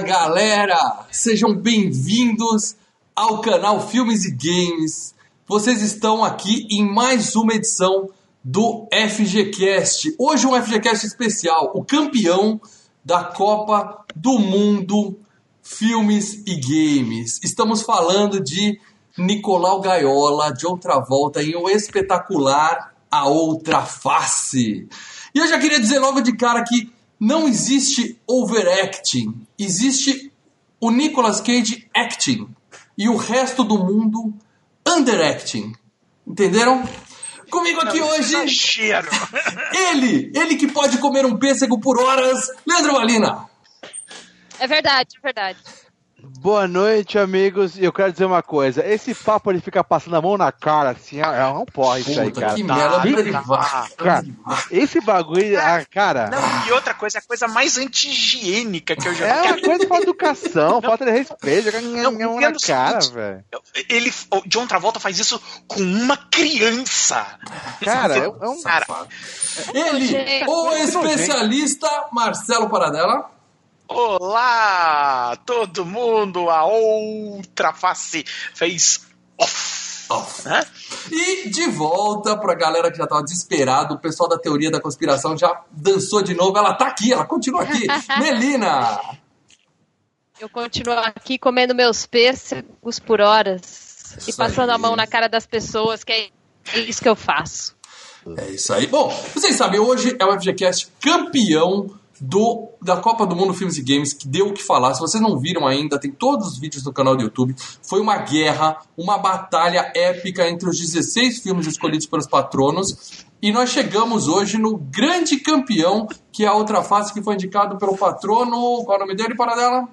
Galera! Sejam bem-vindos ao canal Filmes e Games. Vocês estão aqui em mais uma edição do FGCast. Hoje um FGCast especial, o campeão da Copa do Mundo Filmes e Games. Estamos falando de Nicolau Gaiola, de outra volta, em um espetacular A Outra Face. E eu já queria dizer logo de cara que não existe overacting, existe o Nicolas Cage acting e o resto do mundo underacting. Entenderam? Comigo aqui Não, hoje, Exagero. ele, ele que pode comer um pêssego por horas, Leandro Valina. É verdade, é verdade. Boa noite, amigos. E eu quero dizer uma coisa: esse papo de ficar passando a mão na cara, assim, é um porra isso aí, cara. que Tá, merda, tá, ele vai. cara, esse bagulho, ah, cara, Não, e outra coisa, a coisa mais anti-higiênica que eu já é vi. uma coisa falta de educação, falta de respeito, Não, na entendo o cara, velho. Ele, o John Travolta faz isso com uma criança. Cara, é, é um. Cara, Ele, o especialista Marcelo Paradela. Olá, todo mundo, a outra face fez off. Né? E de volta pra galera que já tava desesperado, o pessoal da teoria da conspiração já dançou de novo. Ela tá aqui, ela continua aqui. Melina! Eu continuo aqui comendo meus pêssegos por horas e Isso passando aí. a mão na cara das pessoas, que é isso que eu faço. É isso aí. Bom, vocês sabem, hoje é o FGCast campeão do, da Copa do Mundo Filmes e Games, que deu o que falar. Se vocês não viram ainda, tem todos os vídeos no canal do YouTube. Foi uma guerra, uma batalha épica entre os 16 filmes escolhidos pelos patronos. E nós chegamos hoje no grande campeão, que é a outra face que foi indicado pelo patrono. Qual é o nome dele, para dela?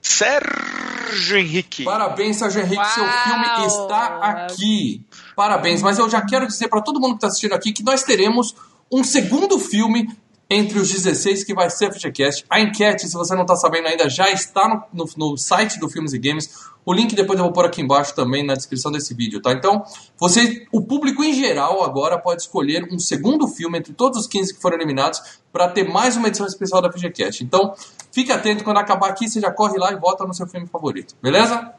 Sérgio Henrique. Parabéns, Sérgio Henrique, seu Uau! filme está aqui. Parabéns, mas eu já quero dizer para todo mundo que está assistindo aqui que nós teremos um segundo filme entre os 16 que vai ser FGCast. A enquete, se você não está sabendo ainda, já está no, no- no site do Filmes e Games. O link depois eu vou pôr aqui embaixo também na descrição desse vídeo, tá? Então, você, o público em geral agora pode escolher um segundo filme entre todos os 15 que foram eliminados para ter mais uma edição especial da FGCast. Então, fique atento, quando acabar aqui, você já corre lá e vota no seu filme favorito, beleza?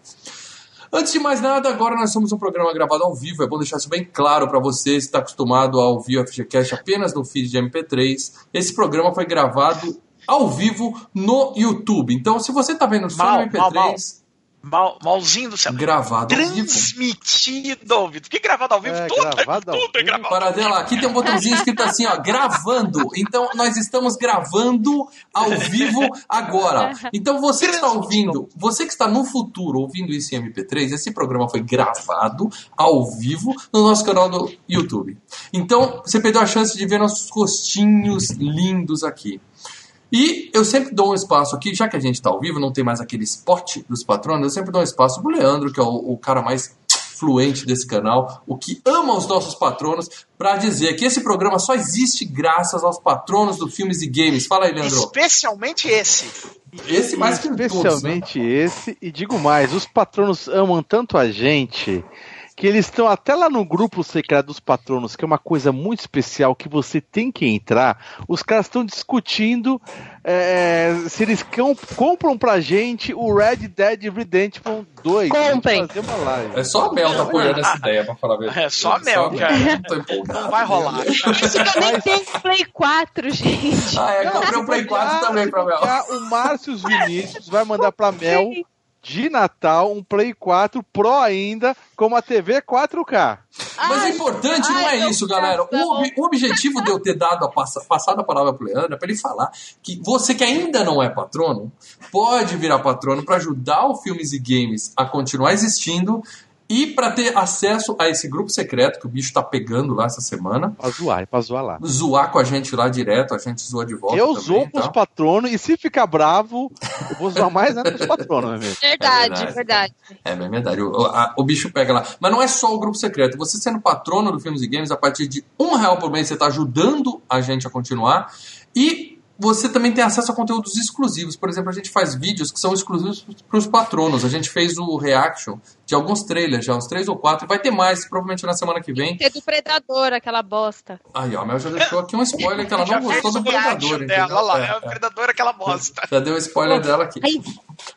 Antes de mais nada, agora nós somos um programa gravado ao vivo. É bom deixar isso bem claro para você se está acostumado a ouvir o FGCast apenas no feed de MP3. Esse programa foi gravado ao vivo no YouTube. Então, se você está vendo só no MP3, mal, mal. Mal, malzinho do céu. gravado ao vivo. Transmitido ao vivo. Porque gravado ao vivo, É, tudo, gravado ao tudo é vivo. gravado. Paradela, aqui tem um botãozinho escrito assim, ó, gravando. Então, nós estamos gravando ao vivo agora. Então, você que está ouvindo, você que está no futuro ouvindo isso em MP3, esse programa foi gravado ao vivo no nosso canal do YouTube. Então, você perdeu a chance de ver nossos rostinhos lindos aqui. E eu sempre dou um espaço aqui, já que a gente está ao vivo, não tem mais aquele spot dos patronos, eu sempre dou um espaço pro Leandro, que é o, o cara mais fluente desse canal, o que ama os nossos patronos, para dizer que esse programa só existe graças aos patronos do Filmes e Games. Fala aí, Leandro. Especialmente esse. Esse mais que todos, né? Especialmente esse, e digo mais, os patronos amam tanto a gente que eles estão até lá no grupo secreto dos patronos, que é uma coisa muito especial que você tem que entrar. Os caras estão discutindo é, se eles com- compram pra gente o Red Dead Redemption 2. Comprem. Pra gente fazer uma live. É só a Mel tá apoiando essa ideia, pra falar a verdade. É só a Mel, cara. Tô empolgado. Não vai rolar. Isso que eu nem tenho Play 4, gente. Ah, é, comprei o Play 4 também pra Mel. O Márcio Vinícius vai mandar pra Mel de Natal um Play 4 Pro ainda com uma TV 4K. Mas o Ai, importante não ai, é meu isso, galera. O, ob- o objetivo de eu ter dado a passa, passado a palavra pro Leandro é pra ele falar que você que ainda não é patrono pode virar patrono para ajudar o Filmes e Games a continuar existindo e para ter acesso a esse grupo secreto que o bicho tá pegando lá essa semana. Pra zoar, pra zoar lá. Zoar com a gente lá direto, a gente zoa de volta. Eu também, zoo com os tá? patronos e se ficar bravo, eu vou zoar mais ainda com os patronos, meu amigo. Verdade, verdade. verdade. É, é verdade. O, a- o bicho pega lá. Mas não é só o grupo secreto. Você sendo patrono do Filmes e Games, a partir de um real por mês, você está ajudando a gente a continuar. E você também tem acesso a conteúdos exclusivos. Por exemplo, a gente faz vídeos que são exclusivos para os patronos. A gente fez o reaction de alguns trailers já, uns três ou quatro. Vai ter mais, provavelmente na semana que vem. É do Predador, aquela bosta. Aí, ó, a Mel já deixou aqui um spoiler que ela não gostou do Predador. dela, entendeu? olha lá, É, é, o é. predador é aquela bosta. Já deu o spoiler dela aqui.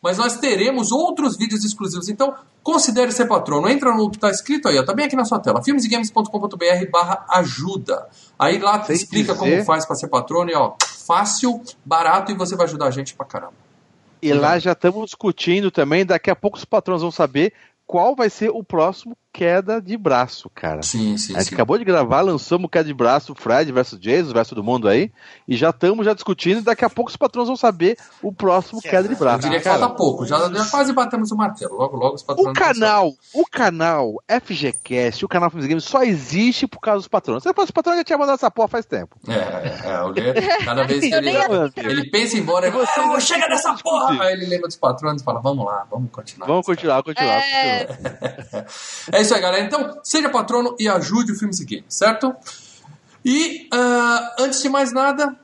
Mas nós teremos outros vídeos exclusivos. Então, considere ser patrono. Entra no que está escrito aí, ó, tá bem aqui na sua tela. filmesegames.com.br barra ajuda. Aí lá Sem explica dizer- como faz para ser patrono e ó, fácil, barato e você vai ajudar a gente pra caramba. E lá já estamos discutindo também, daqui a pouco os patrões vão saber qual vai ser o próximo queda de braço, cara. Sim, sim, A gente sim. acabou de gravar, lançamos o queda de braço, Fred versus Jason versus todo mundo aí, e já estamos já discutindo, e daqui a pouco os patrões vão saber o próximo queda de Eu braço. diria que falta pouco. Já, já quase batemos o martelo. Logo, logo os patronos. O canal, o canal FGCast, o canal Filmes Games só existe por causa dos patrões. Se fosse os patrões já tinha mandado essa porra faz tempo. É, é, é, cada vez que Eu ele, ele pensa embora, ele Você fala, não "Ah, chega dessa discutir." porra! Aí ele lembra dos patrões e fala, vamos lá, vamos continuar. Vamos continuar, continuar. É. continuar. É isso aí, galera. Então, seja patrono e ajude o Filmes e Games, certo? E, ah, antes de mais nada,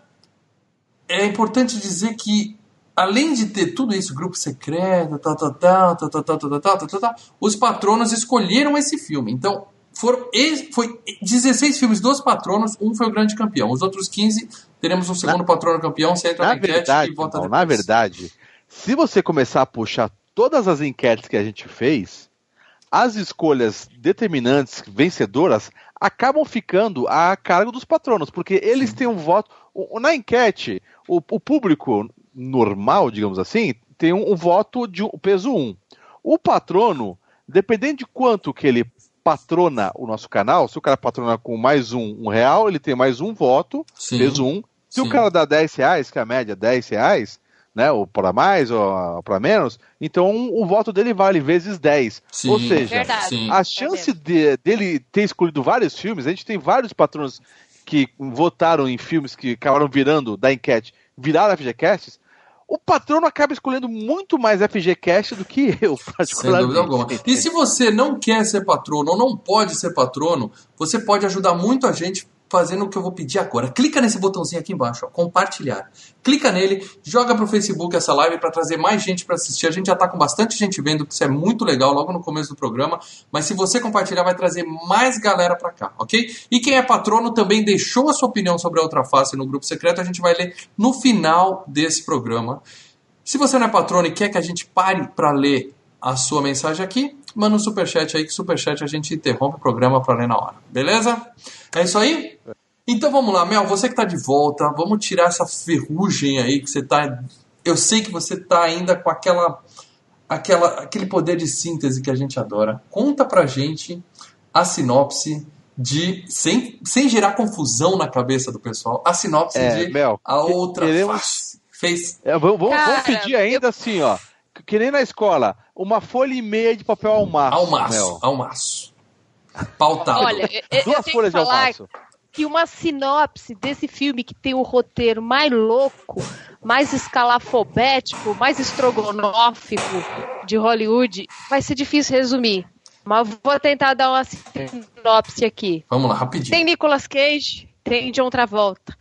é importante dizer que, além de ter tudo isso, grupo secreto, tal, tal, tal, tal, tal, tal, tal, tal, tal, tal, tal, os patronos escolheram esse filme. Então, foram, e- foi 16 filmes dos patronos, um foi o grande campeão. Os outros 15, teremos um segundo patrono campeão, você entra na, Na enquete verdade, e vota irmão, depois. na verdade, se você começar a puxar todas as enquetes que a gente fez, as escolhas determinantes, vencedoras, acabam ficando a cargo dos patronos, porque eles têm um voto. Na enquete, o, o público normal, digamos assim, tem um, um voto de um- peso 1. O patrono, dependendo de quanto que ele patrona o nosso canal, se o cara patrona com mais um, um real, ele tem mais um voto, Sim. peso 1. Se Sim. o cara dá 10 reais, que é a média 10 reais, né, ou para mais ou para menos, então o voto dele vale vezes 10. Sim, ou seja, Verdade. sim. a chance de- dele ter escolhido vários filmes, a gente tem vários patronos que votaram em filmes que acabaram virando da enquete, viraram FGCasts, o patrono acaba escolhendo muito mais FGCast do que eu, Sem particularmente. dúvida alguma. E se você não quer ser patrono ou não pode ser patrono, você pode ajudar muito a gente fazendo o que eu vou pedir agora. Clica nesse botãozinho aqui embaixo, ó, compartilhar. Clica nele, joga pro Facebook essa live para trazer mais gente para assistir. A gente já tá com bastante gente vendo, isso é muito legal logo no começo do programa. Mas se você compartilhar, vai trazer mais galera para cá, ok? E quem é patrono também deixou a sua opinião sobre a outra face no grupo secreto. A gente vai ler no final desse programa. Se você não é patrono e quer que a gente pare para ler a sua mensagem aqui, manda um superchat aí, que superchat a gente interrompe o programa para ler na hora. Beleza? É isso aí? Então vamos lá, Mel, você que tá de volta, vamos tirar essa ferrugem aí que você tá. Eu sei que você tá ainda com aquela, aquela aquele poder de síntese que a gente adora. Conta pra gente a sinopse de. Sem, sem gerar confusão na cabeça do pessoal, a sinopse É, de Mel, a outra queremos- face. Fez. É, vamos, vamos- Cara, vamos pedir ainda assim, ó. Que nem na escola, uma folha e meia de papel ao maço. Ao maço, Mel. ao maço. Pautado. Olha, eu, eu Duas tenho folhas que de falar almaço. que uma sinopse desse filme que tem o roteiro mais louco, mais escalafobético, mais estrogonófico de Hollywood, vai ser difícil resumir. Mas vou tentar dar uma sinopse aqui. Vamos lá, rapidinho. Tem Nicolas Cage, tem John Travolta.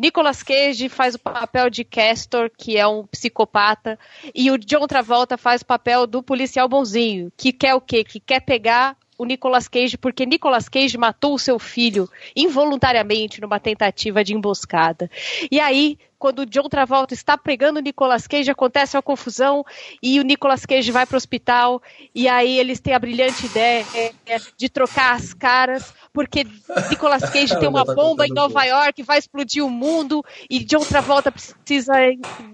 Nicolas Cage faz o papel de Castor, que é um psicopata, e o John Travolta faz o papel do policial bonzinho, que quer o quê? Que quer pegar o Nicolas Cage porque Nicolas Cage matou o seu filho involuntariamente numa tentativa de emboscada. E aí, quando o John Travolta está pregando o Nicolas Cage, acontece uma confusão e o Nicolas Cage vai para o hospital e aí eles têm a brilhante ideia de trocar as caras porque Nicolas Cage tem uma Tá bomba em Nova York, vai explodir o mundo e John Travolta precisa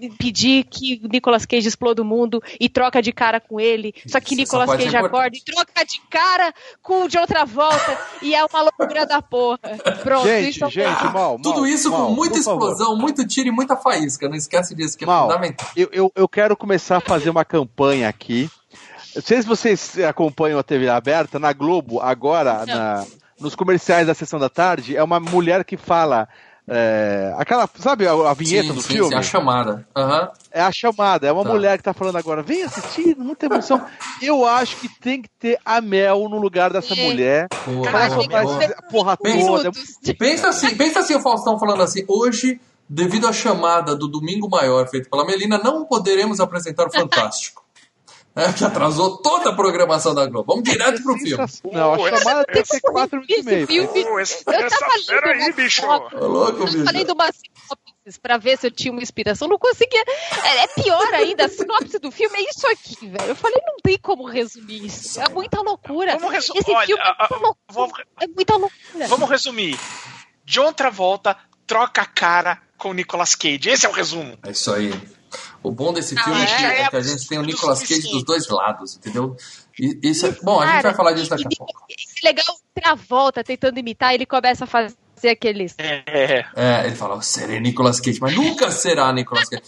impedir que o Nicolas Cage exploda o mundo e troca de cara com ele. Só que Nicolas é Cage acorda e troca de cara com o John Travolta e é uma loucura da porra. Pronto, Gente, isso é gente, mal, Tudo mal, isso mal, com muita por favor. explosão, muito tiro e muita faísca. Não esquece disso, que é Mal, fundamental. eu, eu, eu quero começar a fazer uma campanha aqui. Não sei se vocês acompanham a TV aberta, na Globo, agora, na- nos comerciais da sessão da tarde, é uma mulher que fala. é, aquela, sabe a, a vinheta sim, do sim, filme? sim, a chamada. Aham. É a chamada, é uma Tá. mulher que tá falando agora, vem assistir, muita emoção. Eu acho que tem que ter a Mel no lugar dessa Sim. mulher. Boa, Cara, Ela boa, só faz boa. a porra Pensa- toda. Pensa assim, pensa assim o Faustão falando assim, hoje devido à chamada do Domingo Maior feita pela Melina, não poderemos apresentar o Fantástico. É, que atrasou toda a programação da Globo. Vamos direto pro filme. Não, a chamada tem que ser 4 minutos e meio. filme- Eu tava lendo aí, uma bicho. Ô, louco, Eu bicho. falei de uma sinopse pra ver se eu tinha uma inspiração. Não conseguia. É, é pior ainda, a sinopse do filme é isso aqui, velho. Eu falei, não tem como resumir isso. É muita loucura. Vamos resumir. Esse Olha, filme é muita loucura. vamos- É muita loucura. Vamos resumir. John Travolta troca a cara com o Nicolas Cage. Esse é o resumo. É isso aí. O bom desse Ah, filme é, que, é? é que a gente tem o Nicolas Cage dos dois lados, entendeu? E, isso é, bom, a gente vai falar disso daqui a pouco. É legal Travolta tentando imitar, ele começa a fazer aqueles. É. É, ele fala, serei Nicolas Cage, mas nunca será Nicolas Cage.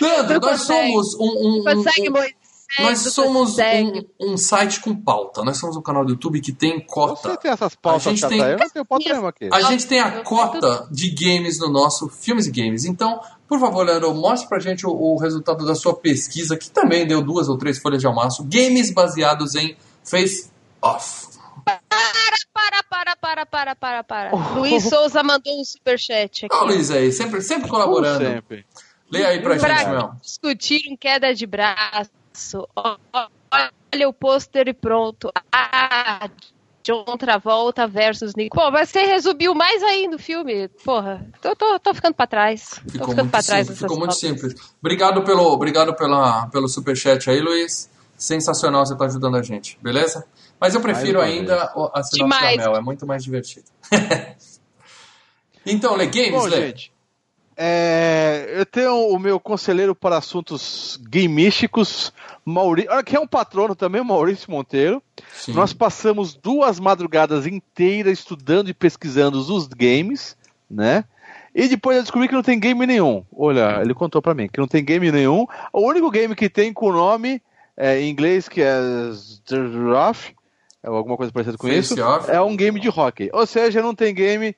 Leandro, nós consegue. somos um, um- um- Consegue, um- Moisés? Nós somos um, um site com pauta. Nós somos um canal do YouTube que tem Você cota. tem essas pautas A gente tem-? Eu não tenho pauta nenhuma aqui. A gente tem a cota de games no nosso Filmes e Games. Então, por favor, Leandro, mostre pra gente o, o resultado da sua pesquisa, que também deu duas ou três folhas de almoço. Games baseados em Face Off. Para, para, para, para, para, para. Luiz Souza mandou um superchat aqui. Ó, Luiz aí, sempre, sempre colaborando. sempre. Leia aí pra Pra gente, meu. discutir um queda de braço. Ó, Olha o pôster e pronto. Ah, John Travolta versus Nick. Pô, mas você resumiu mais ainda o filme. Porra, tô, tô, tô ficando pra trás. tô Ficou ficando muito pra trás simples. Ficou muito simples. Obrigado pelo, obrigado pela, pelo superchat aí, Luiz. Sensacional, você tá ajudando a gente, beleza? Mas eu prefiro uma ainda o- a sinopse da. Mel, é muito mais divertido. então, Lê, games, Bom, Lê. gente, é, eu tenho o meu conselheiro para assuntos gameísticos, Maurício, que é um patrono também, Maurício Monteiro. Sim. Nós passamos duas madrugadas inteiras estudando e pesquisando os games, né? E depois eu descobri que não tem game nenhum. Olha, ele contou pra mim que não tem game nenhum. O único game que tem com o nome é, em inglês que é Off, é alguma coisa parecida com Face isso, Off. é um game de hockey. Ou seja, não tem game,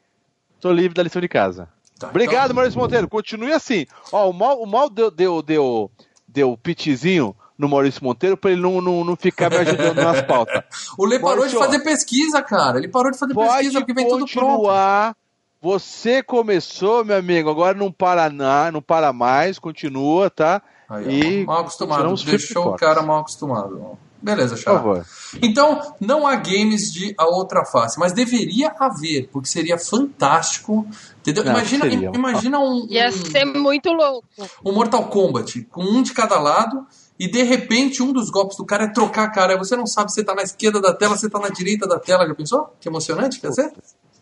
tô livre da lição de casa. Tá, Obrigado, então- Maurício Monteiro. Continue assim. Ó, o mal, o mal deu, deu, deu, deu pitizinho no Maurício Monteiro pra ele não, não, não ficar me ajudando nas pautas. O Lê parou de Maurício, fazer pesquisa, cara. Ele parou de fazer pesquisa porque vem tudo pronto. continuar. Você começou, meu amigo. Agora não para, na, não para mais. Continua, tá? Aí, E mal acostumado. Deixou o cara mal acostumado. Beleza, Por Xará. favor. Então, não há games de a outra face, mas deveria haver, porque seria fantástico. Entendeu? Não, imagina seria. imagina um, Ia ser muito louco. um Mortal Kombat com um de cada lado e de repente um dos golpes do cara é trocar a cara. Aí Você não sabe se tá na esquerda da tela, se tá na direita da tela. Já pensou? Que emocionante, quer dizer?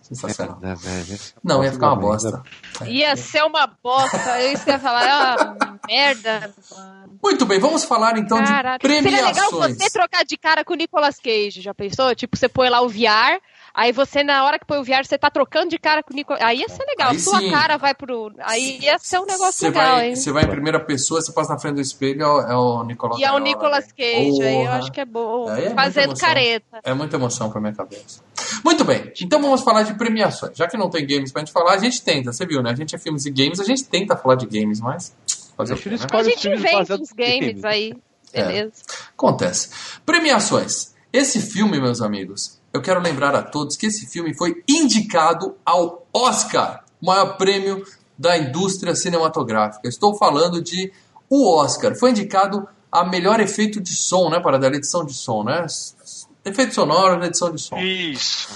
Sensacional. É, velho. Não, ia ficar uma bosta. Ia ser uma bosta. Eu ia falar, ah, merda. mano. Muito bem, vamos falar então de Caraca. Seria legal premiações. você trocar de cara com o Nicolas Cage, já pensou? Tipo, você põe lá o VR, aí você, na hora que põe o VR, você tá trocando de cara com o Nicolas Aí ia ser legal. Aí Sua sim. cara vai pro. Aí ia ser um negócio Você legal, vai, hein? você vai em primeira pessoa, você passa na frente do espelho, é o, é o Nicolas E é o. Nicolas Cage, aí eu acho que é bom. É Fazendo careta. É muita emoção pra minha cabeça. Muito bem, então vamos falar de premiações. Já que não tem games pra gente falar, a gente tenta, você viu, né? A gente é filmes e games, a gente tenta falar de games, mas. Fazer o Deixa quê, ele né? A os gente inventa em games games. aí. É. Beleza. Acontece. Premiações. Esse filme, meus amigos, eu quero lembrar a todos que esse filme foi indicado ao Oscar, o maior prêmio da indústria cinematográfica. Estou falando de o Oscar. Foi indicado a melhor efeito de som, né? Para dar edição de som, né? Efeito sonoro na edição de som. Isso.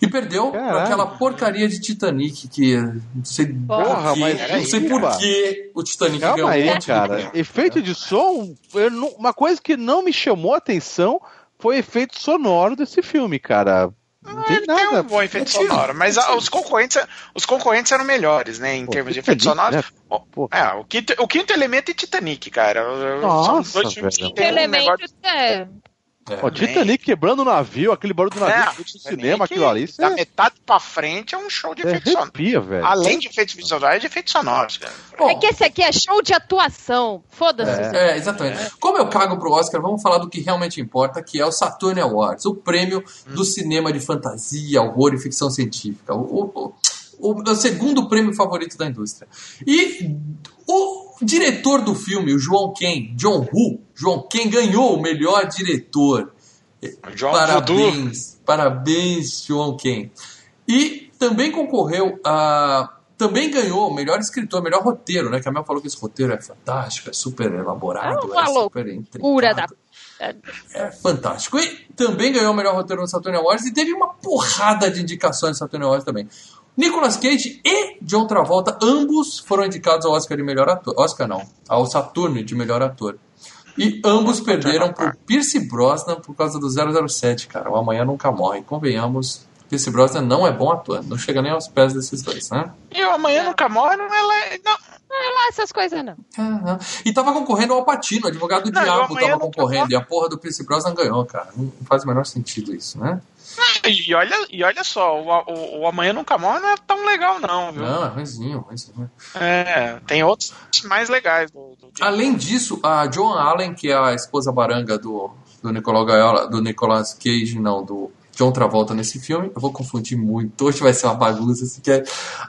E perdeu Caralho. aquela porcaria de Titanic que eh, não sei Porra, por quê, mas não sei por que o Titanic Calma ganhou um aí, monte de cara. prêmio. Efeito de som, eu não- uma coisa que não me chamou a atenção foi efeito sonoro desse filme, cara. Não tem Ele tem nada. um bom efeito sonoro, mas ah, os concorrentes, os concorrentes eram melhores, né? Em Pô, termos de efeito Titanic, sonoro. né? Pô. É, o quinto, o quinto elemento é Titanic, cara. Nossa, São dois filmes velho. que tem um elemento negócio. é. É. Ó, Titanic quebrando o navio, aquele barulho do navio É, no Titanic, cinema, aquilo ali, isso Da é, metade pra frente é um show de é efeito sonoro. arrepia, velho. Além de efeitos visuais, é de efeitos sonoros, cara. Bom, É que esse aqui é show de atuação. Foda-se. É, exatamente. Como eu cago pro Oscar, vamos falar do que realmente importa, que é o Saturn Awards, o prêmio do cinema de fantasia, horror e ficção científica. O, o- o- o segundo prêmio favorito da indústria. E o diretor do filme, o João Ken, John Woo, João Ken ganhou o melhor diretor. João Voodoo. Parabéns, parabéns, João Ken. E também concorreu a também ganhou melhor escritor, melhor roteiro, né? Que a Mel falou que esse roteiro é fantástico, é super elaborado, É uma é super Cura da. É fantástico. E também ganhou o melhor roteiro no Saturn Awards e teve uma porrada de indicações no Saturn Awards também. Nicolas Cage e John Travolta, ambos foram indicados ao Oscar de melhor ator. Oscar não, ao Saturno de melhor ator. E ambos perderam pro Pierce Brosnan por causa do 007, cara. O Amanhã Nunca Morre. Convenhamos, Pierce Brosnan não é bom ator. Não chega nem aos pés desses dois, né? E o Amanhã Nunca Morre não é... Não, Não é lá essas coisas, não. E tava concorrendo ao Patino, advogado do Não, diabo tava concorrendo. E a porra do Pierce Brosnan ganhou, cara. Não faz o menor sentido isso, né? E olha, e olha só, o, o, o Amanhã Nunca Morre não é tão legal, não, viu? Não, é ruimzinho, ruimzinho. É, tem outros mais legais do, do Além disso, a Joan Allen, que é a esposa baranga do, do Nicolau Gaiola, do Nicolas Cage, não, do John Travolta nesse filme, eu vou confundir muito. Hoje vai ser uma bagunça, assim, que é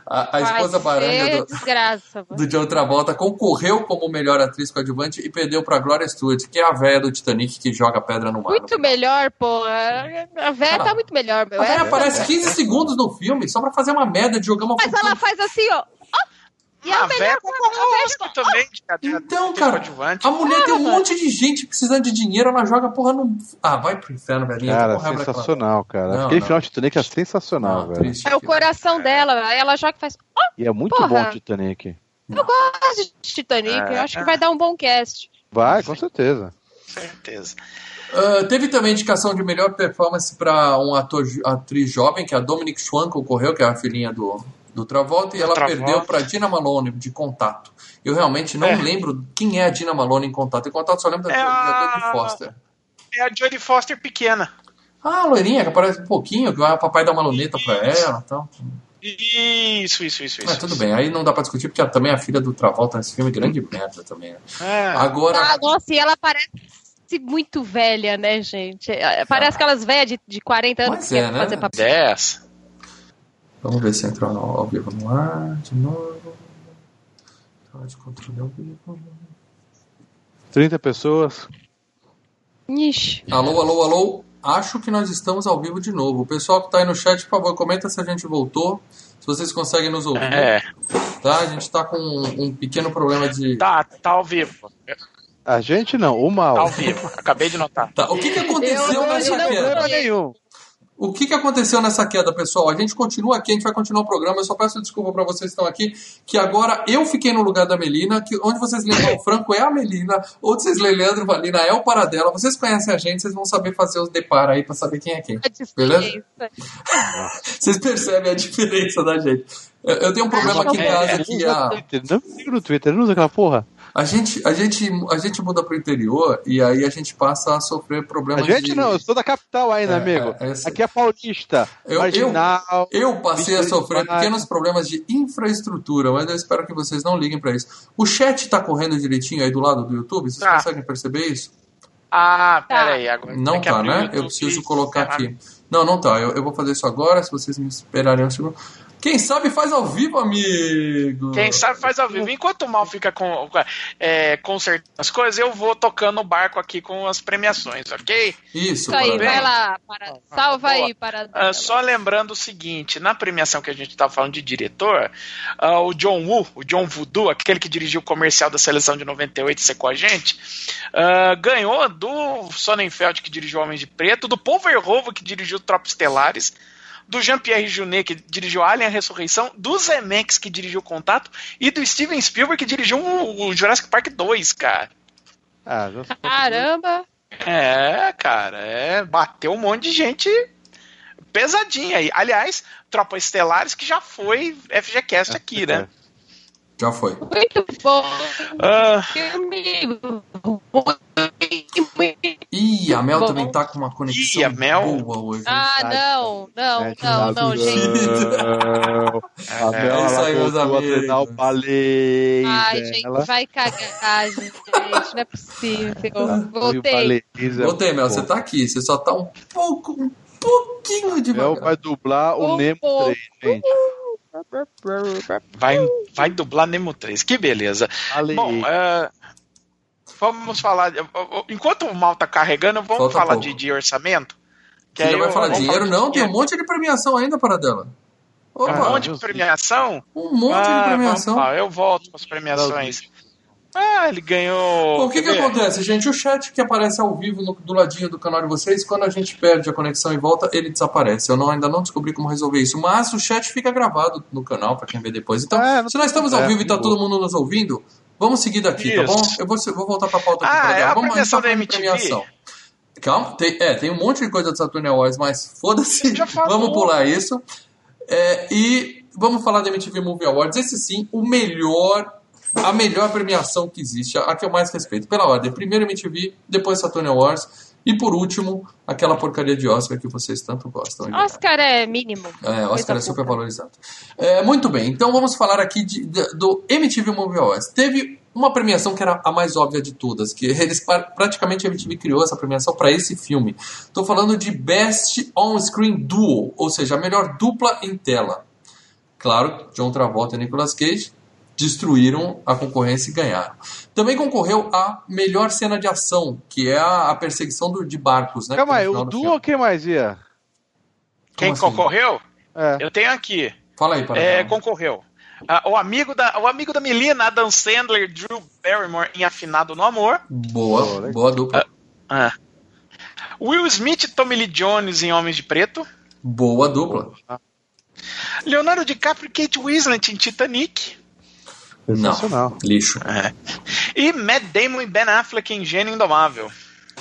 a, a esposa baranga do, desgraça. do John Travolta concorreu como melhor atriz coadjuvante e perdeu pra Gloria Stewart, que é a véia do Titanic que joga pedra no mar. Muito melhor, pô. A véia Ah. tá muito melhor, meu. A Essa- aparece 15 segundos no filme só pra fazer uma merda de jogar uma Mas ela faz assim, ó. E é a a melhor véia ao Oscar também. de- Então, de cara, a mulher tem um monte de gente precisando de dinheiro, ela joga porra no. Ah, vai pro inferno, velhinha. Cara, sensacional, cara. Não, Aquele não. final de Titanic é sensacional, Não, velho. triste É o coração dela. Aí ela joga e faz. Ó, E é muito Porra. bom o Titanic. eu gosto de Titanic. É. Eu acho que vai dar um bom cast. Vai, com certeza. certeza. Ah, teve também indicação de melhor performance para um ator, atriz jovem, que é a Dominic Swan concorreu, que é a filhinha do, do Travolta, e ela Travolta. perdeu para Dina Malone de Contato. Eu realmente não É. lembro quem é a Dina Malone em Contato. Em Contato só lembro da, É da a- Jodie Foster. É a Jodie Foster pequena. Ah, a loirinha, que aparece um pouquinho, que o papai dá uma luneta pra ela e tal. Isso, isso, isso. Mas isso. tudo bem, aí não dá pra discutir, porque também é a filha do Travolta nesse filme, grande merda também. né? É. Agora, Ah, nossa, e ela parece muito velha, né, gente? É, Parece aquelas velhas de, de 40 anos Mas que é, né? fazer papel. 10. Vamos ver se entrou no, ao vivo no ar, de novo. Sala de controle ao vivo. 30 pessoas. Ixi. Alô, alô, alô. Acho que nós estamos ao vivo de novo. O pessoal que tá aí no chat, por favor, comenta se a gente voltou. Se vocês conseguem nos ouvir. É. Tá? A gente tá com um, um pequeno problema de. Tá, tá ao vivo. A gente não, o mal. Tá ao vivo. Acabei de notar. Tá, O que, que aconteceu Eu não- nessa eu não- queda? Problema nenhum. O que, que aconteceu nessa queda, pessoal? A gente continua aqui, a gente vai continuar o programa. Eu só peço desculpa para vocês que estão aqui, que agora eu fiquei no lugar da Melina, que onde vocês lembram o Franco é a Melina, onde vocês lêem Leandro Valina é o Paradela. Vocês conhecem a gente, vocês vão saber fazer os depara aí para saber quem é quem. A Beleza? Vocês percebem a diferença da gente. Eu, tenho um problema aqui em casa que a, Twitter, Não fica no Twitter, não usa aquela porra. A, gente, a, gente, a gente muda pro interior e aí a gente passa a sofrer A problemas gente de... não, eu sou da capital ainda, É, amigo. é, eu sei. Aqui é paulista. Eu- marginal. Eu passei a sofrer pequenos problemas de infraestrutura, mas eu espero que vocês não liguem pra isso. O chat tá correndo direitinho aí do lado do YouTube? Vocês Tá. conseguem perceber isso? Ah, Tá. peraí. Agora Não tá, né? YouTube Eu preciso colocar aqui. Não, não tá. Eu, eu vou fazer isso agora, se vocês me esperarem um segundo. Quem sabe faz ao vivo, amigo. Quem sabe faz ao vivo. Enquanto o mal fica com, é, consertando as coisas, eu vou tocando o barco aqui com as premiações, ok? Isso, Isso aí, Paradela. vai lá. Para... Salva boa. aí, para. Ah, só lembrando o seguinte, na premiação que a gente estava falando de diretor, ah, o John Woo, o John Voodoo, aquele que dirigiu o comercial da seleção de 98 e secou a gente, ah, ganhou do Sonnenfeld, que dirigiu Homens de Preto, do Paul Verhoeven, que dirigiu Tropos Estelares, do Jean-Pierre Junet, que dirigiu Alien a Ressurreição, do Zemeckis, que dirigiu Contato, e do Steven Spielberg, que dirigiu o Jurassic Park 2, cara. Ah, Caramba. É, cara, é, bateu um monte de gente pesadinha aí. Aliás, Tropa Estelares que já foi FGCast aqui, né? Já foi. Muito bom. Ah. Ih, a Mel Bom. também tá com uma conexão Ih, a Mel. boa hoje. Ah, não, não, não, não, gente. A É, Mel, é isso aí, meus amigos. o balé Ai, dela. gente, vai cagar, gente. Não é possível. Voltei. é Voltei, Mel, você tá aqui. Você só tá um pouco, um pouquinho Mel devagar. vai dublar o Um Nemo pouco. 3, gente. Vai, vai dublar Nemo 3, que beleza. Ale. Bom, é, vamos falar. Enquanto o mal tá carregando, vamos Falta falar de, de orçamento. Que Você aí já vai falar dinheiro? de Não, tem um dinheiro. monte de premiação ainda para dela. Opa, um monte de premiação. um monte Ah, de premiação. vamos lá, eu volto com as premiações. Ah, ele ganhou. O que, que acontece, gente? O chat que aparece ao vivo no- do ladinho do canal de vocês, quando a gente perde a conexão e volta, ele desaparece. Eu não- ainda não descobri como resolver isso, mas o chat fica gravado no canal pra quem vê depois. Então, É, se nós estamos ao é, vivo e tá boa. todo mundo nos ouvindo, vamos seguir daqui, tá Isso. bom? Eu vou, vou voltar pra pauta aqui. Ah, pra é a vamos premiação tá falando da MTV? Calma, tem, é, tem um monte de coisa do Saturn Awards, mas foda-se, vamos pular isso. É, e vamos falar da MTV Movie Awards. Esse sim, o melhor, a melhor premiação que existe, a que eu mais respeito. Pela ordem, primeiro MTV, depois Saturn Awards e por último, aquela porcaria de Oscar que vocês tanto gostam. Oscar é mínimo. é, Oscar é super valorizado. É, muito bem, então vamos falar aqui de- de- do MTV Movie Awards. Teve uma premiação que era a mais óbvia de todas, que eles pra- praticamente a MTV criou essa premiação para esse filme. Estou falando de Best On-Screen Duo, ou seja, a melhor dupla em tela. Claro, John Travolta e Nicolas Cage destruíram a concorrência e ganharam. Também concorreu a melhor cena de ação, que é a, a perseguição do- de barcos, né? Calma que aí, o duo quem mais ia? Quem assim? concorreu? É. Eu tenho aqui. Fala aí, para É, concorreu. Ah, o, amigo da, o amigo da Melina, Adam Sandler, Drew Barrymore em Afinado no Amor. Boa, Boa, né? boa dupla. Ah. Will Smith e Tommy Lee Jones em Homens de Preto. Boa dupla. Leonardo DiCaprio e Kate Winslet em Titanic. Sensacional. Não, lixo. E Matt Damon e Ben Affleck em Gênio Indomável.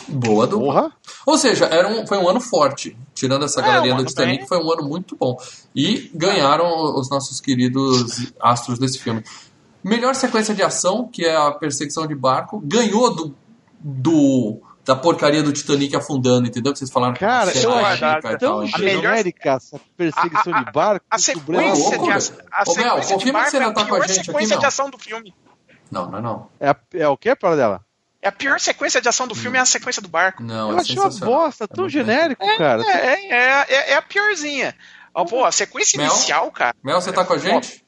Boa dupla. Porra. Ou seja, era um, foi um ano forte. Tirando essa É, galerinha um do Titanic, bem. foi um ano muito bom. E ganharam os nossos queridos astros desse filme. Melhor sequência de ação, que é a perseguição de barco, ganhou do, do da porcaria do Titanic afundando, entendeu? Que vocês falaram que Cara, cena eu achei tão genérica essa perseguição A- a- de barco. A que sequência, louco, de, a, Ô, sequência de que barco é a tá a pior sequência de ação do filme. Não, não, não. É, a- é o que, para dela? É a pior sequência de ação do filme, é a sequência do barco. Não, Eu é achei uma bosta, É tão muito genérico, cara. É, é, é, é a piorzinha. Ó, pô, a sequência Mel? inicial, cara. Mel, você tá com a gente?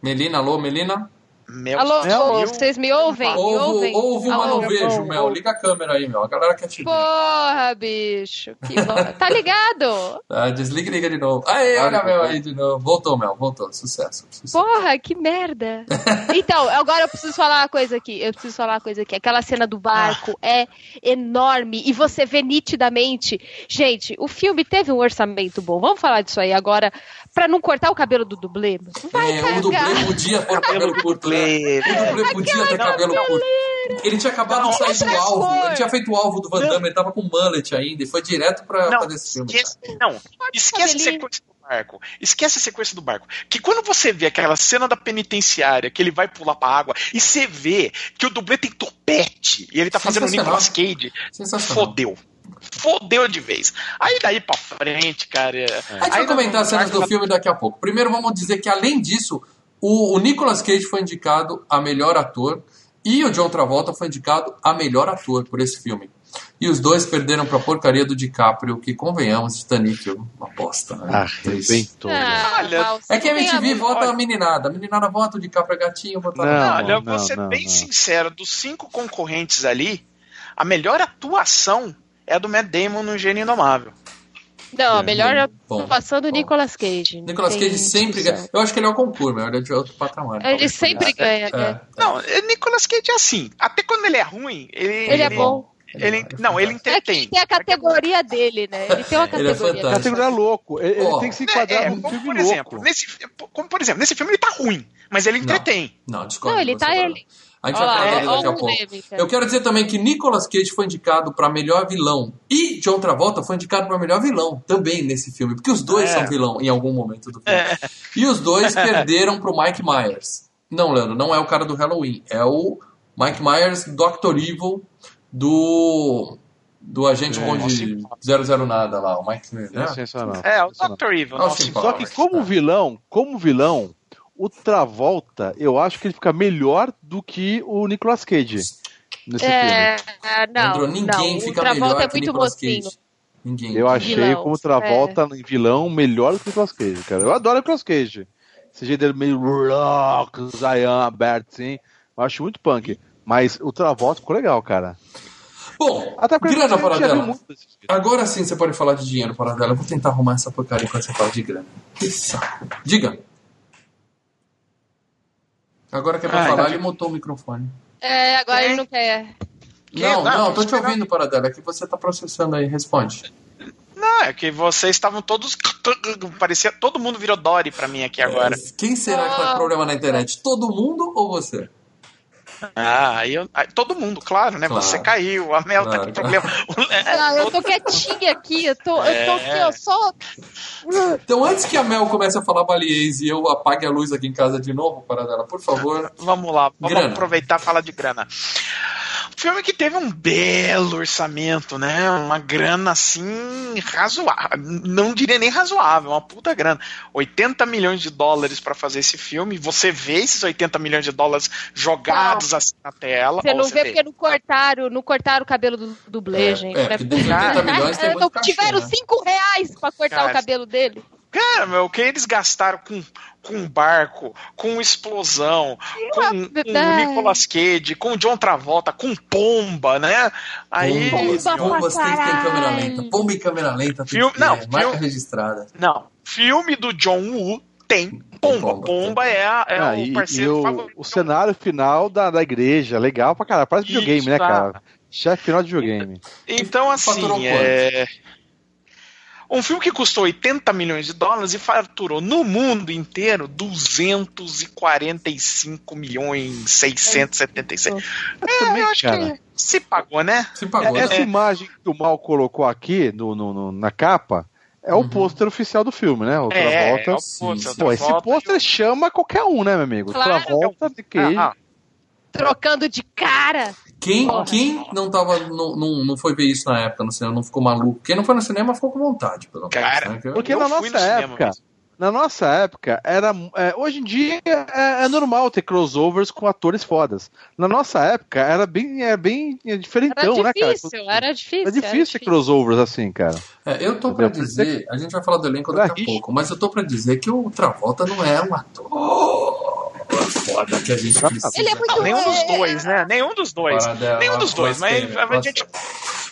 Melina, alô, Melina? Meu Alô, Deus. vocês me ouvem? Me Ouve, ouvem? ouve, mas não vejo, Mel. Liga a câmera aí, Mel. A galera quer te ver. Porra, bicho. Que bo- Tá ligado? Ah, desliga e liga de novo. Aê, olha a Mel aí de novo. Voltou, Mel, voltou. Sucesso. sucesso. Porra, que merda. Então, agora eu preciso falar uma coisa aqui. Eu preciso falar uma coisa aqui. Aquela cena do barco é enorme e você vê nitidamente. Gente, o filme teve um orçamento bom. Vamos falar disso aí agora. Pra não cortar o cabelo do dublê. Vai É, cagar. o dublê podia ter cabelo curto, né? O dublê podia ter cabelo curto. Ele tinha acabado de sair do outra alvo. cor. Ele tinha feito o alvo do Van Damme, ele tava com mullet ainda e foi direto pra Não, fazer esse filme. esquece, não, esquece a sequência do barco. Esquece a sequência do barco. Que quando você vê aquela cena da penitenciária, que ele vai pular pra água, e você vê que o dublê tem topete, e ele tá fazendo Sensacional. Nicolas Cage, fodeu. Fodeu de vez. Aí daí pra frente, cara. A gente vai comentar as cenas do filme daqui a pouco. Primeiro vamos dizer que, além disso, o, o Nicolas Cage foi indicado a melhor ator e o John Travolta foi indicado a melhor ator por esse filme. E os dois perderam pra porcaria do DiCaprio, que, convenhamos, Titanic é uma bosta. Né? Ah, arrebentou. Ah, É que a MTV vota a meninada. A meninada vota o DiCaprio é gatinho, vota Não. Olha, eu vou ser não, bem não. sincero, dos cinco concorrentes ali, a melhor atuação é a do Matt Damon no Gênio Indomável. Não, a melhor É, atuação do bom. Nicolas Cage. não Nicolas Cage sempre ganha. Eu acho que ele é o concurso, mas ele é de outro patamar. Ele talvez. sempre ganha, né? É, Não, é Nicolas Cage é assim. Até quando ele é ruim, ele. Ele é bom. Ele, não, ele É que entretém. tem a categoria dele, né? Ele tem uma Ele é categoria. Categoria louco. Ele, ele Ó. tem que se enquadrar É, é, num como filme por louco. exemplo, nesse, como por exemplo, nesse filme ele tá ruim, mas ele Não. entretém. Não, discordo. Não, ele tá ele. A gente Ó vai falar é, daqui a pouco. polêmica. Eu quero dizer também que Nicolas Cage foi indicado para melhor vilão e John Travolta foi indicado para melhor vilão também nesse filme, porque os dois É. são vilão em algum momento do filme. E os dois perderam pro Mike Myers. Não, Leandro, não é o cara do Halloween, é o Mike Myers, Dr. Evil do do agente É, Bond 00 nada lá, o Mike, né? É sensacional. É, o. Dr. Evil. Nossa, nossa, sim, Só que como vilão, como vilão, o Travolta, eu acho que ele fica melhor do que o Nicolas Cage nesse É, filme. é, não, Leandro, ninguém não. fica o Travolta melhor é que muito Nicolas mocinho. Cage. Ninguém. Eu achei Vilão, como Travolta em vilão melhor do que o Nicolas Cage, cara. Eu adoro o Nicolas Cage. Esse jeito dele meio rock, Zion aberto, assim. Eu acho muito punk. Mas o Travolta ficou legal, cara. Bom, Até grana, Paradela. Agora sim você pode falar de dinheiro, Paradela. Eu vou tentar arrumar essa porcaria enquanto você fala de grana. Que saco. Diga. Agora que é pra Ah, falar, tá. ele mutou o microfone. É, agora Quem? ele não quer. Não, Não, não, tô te ouvindo, Paradela. É que você tá processando aí. Responde. Não, é que vocês estavam todos. Parecia. Todo mundo virou Dory pra mim aqui agora. Quem será que tá com problema na internet? Todo mundo ou você? Ah, aí eu, aí todo mundo, claro, né? Claro. Você caiu, a Mel tá Claro. com problema. É, Não, eu tô quietinha aqui, eu tô, eu tô aqui, ó, só. Então, antes que a Mel comece a falar baliês e eu apague a luz aqui em casa de novo, Paradela, por favor. Vamos lá, vamos Grana. aproveitar e falar de grana. Filme que teve um belo orçamento, né? Uma grana assim razoável. Não diria nem razoável, uma puta grana. 80 milhões de dólares pra fazer esse filme. Você vê esses 80 milhões de dólares jogados assim na tela. Você não vê porque não cortaram, não cortaram o cabelo do dublê, É, gente. é, desses 80 milhões tem muito cachê, tiveram né? 5 reais pra cortar Cara, o cabelo dele. Cara, meu, o que eles gastaram com, com barco, com explosão, com, o Nicolas Cage, com o John Travolta, com pomba, né? Aí. Bombas, Bomba bombas tem que ter em câmera lenta. Bomba em câmera lenta. Tem Filme- não, marca filme- registrada. Não, filme do John Woo tem pomba. pomba, Pomba é, a- é Ah, o e, e parceiro o, favorito. o cenário final da, da igreja, legal pra caralho. Parece videogame, Isso, né, tá. cara? Chefe final de videogame. Então, assim, é. Um filme que custou 80 milhões de dólares e faturou no mundo inteiro 245 milhões 676. É, também, eu acho cara. que se pagou, né? Se pagou, Essa né? imagem que o Mal colocou aqui no, no- no- na capa é Uhum. o pôster oficial do filme, né? O É, Travolta. é o pôster. Pô, esse pôster chama qualquer um, né, meu amigo? Claro. Travolta de queijo. Ah, ah, Trocando de cara. Quem, quem não, tava, não, não, não foi ver isso na época no cinema, não ficou maluco? Quem não foi no cinema ficou com vontade, pelo menos. Cara, né? Porque Eu na fui nossa no época, na nossa época, era. é, hoje em dia é, é normal ter crossovers com atores fodas. Na nossa época era bem, é bem é diferentão, Era né, cara? difícil, era difícil. É difícil ter crossovers assim, cara. É, eu tô pra dizer, a gente vai falar do elenco daqui a pouco, mas eu tô pra dizer que o Travolta não é um ator foda que a gente precisa. Ele é muito nenhum dos dois, né? Nenhum dos dois. Nenhum dos dois, mas a gente.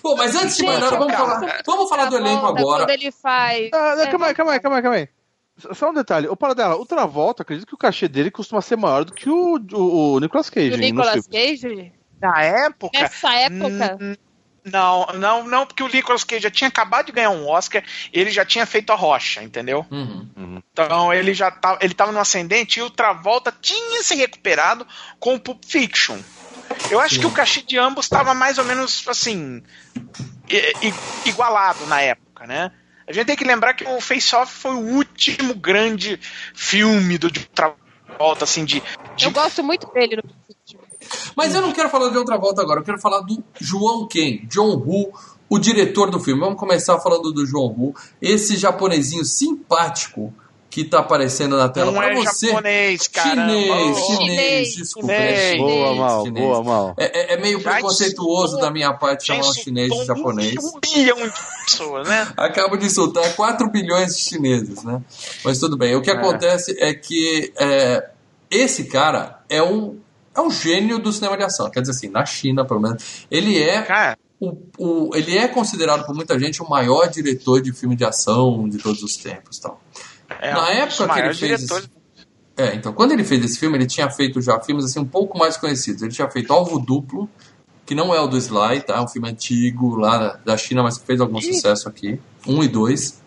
Bom, mas antes de mais nada, vamos falar, vamos falar do elenco Travolta, agora. Quando ele faz. Ah, É, calma aí, calma aí, calma aí, calma aí. Só um detalhe, o Paradela, o Travolta, acredito que o cachê dele costuma ser maior do que o, o, o Nicolas Cage. nos Nicolas. Cage? Na época. Nessa época. Não, não, não, porque o Nicolas Cage já tinha acabado de ganhar um Oscar, ele já tinha feito a rocha, entendeu? Uhum. Então ele já tava, ele tava no ascendente e o Travolta tinha se recuperado com o Pulp Fiction. Eu acho Sim. que o cachê de ambos estava mais ou menos assim igualado na época, né? A gente tem que lembrar que o Face Off foi o último grande filme do de Travolta, assim, de, de Eu gosto muito dele no Mas eu não quero falar de outra volta agora, eu quero falar do João Ken, John Woo, o diretor do filme. Vamos começar falando do João Woo, esse japonesinho simpático que tá aparecendo na tela pra é você. japonês, caramba. Chinês, Oh, chinês, Chinês. desculpa. é Chinês. chinês, Boa, mal, chinês. boa, mal. É, é- é meio Já preconceituoso da minha parte chamar um chinês de japonês. Um bilhão de pessoas, né? Acabo de insultar 4 bilhões de chineses, né? Mas tudo bem. O que É. acontece é que é, esse cara é um, é um gênio do cinema de ação. Quer dizer assim, na China, pelo menos. Ele é, Cara, o, o- ele é considerado por muita gente o maior diretor de filme de ação de todos os tempos. Tal. é Na época que ele fez diretores. É, então, quando ele fez esse filme, ele tinha feito já filmes assim um pouco mais conhecidos. Ele tinha feito Alvo Duplo, que não é o do Sly, tá? É um filme antigo lá da- China, mas que fez algum sucesso aqui. Um e dois.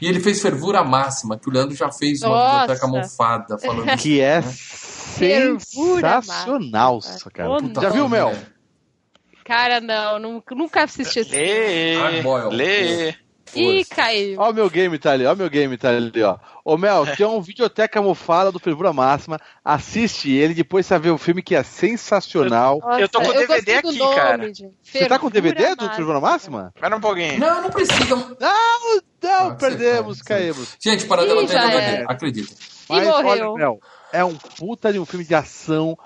E ele fez Fervura Máxima, que o Leandro já fez uma Nossa. biblioteca mofada falando Que é Fervura sensacional, máxima. cara. Puta Já viu, Mel? Cara, não, nunca, nunca assisti esse filme. Lê, lê. Ih, caiu. Ó o meu game tá ali, ó o meu game tá ali, ó. Ô Mel, tem um videoteca mofada do Fervura Máxima, assiste ele, depois você vai ver o filme que é sensacional. Eu tô com o DVD aqui, nome, cara. gente. Você tá com o DVD do Fervura Fervura Máxima? Espera um pouquinho. Não, não precisa. Não, Ah, não, você perdemos, faz, caímos. Gente, para dela tem DVD, acredita. Mas morreu. olha, Mel, é um puta de um filme de ação,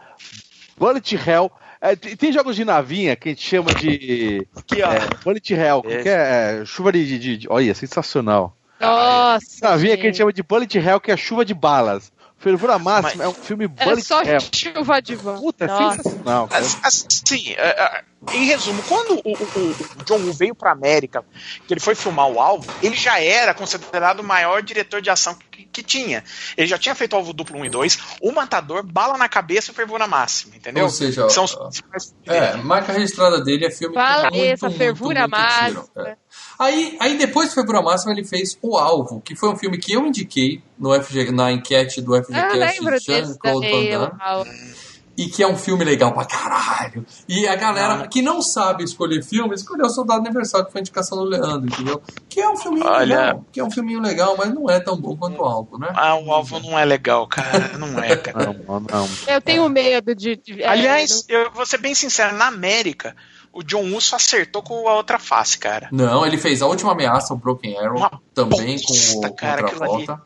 bullet hell. É, tem, jogos de navinha que a gente chama de Aqui, ó. é, bullet hell, Esse. que é? É, chuva de, de, de- Olha, sensacional. Nossa. Navinha que a gente chama de bullet hell, que é chuva de balas. Fervura Máxima é um filme É bullet só hell. chuva de van. Puta, é Nossa. sensacional. cara. As- Assim, é, é, em resumo, quando o, o, o John Woo veio pra América, que ele foi filmar o alvo, ele já era considerado o maior diretor de ação que, que tinha. Ele já tinha feito o alvo duplo 1 e 2, o matador, bala na cabeça e fervura máxima, entendeu? Ou seja, São os ó, principais É, marca registrada dele é filme Fala com muito, essa muito, fervura muito máxima. tiro. É. Aí, aí depois do Fervura Máxima ele fez O Alvo, que foi um filme que eu indiquei no FG, na enquete do Eu FGCast lembro desse Jean-Claude também. Van Damme, e que é um filme legal pra caralho. E a galera que não sabe escolher filme, escolheu o Soldado Universal, que foi a indicação do Leandro, entendeu? Que é um filminho Olha- legal, que é um filminho legal, mas não é tão bom quanto o Alvo, né? Ah, o alvo não é legal, cara. Não é, cara. Não, não. Eu tenho medo de. de- é, Aliás, eu vou ser bem sincero, na América, o John Woo só acertou com a outra face, cara. Não, ele fez A Última Ameaça, o Broken Arrow, Uma também bosta, com o cara, Contravolta.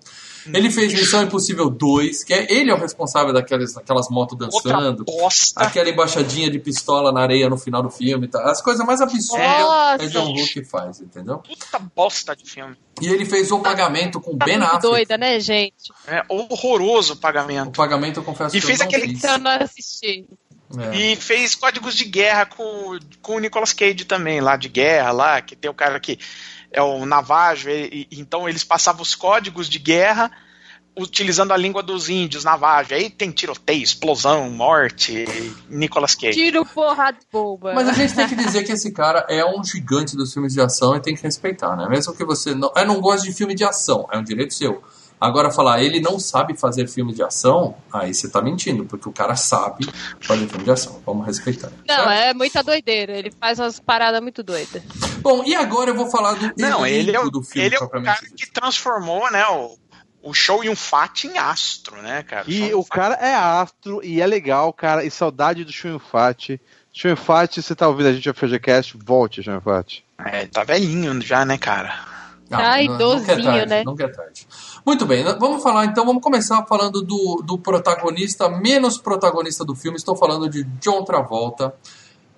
Ele fez Missão Impossível 2, que é, ele é o responsável daquelas, daquelas motos dançando. Aquela embaixadinha de pistola na areia no final do filme. Tá? As coisas mais absurdas é John Woo que faz, entendeu? Puta bosta de filme. E ele fez O Pagamento com tá Ben Affleck. doida, né, gente? É horroroso o O pagamento. Pagamento, eu confesso E que fez eu não aquele- fiz. Eu não assisti. É. E fez códigos de guerra com, com o Nicolas Cage também, lá de guerra, lá, que tem o cara que é o Navajo, e, e- então eles passavam os códigos de guerra utilizando a língua dos índios, Navajo. Aí tem tiroteio, explosão, morte, Nicolas Cage. Tiro porra boba. Mas a gente tem que dizer que esse cara é um gigante dos filmes de ação e tem que respeitar, né? Mesmo que você não. Eu não gosto de filme de ação, é um direito seu. Agora, falar, ele não sabe fazer filme de ação, aí você tá mentindo, porque o cara sabe fazer filme de ação. Vamos respeitar. Não, certo? é muita doideira. Ele faz umas paradas muito doidas. Bom, e agora eu vou falar do Não, ele é o, do filme ele é o cara dito. que transformou, né, o, o show e um fat em astro, né, cara? E Show o cara é astro e é legal, cara. E saudade do Chunfat. Chunfat, você tá ouvindo a gente no FGCast? Volte, Chunfat. É, tá velhinho já, né, cara? Ah, não- nunca é idosinho, tarde, né? Nunca é tarde. Muito bem, vamos falar então, vamos começar falando do, do protagonista, menos protagonista do filme. Estou falando de John Travolta,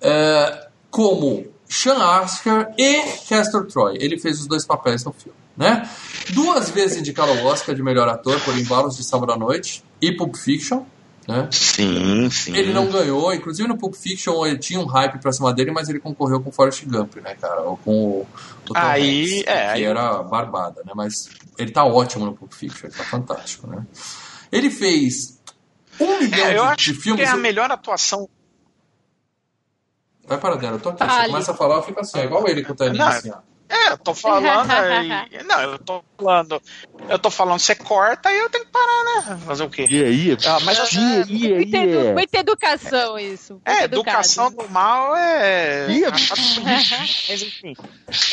é, como Sean Asher e Castor Troy. Ele fez os dois papéis no filme, né? Duas vezes indicado ao Oscar de melhor ator por Embalos de Sábado à Noite e Pulp Fiction, né? Sim, sim. Ele não ganhou, inclusive no Pulp Fiction ele tinha um hype pra cima dele, mas ele concorreu com o Forrest Gump, né, cara? Ou com o, o Tom Aí, Hanks, é, que aí- era barbada, né? Mas ele tá ótimo no Pulp Fiction, ele tá fantástico, né? Ele fez um milhão É, eu de, acho de que filmes. é a melhor atuação. Vai para dentro, eu tô aqui. Você Fale. começa a falar, eu fico assim, é igual ele com o Taninho, Não, assim, ó. É, eu tô falando aí. Não, eu tô falando. Eu tô falando, você corta e eu tenho que parar, né? Fazer o quê? E aí? Ah, mas assim, e aí? Muita, edu- muita educação, isso. Muito É, educado. educação do mal é. Ih, Mas enfim.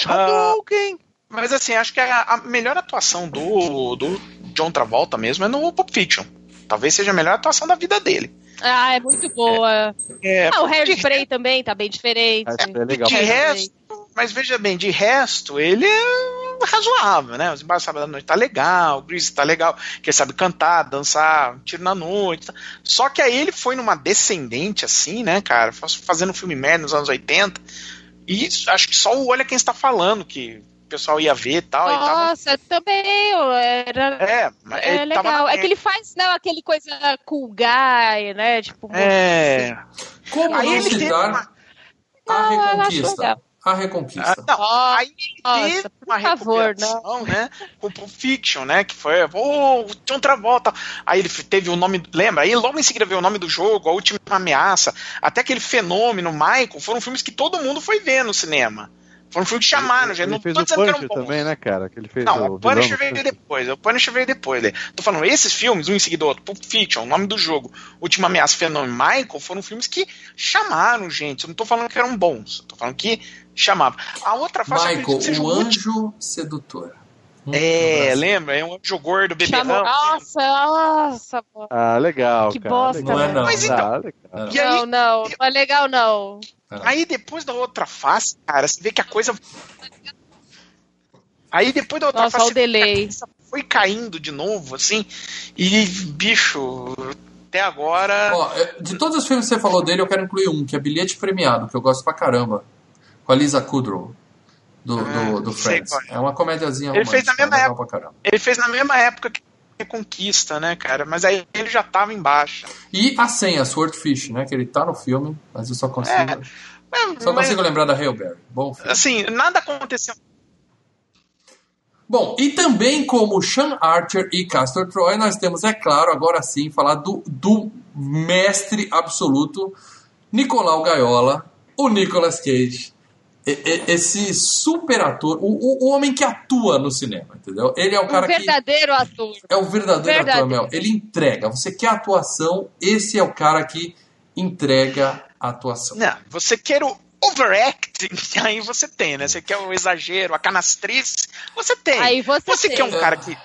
Hadouken! Mas assim, acho que a, a melhor atuação do, do John Travolta mesmo é no Pulp Fiction. Talvez seja a melhor atuação da vida dele. Ah, é muito boa. É, Ah, o de, Hairspray também tá bem diferente. Que é legal. de resto, mas veja bem, de resto, ele é razoável, né? Os Embaixo da Noite tá legal, o Grease tá legal, que ele sabe cantar, dançar, tiro na noite. tá. Só que aí ele foi numa descendente, assim, né, cara? faz- Fazendo filme merda nos anos 80. E acho que só o Olha Quem Está Falando, que o pessoal ia ver e tal. e tava- Nossa, também era. é, mas É tava legal. na- É que ele faz, não, aquele coisa cool guy, né? Tipo, É. Como Aí não ele citar uma- a Ah, acho Reconquista? A Ah, Reconquista. não, Nossa, aí ele teve por uma favor, recuperação, né? Com o Pulp Fiction, né? Que foi, ô, John Travolta. Aí ele teve o nome, lembra? Aí logo em seguida veio o nome do jogo, A Última Ameaça, até aquele fenômeno, Michael, foram filmes que todo mundo foi ver no cinema. Foram filmes que chamaram, gente. Ele Não fez tô o dizendo que eram Punisher bons. também, né, cara? Que ele fez Não, o o Punisher veio Punisher. depois. O Punisher veio depois. né? Tô falando, esses filmes, um em seguida do outro, Pulp Fiction, o nome do jogo, Última Ameaça, Fenômeno, Michael, foram filmes que chamaram, gente. Eu não tô falando que eram bons, eu tô falando que chamavam. A outra eu acredito que Michael, seja o anjo sedutor. Hum, É, lembra? É um anjo gordo, beberrão. Nossa, nossa. pô. Ah, legal, Que cara. bosta, legal. Não é não, Mas né? então- Ah, legal. Aí, Não, não, não é legal, não. Aí depois da outra face, cara, você vê que a coisa. Aí depois da outra Nossa, face, delay. foi caindo de novo, assim. E, bicho, até agora. Ó, é, de todos os filmes que você falou dele, eu quero incluir um, que é Bilhete Premiado, que eu gosto pra caramba. Com a Lisa Kudrow, do, Ah, do, do Friends. é. É uma comédiazinha Ele fez na mesma época. pra caramba. Ele fez na mesma época que Conquista, né, cara? Mas aí ele já tava em baixa. E a senha, Swordfish, né? Que ele tá no filme, mas eu só consigo... É. É, Só mas, consigo lembrar da Hail Berry. Bom filme. assim, nada aconteceu. Bom, e também como Sean Archer e Castor Troy, nós temos, é claro, agora sim, falar do, do mestre absoluto, Nicolau Gaiola, o Nicolas Cage. Esse super ator, o, o, o homem que atua no cinema, entendeu? Ele é o cara um que. verdadeiro ator. É o verdadeiro Verdadeiro. ator, Mel. Ele entrega. Você quer atuação, esse é o cara que entrega a atuação. Não, você quer o overacting, aí você tem, né? Você quer o exagero, a canastriz, você tem. Aí você tem. quer um cara que.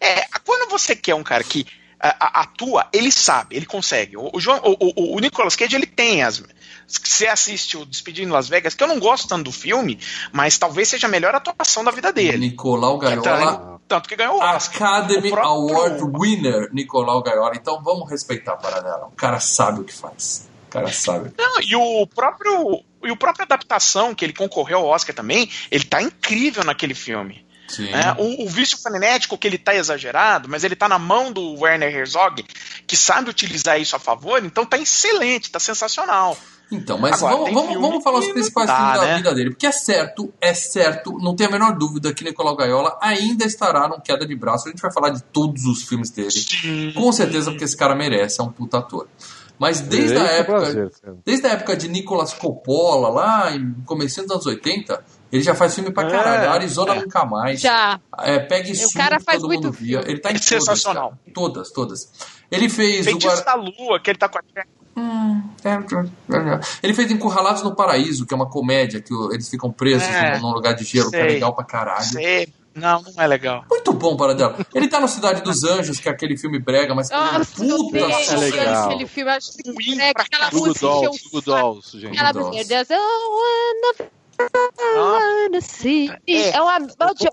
É, quando você quer um cara que a- a- atua, ele sabe, ele consegue. O, o, João- o, o- o Nicolas Cage, ele tem as. Se você assiste o Despedido em Las Vegas, que eu não gosto tanto do filme, mas talvez seja a melhor atuação da vida dele. Nicolau Gaiola, Tanto, que ganhou o Oscar. Academy O Award winner, Nicolau Gaiola. Então vamos respeitar a parada dela. O cara sabe o que faz. O cara sabe. Não, e o próprio. E o próprio adaptação, que ele concorreu ao Oscar também, ele tá incrível naquele filme. Né? O, o vício frenético que ele tá exagerado, mas ele tá na mão do Werner Herzog, que sabe utilizar isso a favor, então tá excelente, tá sensacional. Então, mas Agora, vamos, vamos, vamos falar os principais dá, filmes da né? vida dele. Porque é certo, é certo, não tem a menor dúvida que Nicolau Gaiola ainda estará no Queda de Braço. A gente vai falar de todos os filmes dele. Com certeza, porque esse cara merece, é um puta ator. Mas desde a Esse é o época. prazer. Desde a época de Nicolas Coppola, lá em comecinho dos anos 80, ele já faz filme pra É, caralho. Arizona é. Nunca Mais. Já. É, Pegue O Sul, cara faz todo muito mundo via. Ele tá em É todas, sensacional. cara. Todas, todas. Ele fez o Feitiço Guar- da Lua, que ele tá com a. Ele fez Encurralados no Paraíso, que é uma comédia que eles ficam presos É, num, lugar de gelo, que é sei. legal pra caralho. Sei. Não, não é legal. Muito bom para dela. Ele tá no Cidade dos Anjos, que é aquele filme brega, mas que Nossa, puta é legal. aquele filme. Acho que Ruim é aquela música. Dolls, Dolls, gente. Aquela Dolls. música. There's a one wanna see. É, É uma.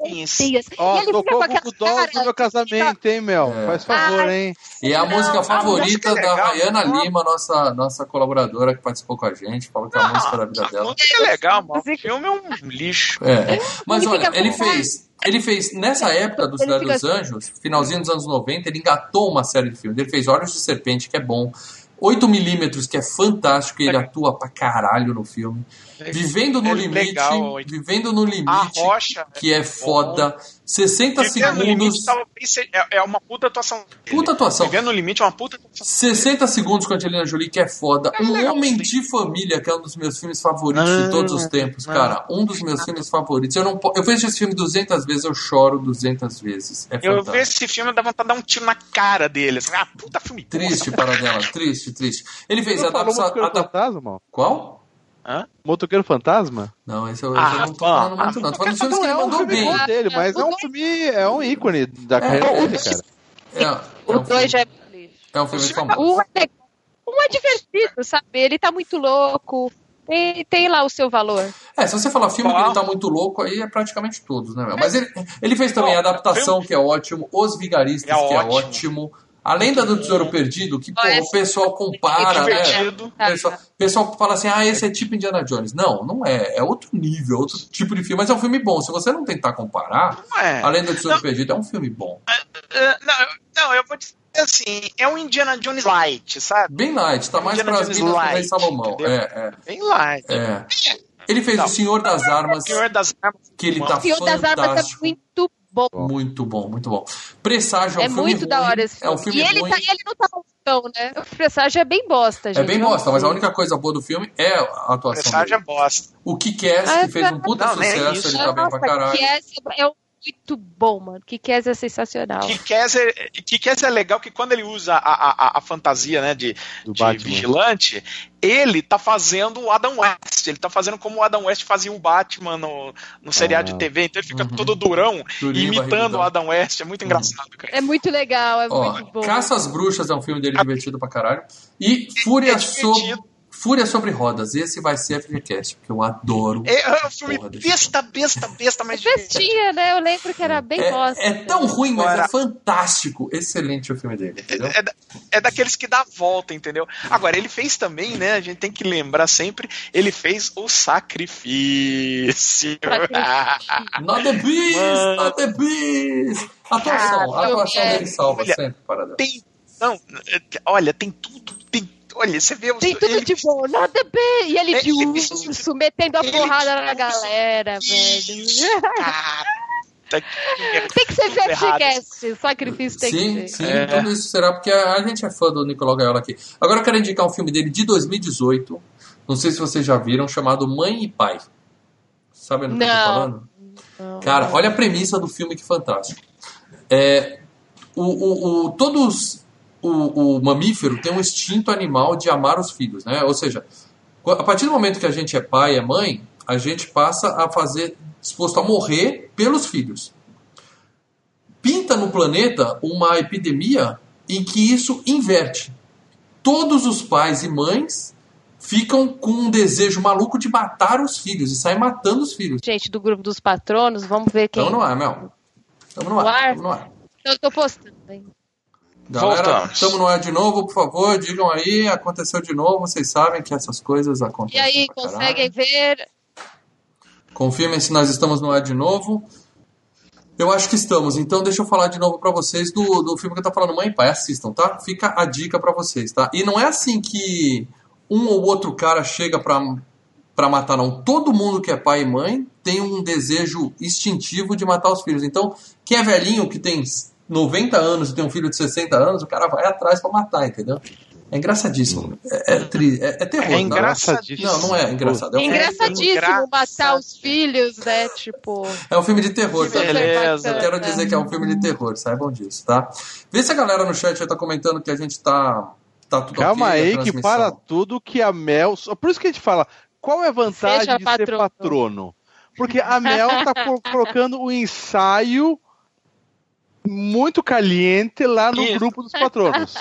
Isso. essa. Ó, ele tocou com aquela cara. meu casamento, hein, Mel? É. Faz favor, hein? E é a Não, música a favorita música é da. Rayana Lima, nossa, nossa colaboradora que participou com a gente, falou que é a música da vida a dela. música é legal, mas o filme é um lixo. É. Mas Ele olha, ele fez. Ele fez, nessa época do Cidade dos Anjos, finalzinho dos anos 90, ele engatou uma série de filmes. Ele fez Olhos de Serpente, que é bom. 8mm, que é fantástico, e ele atua pra caralho no filme. Vivendo no É Limite, legal, oito. Vivendo no A Limite, rocha. que é foda. 60 Vivendo limite segundos. seja- é, é uma puta atuação. Puta atuação. Vivendo no limite é uma puta atuação. 60 segundos com a Angelina Jolie, que é foda. É Um legal, Homem sim. de Família, que é um dos meus filmes favoritos Ah, de todos os tempos, ah. cara. Um dos meus filmes favoritos. Eu, não, eu vejo esse filme 200 vezes, eu choro 200 vezes. É Eu vi esse filme, dá vontade de dar um tiro na cara dele. Assim, ah, puta filme Triste para dela, triste, triste. Ele fez não falou adaptação. Adap... Qual? Hã? Motoqueiro Fantasma? Não, esse eu, Ah, eu não tô ah, falando muito, não. Tô falando dos filmes que ele Não é um mandou filme bem. bom dele, mas é um filme, é um ícone da carreira o dele, dois- cara. É, é O um 2 filme, já é. é um filme famoso. Um é. Um é divertido, sabe? Ele tá muito louco. Tem, tem lá o seu valor. É, se você falar filme que Qual? ele tá muito louco, aí é praticamente todos, né, meu? Mas ele, ele fez também a adaptação, que é ótimo, Os Vigaristas, É que é ótimo. A Lenda do Tesouro Perdido, que pô, o pessoal compara, É né? divertido. O pessoal, o pessoal fala assim, ah, esse é tipo Indiana Jones. Não, não é. É outro nível, outro tipo de filme. Mas é um filme bom. Se você não tentar comparar, Não é. A Lenda do Tesouro Não. Perdido é um filme bom. Não, eu- não, eu vou dizer assim, é um Indiana Jones light, sabe? Bem light, tá mais Indiana para as Jones minas do Rei light, Salomão. entendeu? É, Bem light. é, é. Ele fez Não. O Senhor das Armas, Senhor das Armas. que ele tá O Senhor das Armas é fantástico. muito bom. Muito bom, muito bom. Presságio é um É filme muito da ruim, hora esse É um filme. filme e ele, ruim. tá, ele não tá bom, né? O presságio é bem bosta, gente. É bem bosta, mas a única coisa boa do filme é a atuação Presságio é dele. bosta. O Ah, que fez um puta não, sucesso, ele tá bem pra caralho. Que é, é muito bom, mano. Que é sensacional. Kikaz é, Kikaz é legal que quando ele usa a, a, a- fantasia né, de, Do de vigilante, ele tá fazendo o Adam West. Ele tá fazendo como o Adam West fazia o Batman no, no seriado Ah. de TV. Então ele fica Uhum. todo durão, imitando o Adam West. É muito engraçado, cara. É muito legal, é Ó, muito bom. Caça às Bruxas é um filme dele divertido pra caralho. E Fúria, É sobre, divertido. Fúria sobre Rodas. Esse vai ser FGCast, porque eu adoro. É, é um filme besta, besta, besta, mas divertido. Bestinha, né? Eu lembro que era bem É, bosta. é tão ruim, mas Agora- é fantástico. Excelente o filme dele, entendeu? É, da- é daqueles que dá a volta, entendeu? Agora, ele fez também, né? A gente tem que lembrar sempre, ele fez o sacrifício. Not the Beast! Mano. Not the Beast! Atuação, a Ah, atuação eu- dele salva Olha, sempre, para tem. Não, é, olha, tem tudo. Tem, Olha, você vê o Tem tudo ele- de bom, nada bem. E ele de Ele- urso, metendo a ele- porrada na galera, velho. Que- Tem que ser. FGCast. Sacrifício tem Sim, que ser. sim, É. tudo isso será porque a, a gente é fã do Nicolau Gaiola aqui. Agora eu quero indicar um filme dele de 2018. Não sei se vocês já viram, chamado Mãe e Pai. Sabe do que eu tô Não. falando? Cara, olha a premissa do filme que fantástico. É, o, o, o- todos o, o mamífero tem um instinto animal de amar os filhos, né? Ou seja, a partir do momento que a gente é pai, é mãe, a gente passa a fazer disposto a morrer pelos filhos. Pinta no planeta uma epidemia em que isso inverte. Todos os pais e mães ficam com um desejo maluco de matar os filhos e saem matando os filhos. Gente do grupo dos patronos, vamos ver quem. Tamo no ar, Mel. Tamo no No ar. Tamo no ar. Eu tô postando, hein? Galera, estamos no ar de novo, por favor, digam aí, aconteceu de novo, vocês sabem que essas coisas E acontecem. aí, pra caralho. conseguem ver? Confirmem se nós estamos no ar de novo. Eu acho que estamos, então deixa eu falar de novo pra vocês do, do filme que eu tô falando, Mãe e Pai, assistam, tá? Fica a dica pra vocês, tá? E não é assim que um ou outro cara chega pra, pra matar, não. Todo mundo que é pai e mãe tem um desejo instintivo de matar os filhos. Então, quem é velhinho, que tem 90 anos e tem um filho de 60 anos, o cara vai atrás pra matar, entendeu? É engraçadíssimo. É, é, tri- é, é terror. É não. engraçadíssimo. Não, não é engraçado. É um, É filme, engraçadíssimo engraçado. matar os filhos, né? Tipo. é um filme de terror, tá? beleza. Eu quero dizer que é um filme de terror, saibam disso, tá? Vê se a galera no chat aí tá comentando que a gente tá, tá tudo Calma ok, aí, que para tudo que a Mel. só- Por isso que a gente fala, qual é a vantagem Seja de ser patrono. Porque a Mel tá co- colocando o ensaio muito caliente lá no Isso. grupo dos patronos.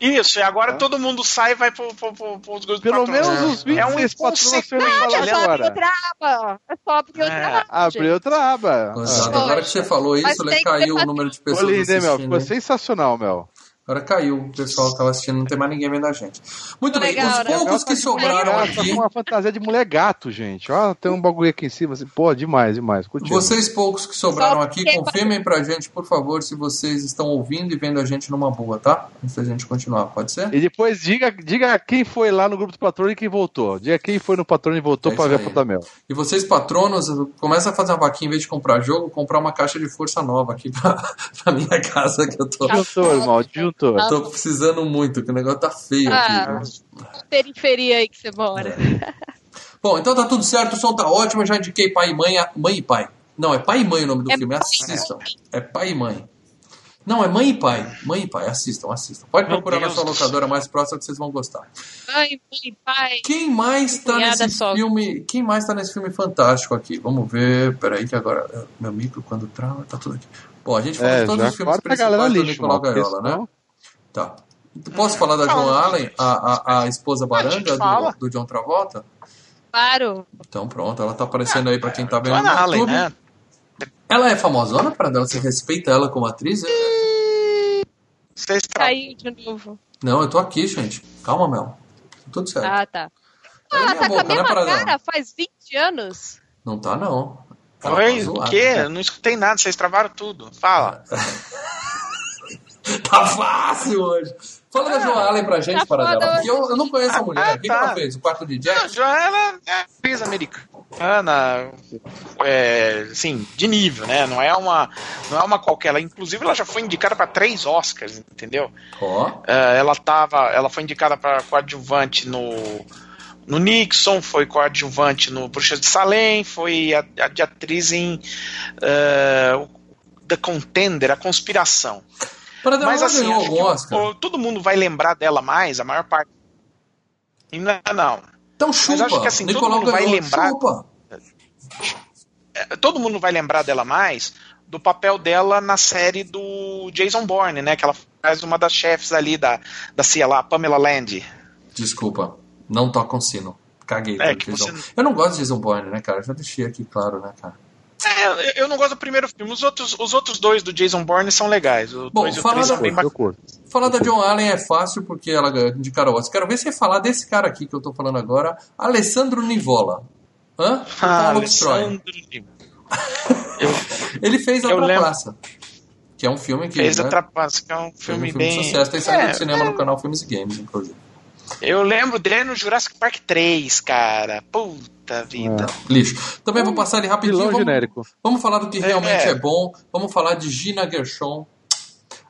Isso, e agora todo mundo sai e vai pro, pro, pro, pros grupos Pelo patronos. menos os É um 26 patronos que eu inconsequente, falar É só abrir agora. outra aba. É só abrir outra É, aba. Abriu outra aba. Agora que você falou isso, tem que caiu o número de pessoas lindo, hein, Mel? Ficou sensacional, Mel. Agora caiu, o pessoal que tava assistindo, não tem mais ninguém vendo a gente. Muito bem, Legal, os né? poucos Mel que de sobraram tá aqui, com uma fantasia de mulher gato, gente. Ó, tem um bagulho aqui em cima, assim, pô, demais, demais. Curtindo. vocês poucos que sobraram aqui, confirmem pra gente, por favor, se vocês estão ouvindo e vendo a gente numa boa, tá? Antes da gente continuar, pode ser? E depois diga, diga quem foi lá no grupo do patrono e quem voltou. Diga quem foi no patrono e voltou É pra ver a da Mel. E vocês, patronos, começa a fazer uma vaquinha em vez de comprar jogo, comprar uma caixa de força nova aqui pra, pra minha casa que eu tô, Disjuntor, irmão, disjuntor. Tá. tô precisando muito, que o negócio tá feio Ah. aqui. Periferia aí que você mora. Bom, então tá tudo certo, o som tá ótimo, eu já indiquei pai e mãe, mãe e pai. Não, é pai e mãe o nome do É filme, assistam. É pai e mãe. Não, é mãe e pai. Mãe e pai, assistam, assistam. Pode Meu procurar na Deus sua do locadora mais próxima que vocês vão gostar. Mãe, mãe, pai. Quem mais tá nesse sogra. filme? Quem mais tá nesse filme fantástico aqui? Vamos ver. Peraí, que agora. Meu micro, quando trava, tá tudo aqui. Bom, a gente falou É, de todos os filmes corta a galera principais do lixo, Nicolau Gaiola, né? Tá. Posso falar da Joan Allen, a, a, a esposa baranga do, do John Travolta? Claro. Então pronto, ela tá aparecendo aí pra quem tá vendo Joan no Allen, YouTube. né? Ela é famosona para dela, você respeita ela como atriz? Vocês tra- Caiu de novo. Não, eu tô aqui, gente. Calma, Mel. Tudo certo. Ah, tá. Ah, minha tá com a boca, né, mesma Paradela? cara faz 20 anos. Não tá, não. Ela Oi, tá o quê? Não escutei nada, vocês travaram tudo. Fala. Tá fácil hoje. Fala da Joan Allen pra gente, tá Paradela. Porque eu, eu não conheço a mulher. Ah, O que, que tá. ela fez? O quarto de Jack? Joana é atriz americana, é, assim, de nível, né? Não é uma, não é uma qualquer. Ela, inclusive, ela já foi indicada para três Oscars, entendeu? Ó. É, ela tava, ela foi indicada para coadjuvante no no Nixon, foi coadjuvante no Bruxas de Salem, foi a, a de atriz em é, o- The Contender, a conspiração. Paradela Mas assim, ganhou acho Oscar? o- todo mundo vai lembrar dela mais, a maior parte. E Não, não. Então chupa. acho que assim, todo Nicolau mundo vai lembrar- Chupa. É, Todo mundo vai lembrar dela mais do papel dela na série do Jason Bourne, né? Que ela faz uma das chefes ali da, da CIA lá, Pamela Land. Desculpa. Não toca um sino. Caguei. É, você- Eu não gosto de Jason Bourne, né, cara? Já deixei aqui claro, né, cara? É, eu- não gosto do primeiro filme. Os outros, os outros dois do Jason Bourne são legais. O Bom, dois o fala três da- bem. Falar da John Allen é fácil porque ela de Oscar. Quero ver você falar desse cara aqui que eu tô falando agora, Alessandro Nivola. Hã? Ah. Alessandro. Ele fez A. Trapaça, que é um filme que Fez né, a Trapaça, que é um fez um filme filme bem. de sucesso. Tem saído É, do cinema no canal Filmes e Games, inclusive. Eu lembro dele no Jurassic Park 3, cara. Puta vida. É. Lixo. Também vou passar ele rapidinho. Vilão Vamos, genérico. vamos falar do que realmente É. é bom. Vamos falar de Gina Gershon,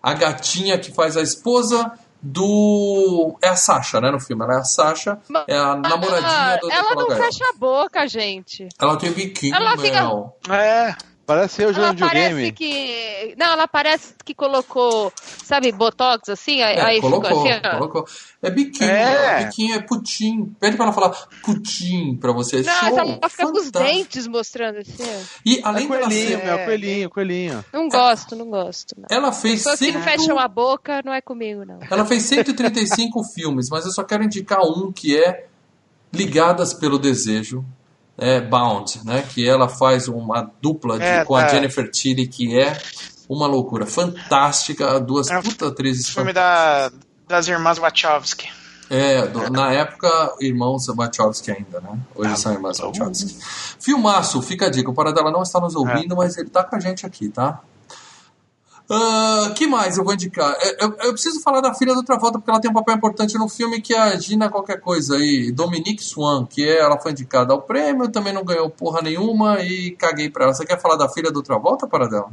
a gatinha que faz a esposa do. É a Sasha, né? No filme. Ela é a Sasha, é a namoradinha do ela não fecha a boca, gente. Ela tem biquíni, Ela fica- Mel. É. Parece eu jogando parece videogame. que. Não, ela parece que colocou, sabe, botox assim, aí, É, aí colocou, ficou assim, ó. colocou. É biquíni, É. é. biquíni é putim. Pede pra ela falar putim pra você. Não, Show, ela fica com os dentes mostrando assim. E É além dela coelhinho, ser... meu, coelhinho, coelhinho. Não gosto, não gosto. Não. Ela fez, Pessoas que cento- fecham a boca não é comigo, não. ela fez 135 filmes, mas eu só quero indicar um que é Ligadas pelo Desejo. É Bound, né? Que ela faz uma dupla de- É, com a tá. Jennifer Tilly, que é uma loucura. Fantástica, duas É puta atrizes Filme da, das irmãs Wachowski. É, do- na época, irmãos Wachowski ainda, né? Hoje Ah, são irmãs bom. Wachowski. Filmaço, fica a dica. O Paradela não está nos É. ouvindo, mas ele tá com a gente aqui, tá? Ah, que mais eu vou indicar? É, Eu, eu preciso falar da filha do Travolta, porque ela tem um papel importante no filme que é a Gina qualquer coisa aí, Dominique Swan, que é, ela foi indicada ao prêmio, também não ganhou porra nenhuma e caguei pra ela. Você quer falar da filha do Travolta, Paradela?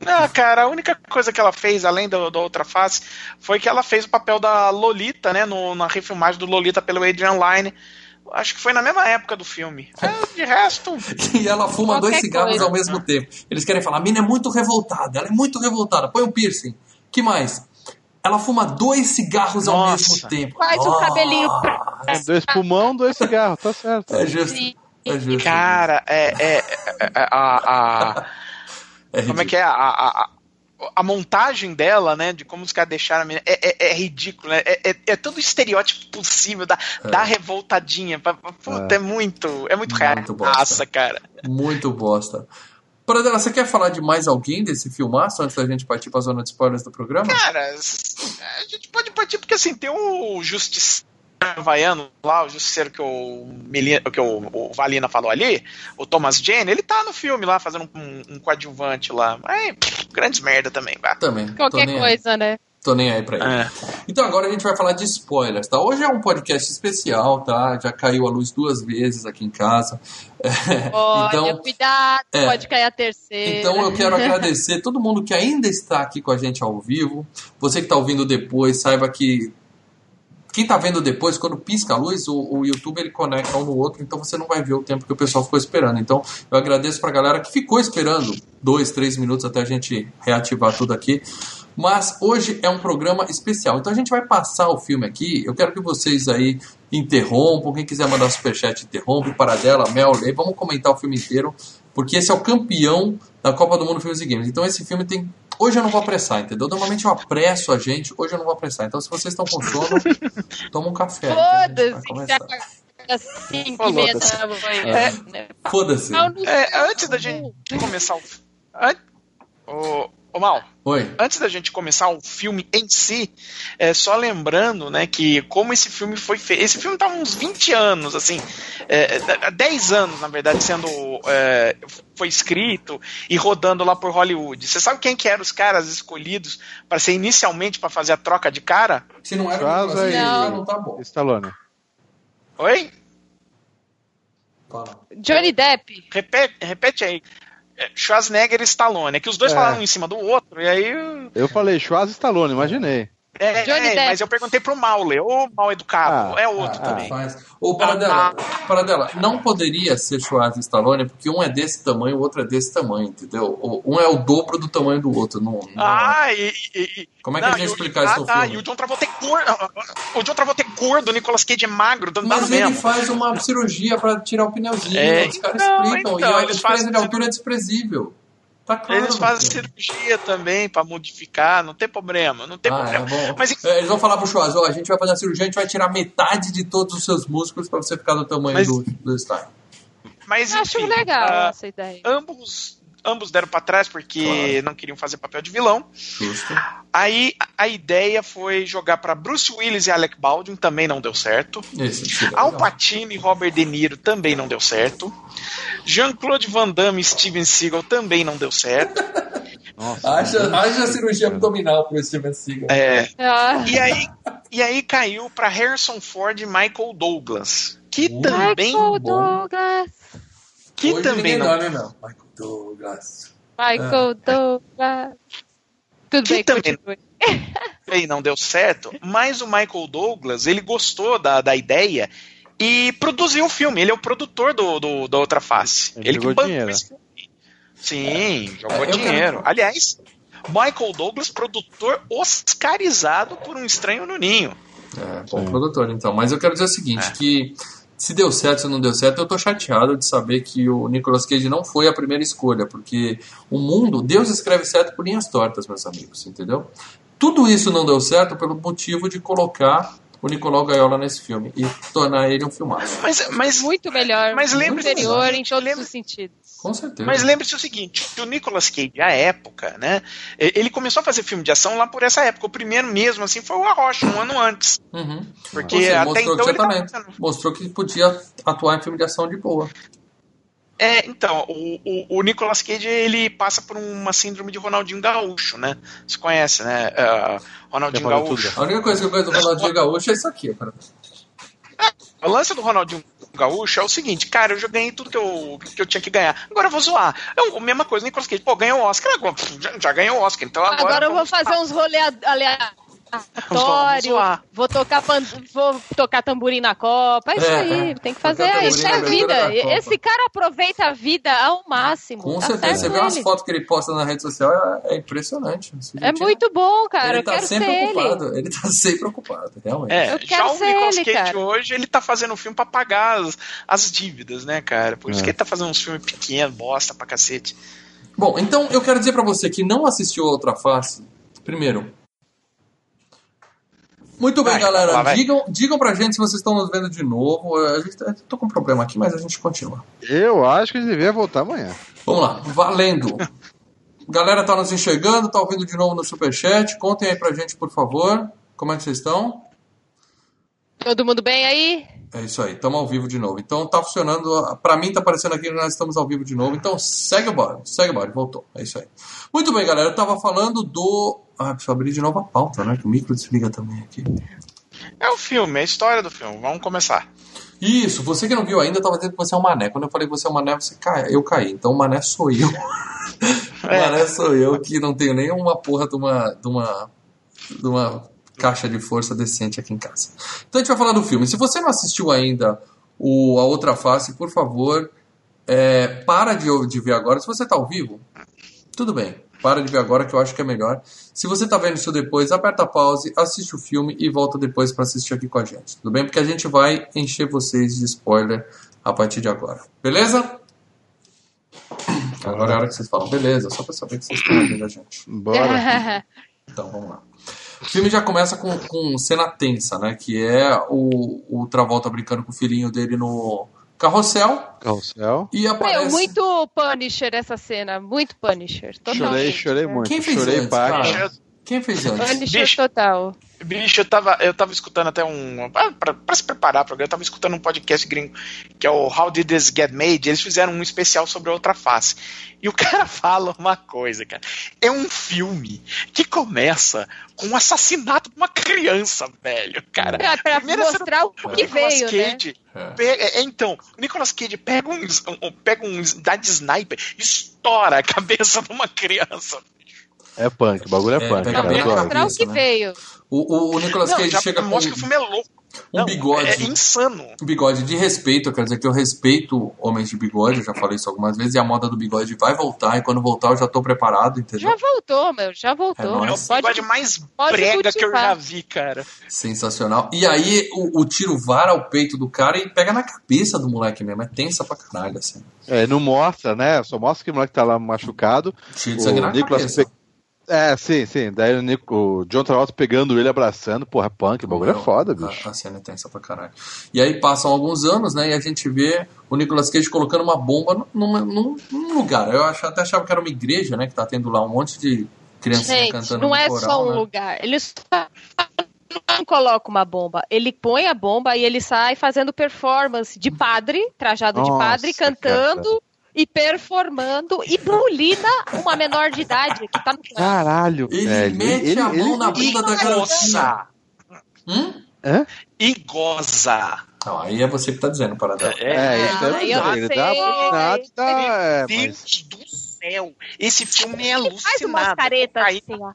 Não, cara, a única coisa que ela fez, além da, da outra face, foi que ela fez o papel da Lolita, né? No, na refilmagem do Lolita pelo Adrian Lyne. Acho que foi na mesma época do filme. É, de resto. E ela fuma Qualquer dois cigarros coisa. ao mesmo tempo. Eles querem falar, a mina é muito revoltada, ela é muito revoltada. Põe um piercing. que mais? Ela fuma dois cigarros ao Nossa. mesmo tempo. Faz o cabelinho pra- Ah, Dois pulmão, dois cigarros, tá certo. É justo. Sim. É justo. Cara, é. é, é- é- a, a- É como é que é? A, a, a, montagem dela, né? De como os caras deixaram a menina. É, é, é ridículo, né? É, é, é todo estereótipo possível da, da revoltadinha. Puta, é. muito. É muito, Muito bosta. raça, cara. Muito bosta. Paradela, você quer falar de mais alguém desse filmaço antes da gente partir pra zona de spoilers do programa? Cara, a gente pode partir porque assim, tem o Justiceiro Havaiano lá, o Justiceiro que o, Melina, que o, o Valina falou ali, o Thomas Jane, ele tá no filme lá fazendo um, um coadjuvante lá. Mas, pff, grandes merda também, vá. Também. Qualquer nem Aí. coisa, né? Tô nem aí pra ele. É. Então agora a gente vai falar de spoilers, tá? Hoje é um podcast especial, tá? Já caiu a luz duas vezes aqui em casa. Olha, então, cuidado, é. pode cair a terceira. Então eu quero agradecer todo mundo que ainda está aqui com a gente ao vivo. Você que está ouvindo depois, saiba que quem está vendo depois, quando pisca a luz, o, o YouTube ele conecta um no outro, então você não vai ver o tempo que o pessoal ficou esperando. Então eu agradeço para a galera que ficou esperando dois, três minutos até a gente reativar tudo aqui. Mas hoje é um programa especial. Então a gente vai passar o filme aqui. Eu quero que vocês aí interrompam. Quem quiser mandar superchat, interrompe. Paradela, Mel, Lê. Vamos comentar o filme inteiro. Porque esse é o campeão da Copa do Mundo Filmes e Games. Então esse filme tem. Hoje eu não vou apressar, entendeu? Normalmente eu apresso a gente, hoje eu não vou apressar. Então se vocês estão com sono, toma um café. Foda-se, começar. às 5 e meia da manhã. né? Foda-se. É, antes da gente começar o. An... ô Mal, Oi. antes da gente começar o filme em si, é só lembrando, né, que como esse filme foi feito. Esse filme tá há uns 20 anos, assim, é, há 10 anos, na verdade, sendo. é, foi escrito e rodando lá por Hollywood. Você sabe quem que eram os caras escolhidos para ser inicialmente para fazer a troca de cara? Se não era o aí. já não tá bom. Stallone. Oi? Johnny Depp. Repete, repete aí. Schwarzenegger e Stallone. É que os dois É. falaram um em cima do outro, e aí. Eu falei Schwarz e Stallone, imaginei. É, Johnny é, Depp. mas eu perguntei pro Maule, ou mal educado, Ah, é outro Ah, também. faz. Ô, Paradela, Paradela, não poderia ser Schwarzenegger e Stallone, porque um é desse tamanho, o outro é desse tamanho, entendeu? Um é o dobro do tamanho do outro. Não, não- Ah, e, e- e- Como é que a gente explicar isso ah, no tá, filme? E o John Travolta é gordo. O John Travolta é gordo, o Nicolas Cage é magro, dá Mas ele mesmo. faz uma cirurgia pra tirar o pneuzinho, É, os caras então, explicam, então, e a eles diferença fazem- de altura é desprezível. Tá claro. Eles fazem cara. cirurgia também pra modificar, não tem problema, não tem Ah, é problema. bom. Mas enfim, É, Eles vão falar pro Schwarz, ó, a gente vai fazer a cirurgia, a gente vai tirar metade de todos os seus músculos pra você ficar do tamanho Mas- do, do Stein. mas Acho enfim, legal ah, essa ideia. ambos, ambos deram pra trás porque Claro. não queriam fazer papel de vilão. Justo. Aí a ideia foi jogar pra Bruce Willis e Alec Baldwin, também não deu certo. Esse seria Al. Pacino e Robert De Niro também não deu certo. Jean-Claude Van Damme e Steven Seagal também não deu certo. Nossa. Haja, haja cirurgia abdominal pro Steven Seagal. É, Ah, e aí, E aí caiu para Harrison Ford e Michael Douglas, que Uh, também Michael bom. Douglas. que Hoje também não, dorme, não. Michael Douglas. Michael Douglas. Tudo Que bem, também- continue. e não deu certo, mas o Michael Douglas, ele gostou da, da ideia e produziu o filme. Ele é o produtor do, do- da Outra Face. Ele Ele, que jogou bancou dinheiro. esse filme. Sim, jogou É, eu quero- dinheiro. Aliás, Michael Douglas, produtor oscarizado por um estranho no ninho. É, bom Sim. produtor, então. Mas eu quero dizer o seguinte, É. que se deu certo, se não deu certo, eu tô chateado de saber que o Nicolas Cage não foi a primeira escolha, porque o mundo, Deus escreve certo por linhas tortas, meus amigos, entendeu? Tudo isso não deu certo pelo motivo de colocar o Nicolau Gaiola nesse filme e tornar ele um filmaço. Mas, mas, Muito melhor. Mas superior do em todos os sentidos. Com certeza. mas lembre-se o seguinte: o Nicolas Cage, à época, né? Ele começou a fazer filme de ação lá por essa época. O primeiro mesmo, assim, foi o Arrocha, um ano antes. Uhum. Porque seja, até mostrou então que ele tava Mostrou que podia atuar em filme de ação de boa. É, então, o, o, o Nicolas Cage, ele passa por uma síndrome de Ronaldinho Gaúcho, né? Você conhece, né? Ah, Ronaldinho Gaúcho. A única coisa que eu conheço do Ronaldinho Gaúcho é isso aqui, cara. O lance do Ronaldinho Gaúcho é o seguinte, cara, eu já ganhei tudo que eu, que eu tinha que ganhar. Agora eu vou zoar. É a mesma coisa, Nicolas Cage, pô, ganhou o Oscar, agora, pff, já, já ganhou o Oscar, então agora. Agora, eu vou fazer uns rolê aleatórios. Vou tocar, pan- vou tocar tamborim na Copa. É isso É, aí, é. tem que fazer. tamborim Isso é vida. Esse cara aproveita a vida ao máximo. Com tá certeza. Você vê umas ele. fotos que ele posta na rede social, é, é impressionante. Esse É jeitinho- muito bom, cara. Ele eu tá sempre ele. ocupado. Ele. tá sempre ocupado, realmente. É, Eu já quero o ser Nicolas ele, Cage cara. hoje, ele tá fazendo um filme pra pagar as, as dívidas, né, cara? Por isso É. que ele tá fazendo uns filmes pequenos, bosta pra cacete. Bom, então eu quero dizer pra você que não assistiu a Outra Face, primeiro. Muito bem, Vai, galera. vai. digam, digam pra gente se vocês estão nos vendo de novo. A gente, eu tô com um problema aqui, mas a gente continua. Eu acho que ele devia voltar amanhã. Vamos lá, valendo. Galera, tá nos enxergando, tá ouvindo de novo no Superchat. Contem aí pra gente, por favor. Como é que vocês estão? Todo mundo bem aí? É isso aí, estamos ao vivo de novo. Então tá funcionando. Pra mim tá aparecendo aqui que nós estamos ao vivo de novo. Então segue o segue o voltou. É isso aí. Muito bem, galera. Eu tava falando do. Ah, preciso abrir de novo a pauta, né? Que o micro desliga também aqui. É o filme, é a história do filme. Vamos começar. Isso, você que não viu ainda, eu tava dizendo que você é um mané. Quando eu falei que você é um mané, você cai. Eu caí. Então o mané sou eu. o mané sou eu que não tenho nem uma porra de uma. de uma. de uma caixa de força decente aqui em casa. Então a gente vai falar do filme. Se você não assistiu ainda o A Outra Face, por favor, é, para de, de ver agora. Se você tá ao vivo, tudo bem. Para de ver agora que eu acho que é melhor. Se você tá vendo isso depois, aperta a pause, assiste o filme e volta depois para assistir aqui com a gente. Tudo bem? Porque a gente vai encher vocês de spoiler a partir de agora. Beleza? Agora é a hora que vocês falam, beleza, só para saber que vocês estão ouvindo a gente. Bora. Então, vamos lá. O filme já começa com, com cena tensa, né? Que é o, o Travolta brincando com o filhinho dele no carrossel Carrossel. e aparece... Meu, muito Punisher essa cena. Muito Punisher. Chorei, Totalmente. chorei muito. Quem fez chorei? Bicho, Quem fez antes? Bicho. total. Bicho, eu tava, eu tava escutando até um. Pra, pra se preparar programa, eu tava escutando um podcast gringo que é o How Did This Get Made? Eles fizeram um especial sobre a outra face. E o cara fala uma coisa, cara. É um filme que começa com o assassinato de uma criança, velho, cara. Pra, pra Primeira cena- mostrar o que Nicolas veio, né? Cage É. pega- é, então, o Nicolas Cage pega um, um- pega um dá de sniper e estoura a cabeça de uma criança. É punk, o bagulho é, É, punk. pega cara, bem eu a gosto. Mostrar o que né? veio. O, o, o Nicolas Não, Cage já chega com mostra que o filme é louco. um Não, bigode. É insano. um bigode de respeito, eu quero dizer que eu respeito homens de bigode, eu já falei isso algumas vezes, e a moda do bigode vai voltar, e quando voltar eu já tô preparado, entendeu? Já voltou, meu. Já É voltou. nóis. É o Pode- bigode mais brega que eu já vi, cara. Sensacional. E aí o, o tiro vara o peito do cara e pega na cabeça do moleque mesmo, é tensa pra caralho, assim. É, não mostra, né? Só mostra que o moleque tá lá machucado. Tiro de sangue na Nicolas cabeça. pe- É, sim, sim. Daí o, Nico- o John Travolta pegando ele, abraçando. Porra, punk, o bagulho é foda, a- bicho. A, cena é tensa pra caralho. E aí passam alguns anos, né? E a gente vê o Nicolas Cage colocando uma bomba numa- num, num lugar. Eu até achava que era uma igreja, né? Que tá tendo lá um monte de criancinha Gente, cantando não é coral, só um né? lugar. Ele só não coloca uma bomba. Ele põe a bomba e ele sai fazendo performance de padre, trajado de Nossa, padre, cantando e performando e bulina uma menor de idade que tá no Caralho, Ele velho. mete ele, a mão ele- na bunda da garotinha. Hum? Hã? E goza. Não, aí é você que tá dizendo, Paradela. É, isso Ah, é eu verdade. Ele sei. dá oportunidade, dá, é, Deus do céu. Esse filme é Faz alucinado. umas caretas Aí- assim, ó.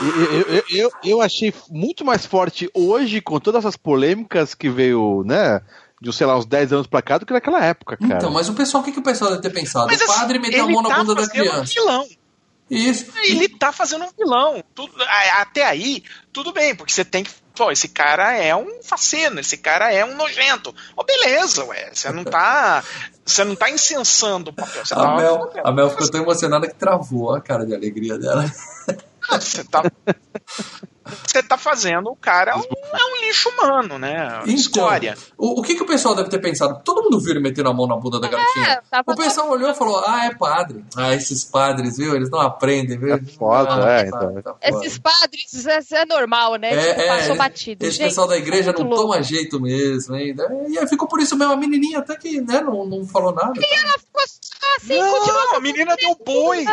eu, eu, eu, eu achei muito mais forte hoje, com todas essas polêmicas que veio, né, de, sei lá, uns 10 anos pra cá, do que naquela época, cara. Então, mas o pessoal, o que, que o pessoal deve ter pensado? Mas, o assim, padre meteu a mão na tá bunda da fazendo criança. Um vilão. Isso. Ele tá fazendo um vilão. Tudo, a- até aí, tudo bem, porque você tem que. Pô, esse cara é um faceno, esse cara é um nojento. Ó, beleza, ué. Você não tá. Você não tá incensando o papel. Você A tá, Mel, a Mel ficou tão emocionada que travou a cara de alegria dela. você tá. Você tá fazendo o cara um, é um lixo humano, né? Então, Escória. O, o que, que o pessoal deve ter pensado? Todo mundo viu ele metendo a mão na bunda da garotinha. É, O pessoal olhou e falou: Ah, é padre. Ah, esses padres, viu? Eles não aprendem, viu? É foda, Ah, é, tá, então. tá foda. Esses padres, isso é normal, né? É, tipo, é, passou esse- batido. Esse Gente, pessoal da igreja não louco. toma jeito mesmo, hein? E aí ficou por isso mesmo. A menininha até que né, não, não falou nada. Ela ficou assim, não, continuou a menina deu boi.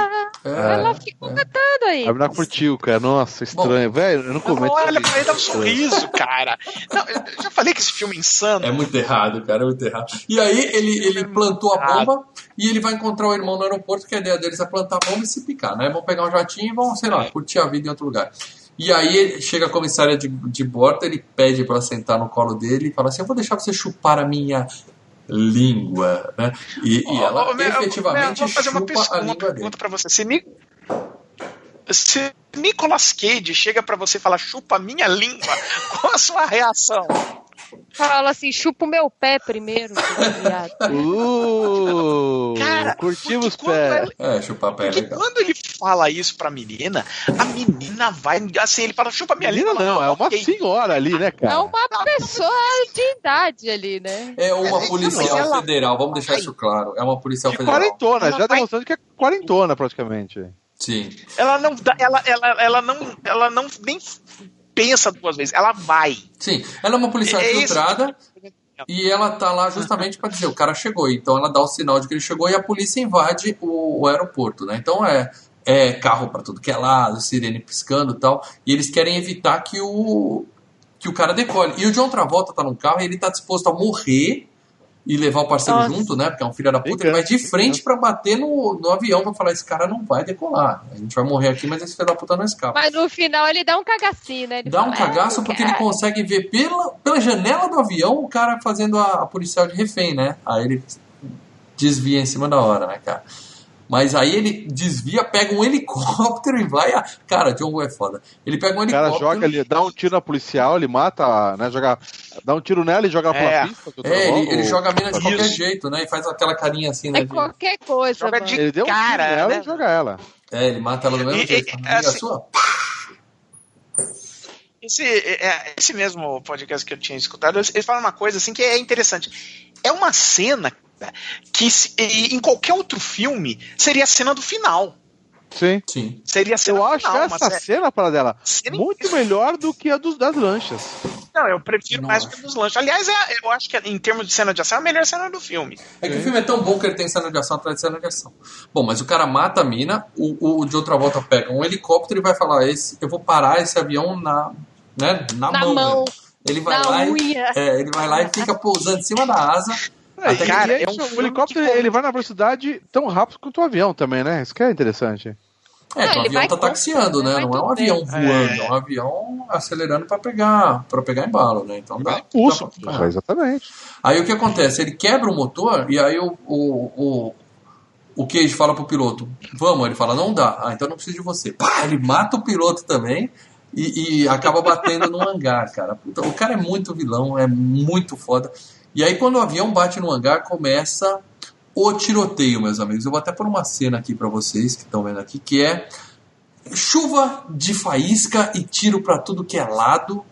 É, Ela ficou cantando aí. A menina curtiu, cara. Nossa, estranho. Velho, eu não comento. Olha pra ele, dá um sorriso, cara. Não, eu já falei que esse filme é insano. É muito errado, cara, é muito errado. E aí ele, ele plantou a bomba e ele vai encontrar o irmão no aeroporto, que a ideia deles é plantar a bomba e se picar, né? Vão pegar um jatinho e vão, sei lá, curtir a vida em outro lugar. E aí ele- chega a comissária de, de bordo, ele pede pra sentar no colo dele e fala assim: Eu vou deixar você chupar a minha língua, né? E, e Ó, ela Mel, efetivamente fazer uma, uma pergunta pra você. Se, Ni... Se Nicolas Cage chega pra você e fala chupa minha língua, qual a sua reação? Fala assim, chupa o meu pé primeiro. Uh, Cara, curtimos pé. ela- É, chupar pé é Porque legal. quando ele fala isso pra menina, a menina vai. Assim, ele fala, chupa minha Menina não, é uma ok. senhora ali, né, É cara? uma pessoa de idade ali, né? É uma policial ela- federal, vamos deixar isso claro. É uma policial De federal. quarentona, Ela já vai- demonstrando que é quarentona praticamente. Sim. Ela não dá, ela, ela, ela não, ela não nem pensa duas vezes, ela vai. Sim, ela é uma policial É isso. infiltrada e ela tá lá justamente para dizer o cara chegou. Então ela dá o sinal de que ele chegou e a polícia invade o, o aeroporto, né? Então é, é carro para tudo que é lado, sirene piscando e tal. E eles querem evitar que o que o cara decole. E o John Travolta tá num carro e ele tá disposto a morrer e levar o parceiro Nossa. junto, né? Porque é um filho da puta. Ele vai de frente para bater no, no avião para falar: esse cara não vai decolar. A gente vai morrer aqui, mas esse filho da puta não escapa. Mas no final ele dá um cagacinho, né? Ele Dá um fala, cagaço "É, porque ele cara." consegue ver pela, pela janela do avião o cara fazendo a, a policial de refém, né? Aí ele desvia em cima da hora, né, cara? Mas aí ele desvia, pega um helicóptero e vai. A... Cara, John Woo é foda. Ele pega um O cara helicóptero. joga ali, dá um tiro na policial, ele mata, né? Joga, dá um tiro nela e joga ela É. pela pista. É, ele, ele joga a mina de Isso. qualquer jeito, né? E faz aquela carinha assim, né? É qualquer coisa, Joga mano. de- Ele deu um Cara, tiro nela né? e joga ela. É, ele mata ela do mesmo E- jeito. e- Amiga assim- sua? Esse, é, esse mesmo podcast que eu tinha escutado, eles falam uma coisa assim que é interessante. É uma cena que se- e- em qualquer outro filme seria a cena do final. Sim. Sim. Seria a cena Eu acho final. uma essa cena- cena para dela cena muito melhor do que a dos, das lanchas. Não, eu prefiro Não mais acho. que dos lanches. Aliás, é- eu acho que em termos de cena de ação é a melhor cena do filme. É que o filme é tão bom que ele tem cena de ação atrás de cena de ação. Bom, mas o cara mata a mina, o, o de outra volta pega um helicóptero e vai falar: esse, eu vou parar esse avião na, né, na, Na mão. mão? Ele vai na lá unha. E, é, ele vai lá e fica pousando em cima da asa. É, Até cara, e é um o helicóptero que- ele vai na velocidade tão rápido quanto o avião também, né? Isso que é interessante. É, que o avião tá taxiando, né? Não é um avião voando, é, É. um avião acelerando pra pegar, pra pegar embalo, né? Então dá. Impulso. dá pra- É, exatamente. Aí o que acontece? Ele quebra o motor e aí o, o, o, o Cage fala pro piloto: Vamos, ele fala: Não dá. Ah, então não preciso de você. Pá, ele mata o piloto também e, e acaba batendo no hangar, cara. Puta, o cara é muito vilão, é muito foda. E aí quando o avião bate no hangar, começa o tiroteio, meus amigos. Eu vou até pôr uma cena aqui pra vocês que estão vendo aqui, que é chuva de faísca e tiro pra tudo que é lado.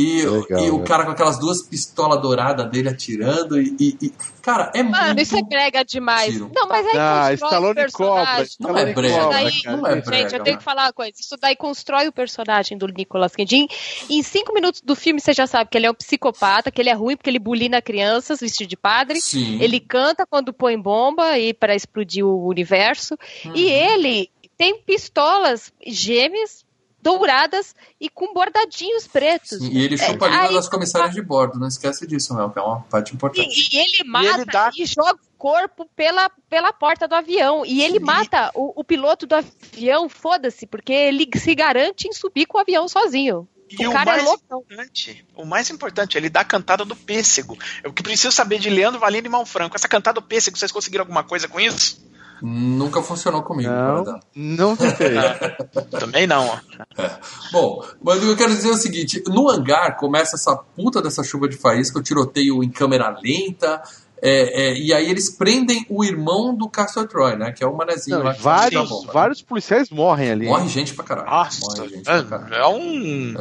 E, Legal, e o né? cara com aquelas duas pistolas douradas dele atirando. E, e- e- cara, é Mano, muito. isso é brega demais. tiro. Não, mas aí Ah, constrói o Stallone cobra. personagem. Não é brega, cobra, Daí- não é Gente, brega, eu tenho que falar uma coisa. Isso daí constrói o personagem do Nicolas Cage. Em- Em cinco minutos do filme, você já sabe que ele é um psicopata, que ele é ruim porque ele bulina crianças vestido de padre. Sim. Ele canta quando põe bomba e para explodir o universo. Uhum. E ele tem pistolas gêmeas douradas e com bordadinhos pretos. Sim, e ele chupa é, a língua das comissárias de bordo, não esquece disso, Mel, que é uma parte importante. E, e ele mata e, ele dá... e, joga o corpo pela, pela porta do avião. E ele Sim. mata o, o piloto do avião, foda-se, porque ele se garante em subir com o avião sozinho. E o, o cara é mais é importante, o mais importante, ele dá a cantada do pêssego. Eu que preciso saber de Leandro Valino e Malfranco. Essa cantada do pêssego, vocês conseguiram alguma coisa com isso? Nunca funcionou comigo. Não, não tentei. Também não. É. Bom, mas eu quero dizer é o seguinte: no hangar começa essa puta dessa chuva de faísca, o tiroteio em câmera lenta. É, é, e aí eles prendem o irmão do Castle Troy, né? Que é o manezinho não, lá. Vários, vários policiais morrem ali. Morre gente pra caralho. Nossa, Morre gente é, pra caralho. é um.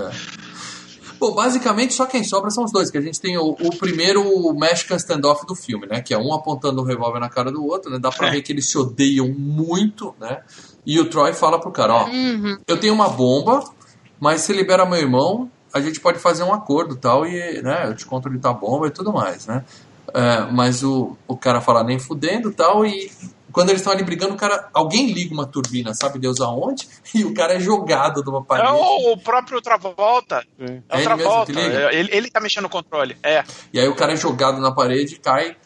Bom, basicamente só quem sobra são os dois, que a gente tem o, o primeiro Mexican standoff do filme, né? Que é um apontando o um revólver na cara do outro, né? Dá pra é. ver que eles se odeiam muito, né? E o Troy fala pro cara, ó, uhum. eu tenho uma bomba, mas se libera meu irmão, a gente pode fazer um acordo tal, e né, eu te conto onde tá a bomba e tudo mais, né? É, mas o, o cara fala nem fudendo tal, e quando eles estão ali brigando, o cara, alguém liga uma turbina, sabe Deus aonde? E o cara é jogado de uma parede. É o, o próprio Travolta. É, é o Travolta. É, ele, ele tá mexendo no controle. É. E aí o cara é jogado na parede e cai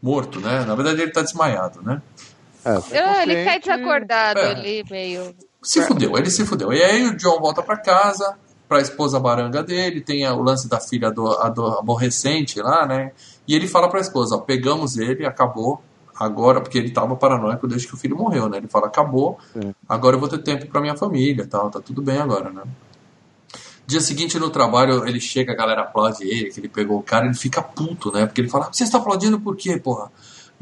morto, né? Na verdade ele tá desmaiado, né? É, tá ele cai desacordado é. ali, meio. Se fudeu, ele se fudeu. E aí o John volta para casa, pra esposa baranga dele, tem o lance da filha do, do aborrecente lá, né? E ele fala pra esposa, ó, pegamos ele, acabou, agora, porque ele estava paranoico desde que o filho morreu, né? Ele fala, acabou, Sim. agora eu vou ter tempo para minha família, tal, tá tudo bem agora, né? Dia seguinte no trabalho, ele chega, a galera aplaude ele, que ele pegou o cara, ele fica puto, né? Porque ele fala, você está aplaudindo por quê, porra?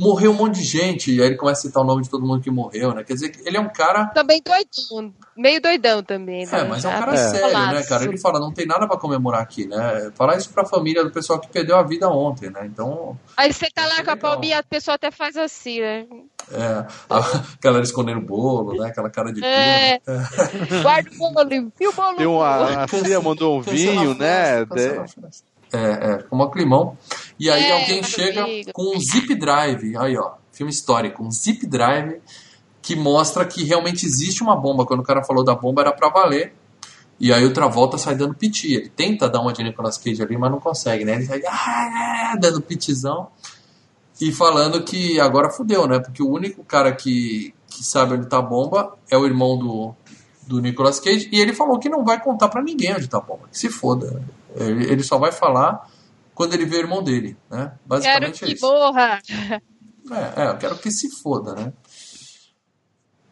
Morreu um monte de gente, e aí ele começa a citar o nome de todo mundo que morreu, né? Quer dizer, ele é um cara. Também doidão, meio doidão também. Né? É, mas é um cara é. sério, né, cara? Ele fala, não tem nada para comemorar aqui, né? Falar isso pra família do pessoal que perdeu a vida ontem, né? Então. Aí você tá lá com a palminha, a pessoa até faz assim, né? É, a galera escondendo o bolo, né? Aquela cara de é. é. Guarda o bolo, enfia o bolo. Tem uma, a Cia mandou um vinho, né? É, é, com um climão. E aí é, alguém chega amigo. com um zip drive, aí ó, filme histórico, um zip drive que mostra que realmente existe uma bomba. Quando o cara falou da bomba era para valer. E aí o Travolta sai dando piti. Ele tenta dar uma de Nicolas Cage ali, mas não consegue, né? Ele sai ah, dando pitizão e falando que agora fudeu, né? Porque o único cara que, que sabe onde tá a bomba é o irmão do, do Nicolas Cage. E ele falou que não vai contar para ninguém onde tá a bomba. Que se foda. Ele, ele só vai falar quando ele vê o irmão dele, né? Basicamente quero é que morra. É, é, eu quero que se foda, né?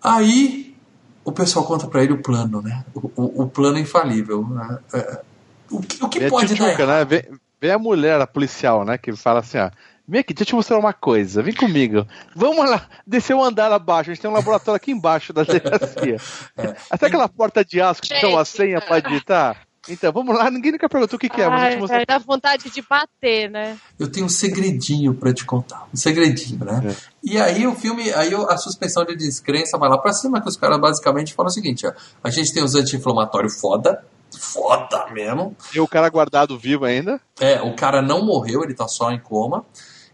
Aí o pessoal conta para ele o plano, né? O, o, o plano infalível. Né? É, o que, o que vem pode dar? Né? Vem, vem, a mulher, a policial, né? Que fala assim, ó. Vem aqui, deixa eu te mostrar uma coisa. Vem comigo. Vamos lá, descer o um andar abaixo. A gente tem um laboratório aqui embaixo da delegacia. É. Até aquela porta de aço que tem uma senha para digitar. Então, vamos lá, ninguém nunca perguntou o que, que é. Ai, mas mostrar... Dá vontade de bater, né? Eu tenho um segredinho para te contar. Um segredinho, né? É. E aí o filme, aí a suspensão de descrença vai lá pra cima, que os caras basicamente falam o seguinte: ó, a gente tem os anti-inflamatórios foda, foda mesmo. E o cara guardado vivo ainda? É, o cara não morreu, ele tá só em coma.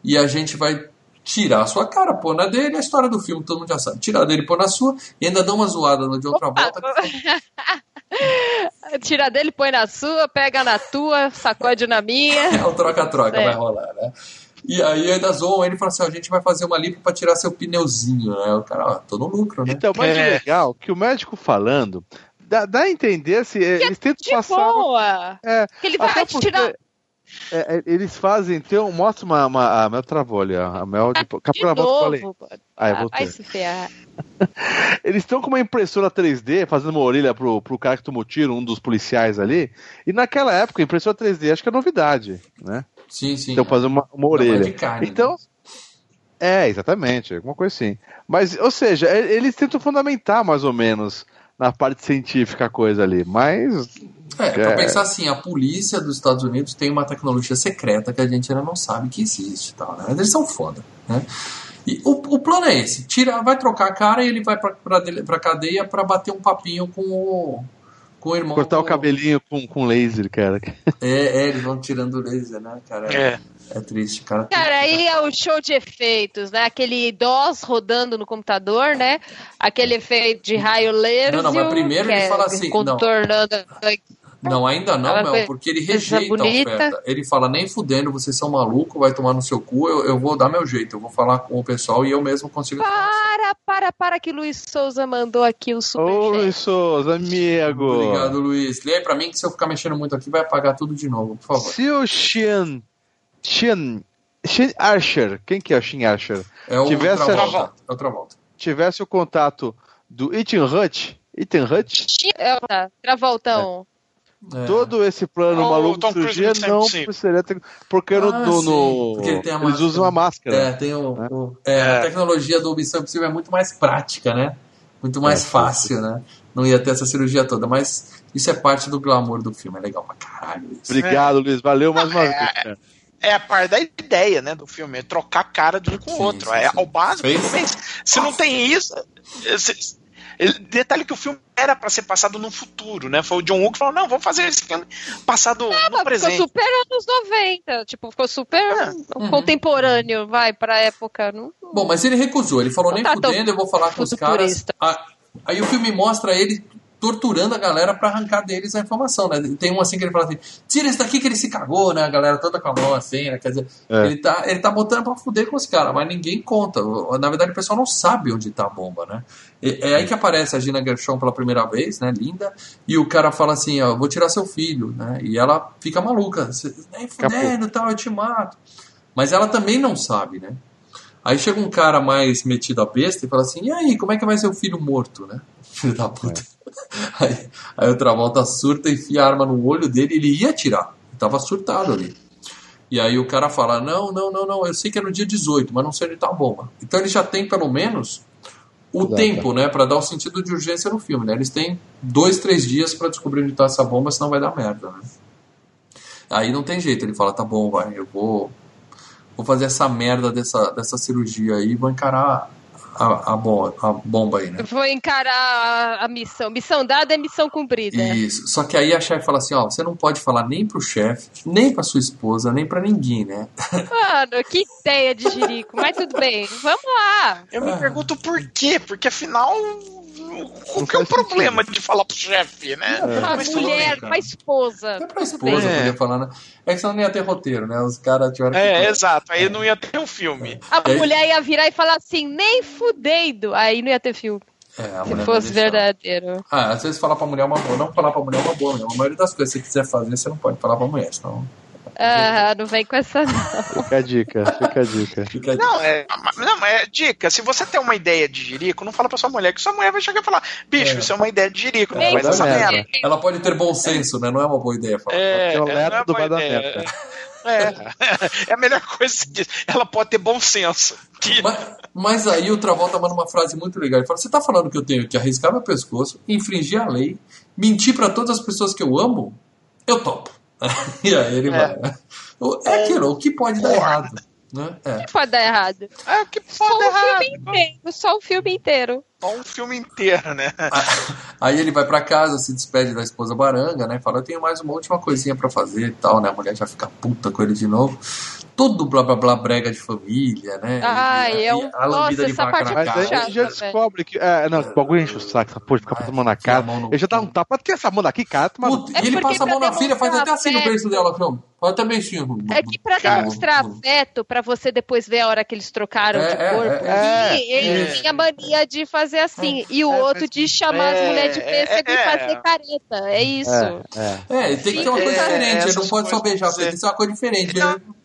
E a gente vai tirar a sua cara, pôr na dele, a história do filme todo mundo já sabe. Tirar dele, pôr na sua, e ainda dá uma zoada no de outra Opa. volta. Tira dele, põe na sua, pega na tua, sacode na minha. É o troca-troca, é. vai rolar, né? E aí ainda zoam ele e falam assim: a gente vai fazer uma limpa pra tirar seu pneuzinho, né? O cara, ó, tô no lucro, né? Então, mas é legal que o médico falando. Dá, dá a entender se que eles é tentam de passar. Boa. É, que ele vai te tirar. É, é, eles fazem, então, mostra uma, uma a Mel travou ali, a Mel de, ah, de novo, falei. Ah, eu voltei. Vai se ferrar. Eles estão com uma impressora 3D fazendo uma orelha pro, pro cara que tomou tiro, um dos policiais ali. E naquela época, impressora 3D acho que é novidade, né? Sim, sim. Então fazer uma, uma orelha. Carne, então. Né? É, exatamente, alguma coisa assim. Mas, ou seja, eles tentam fundamentar mais ou menos na parte científica a coisa ali, mas. É, pra é... pensar assim, a polícia dos Estados Unidos tem uma tecnologia secreta que a gente ainda não sabe que existe e tal, né? Mas eles são foda, né? E o, o plano é esse: tira, vai trocar a cara e ele vai pra, pra, pra cadeia para bater um papinho com o, Com o irmão. Cortar o com- cabelinho com, com laser, cara. É, é, eles vão tirando o laser, né, cara? É. É triste, cara. Cara, aí é o show de efeitos, né? Aquele DOS rodando no computador, né? Aquele efeito de raio laser. Não, não, mas primeiro ele fala assim. Contornando. Não, ainda não, Mel, porque ele rejeita a oferta. Ele fala, nem fudendo, vocês são malucos, vai tomar no seu cu, eu, eu vou dar meu jeito, eu vou falar com o pessoal e eu mesmo consigo. Para, para, para que Luiz Souza mandou aqui o Ô, superchat. Luiz Souza, amigo. Obrigado, Luiz. Lê aí pra mim que se eu ficar mexendo muito aqui, vai apagar tudo de novo, por favor. Se o Xian, Xian, Xian Archer, quem que é o Xian Archer? É o Tivesse a- Travolta. É o Travolta. Tivesse o contato do Ethan Hunt, Ethan Hunt, É, tá, Travoltão. É. todo esse plano O maluco Tom cirurgia sempre não precisaria ter, porque Ah, no- no- porque ele tem a eles máscara. usam a máscara. É, tem o, o- é, A tecnologia do Missão Impossível é muito mais prática, né? Muito mais É, fácil, né? Não ia ter essa cirurgia toda, mas isso é parte do glamour do filme. É legal pra caralho isso. Obrigado, Luiz. Valeu mais uma É, vez. cara. É a parte da ideia, né, do filme, é trocar a cara de um com o outro. sim, é sim. ao básico. Fez? Se não tem isso. é, se- ele- detalhe que o filme era pra ser passado no futuro, né? Foi o John Woo que falou: não, vamos fazer esse filme passado no Mas ficou presente. super anos 90. Tipo, ficou super Uhum. contemporâneo, vai, pra época. Não... Bom, mas ele recusou. Ele falou, Não nem tá fudendo, eu vou falar com os caras. Ah, aí o filme mostra ele torturando a galera pra arrancar deles a informação, né? Tem um assim que ele fala assim, tira esse daqui que ele se cagou, né? A galera toda com a mão assim, né? Quer dizer, É. ele, tá, ele tá botando pra fuder com os caras, mas ninguém conta. Na verdade, o pessoal não sabe onde tá a bomba, né? É, é aí que aparece a Gina Gershon pela primeira vez, né? Linda. E o cara fala assim, ó, vou tirar seu filho, né? E ela fica maluca. "Cê- Nem fudendo, tal, eu te mato. Mas ela também não sabe, né? Aí chega um cara mais metido a besta e fala assim: e aí, como é que vai ser o filho morto, né? Filho da puta. Aí, aí o Travolta surta, enfia a arma no olho dele ele ia atirar. Ele tava surtado ali. E aí o cara fala: não, não, não, não, eu sei que é no dia 18, mas não sei onde tá a bomba. Então ele já tem pelo menos o Exato. tempo, né, para dar o sentido de urgência no filme, né? Eles têm dois, três dias para descobrir onde tá essa bomba, senão vai dar merda, né? Aí não tem jeito, ele fala: tá bom, vai, eu vou vou fazer essa merda dessa, dessa cirurgia aí, vou encarar a, a, bom, a bomba aí, né? Eu vou encarar a, a missão. Missão dada é missão cumprida. Isso. Só que aí a chefe fala assim, ó, você não pode falar nem pro chefe, nem pra sua esposa, nem pra ninguém, né? Mano, que ideia de jirico. Mas tudo bem, vamos lá. Eu me Ah. pergunto por quê, porque afinal. Qual que é o problema de falar pro chefe, né? Uma mas mulher, tudo bem, uma esposa. É pra esposa, bem. podia falar, né? É que senão não ia ter roteiro, né? Os caras tiveram que... É, exato. Aí não ia ter um filme. A E aí- mulher ia virar e falar assim, nem fudendo. Aí não ia ter filme. É, a Se mulher fosse verdadeiro. Ah, às vezes falar pra mulher é uma boa. Não falar pra mulher é uma boa, mesmo. A maioria das coisas que você quiser fazer, você não pode falar pra mulher, senão... Ah, não vem com essa não. Fica a dica, fica a dica. Fica aí. Não, é, não, é dica. Se você tem uma ideia de jirico, não fala pra sua mulher, que sua mulher vai chegar e falar: bicho, É. isso é uma ideia de jirico, não É, faz essa merda. merda. Ela pode ter bom senso, né? Não é uma boa ideia falar. É, o é, neto é do boa vai dar merda. É, é a melhor coisa que diz. Ela pode ter bom senso. Que- Mas, mas aí o Travolta manda uma frase muito legal. Ele fala: Você tá falando que eu tenho que arriscar meu pescoço, infringir a lei, mentir pra todas as pessoas que eu amo? Eu topo. e aí ele É. vai. O- É aquilo, o que pode dar errado. Né? É. Que pode dar errado. É, que Só pode o errado. filme inteiro. Só o filme inteiro. Só um filme inteiro, né? Aí ele vai pra casa, se despede da esposa baranga, né? Fala, eu tenho mais uma última coisinha pra fazer e tal, né? A mulher já fica puta com ele de novo. Todo blá blá blá brega de família, né? Ai, E- é e um- a lambida nossa, de essa parte é Mas aí chato, a gente já descobre que. É, não, o bagulho enche o saco, essa porra, fica passando a mão na cara. mão no- Ele já dá um tapa, tem essa mão daqui, cara. Toma... Puta, É e ele passa a mão na filha, faz até assim no beijo dela, assim, faz até beijinho. É que pra Cara, demonstrar afeto, pra você depois ver a hora que eles trocaram É, de é, corpo, é, e ele é. tinha mania de fazer assim. E o É, outro mas- de chamar é, as mulheres de pêssego é, e fazer careta. É isso. É, é. É, e tem que ter uma coisa É, diferente, ele não pode só beijar, tem que ser uma coisa diferente.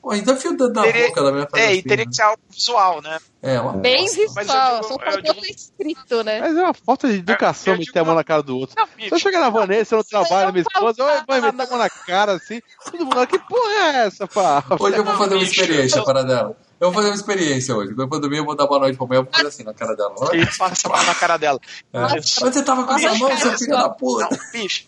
Pô, então fio da, da Teria- boca da minha É, e teria que ser algo visual, né? É, uma Bem bosta. visual. Eu Só eu faltou digo- tá escrito, né? Mas é uma falta de educação Eu- eu meter a mão na cara do outro. Não, Se eu chegar na Vanessa, eu não trabalho, minha esposa, mãe, fala, meter a mão na cara assim. Todo mundo, que porra é essa, pá? Hoje eu vou fazer uma experiência eu- para dela. Eu vou fazer uma experiência hoje. Eu for dormir, eu vou dar boa noite pra mulher, eu vou fazer assim na cara dela. E passa a mão na cara dela. É. Mas você tava com essa mão, seu filho da puta. Não, bicho.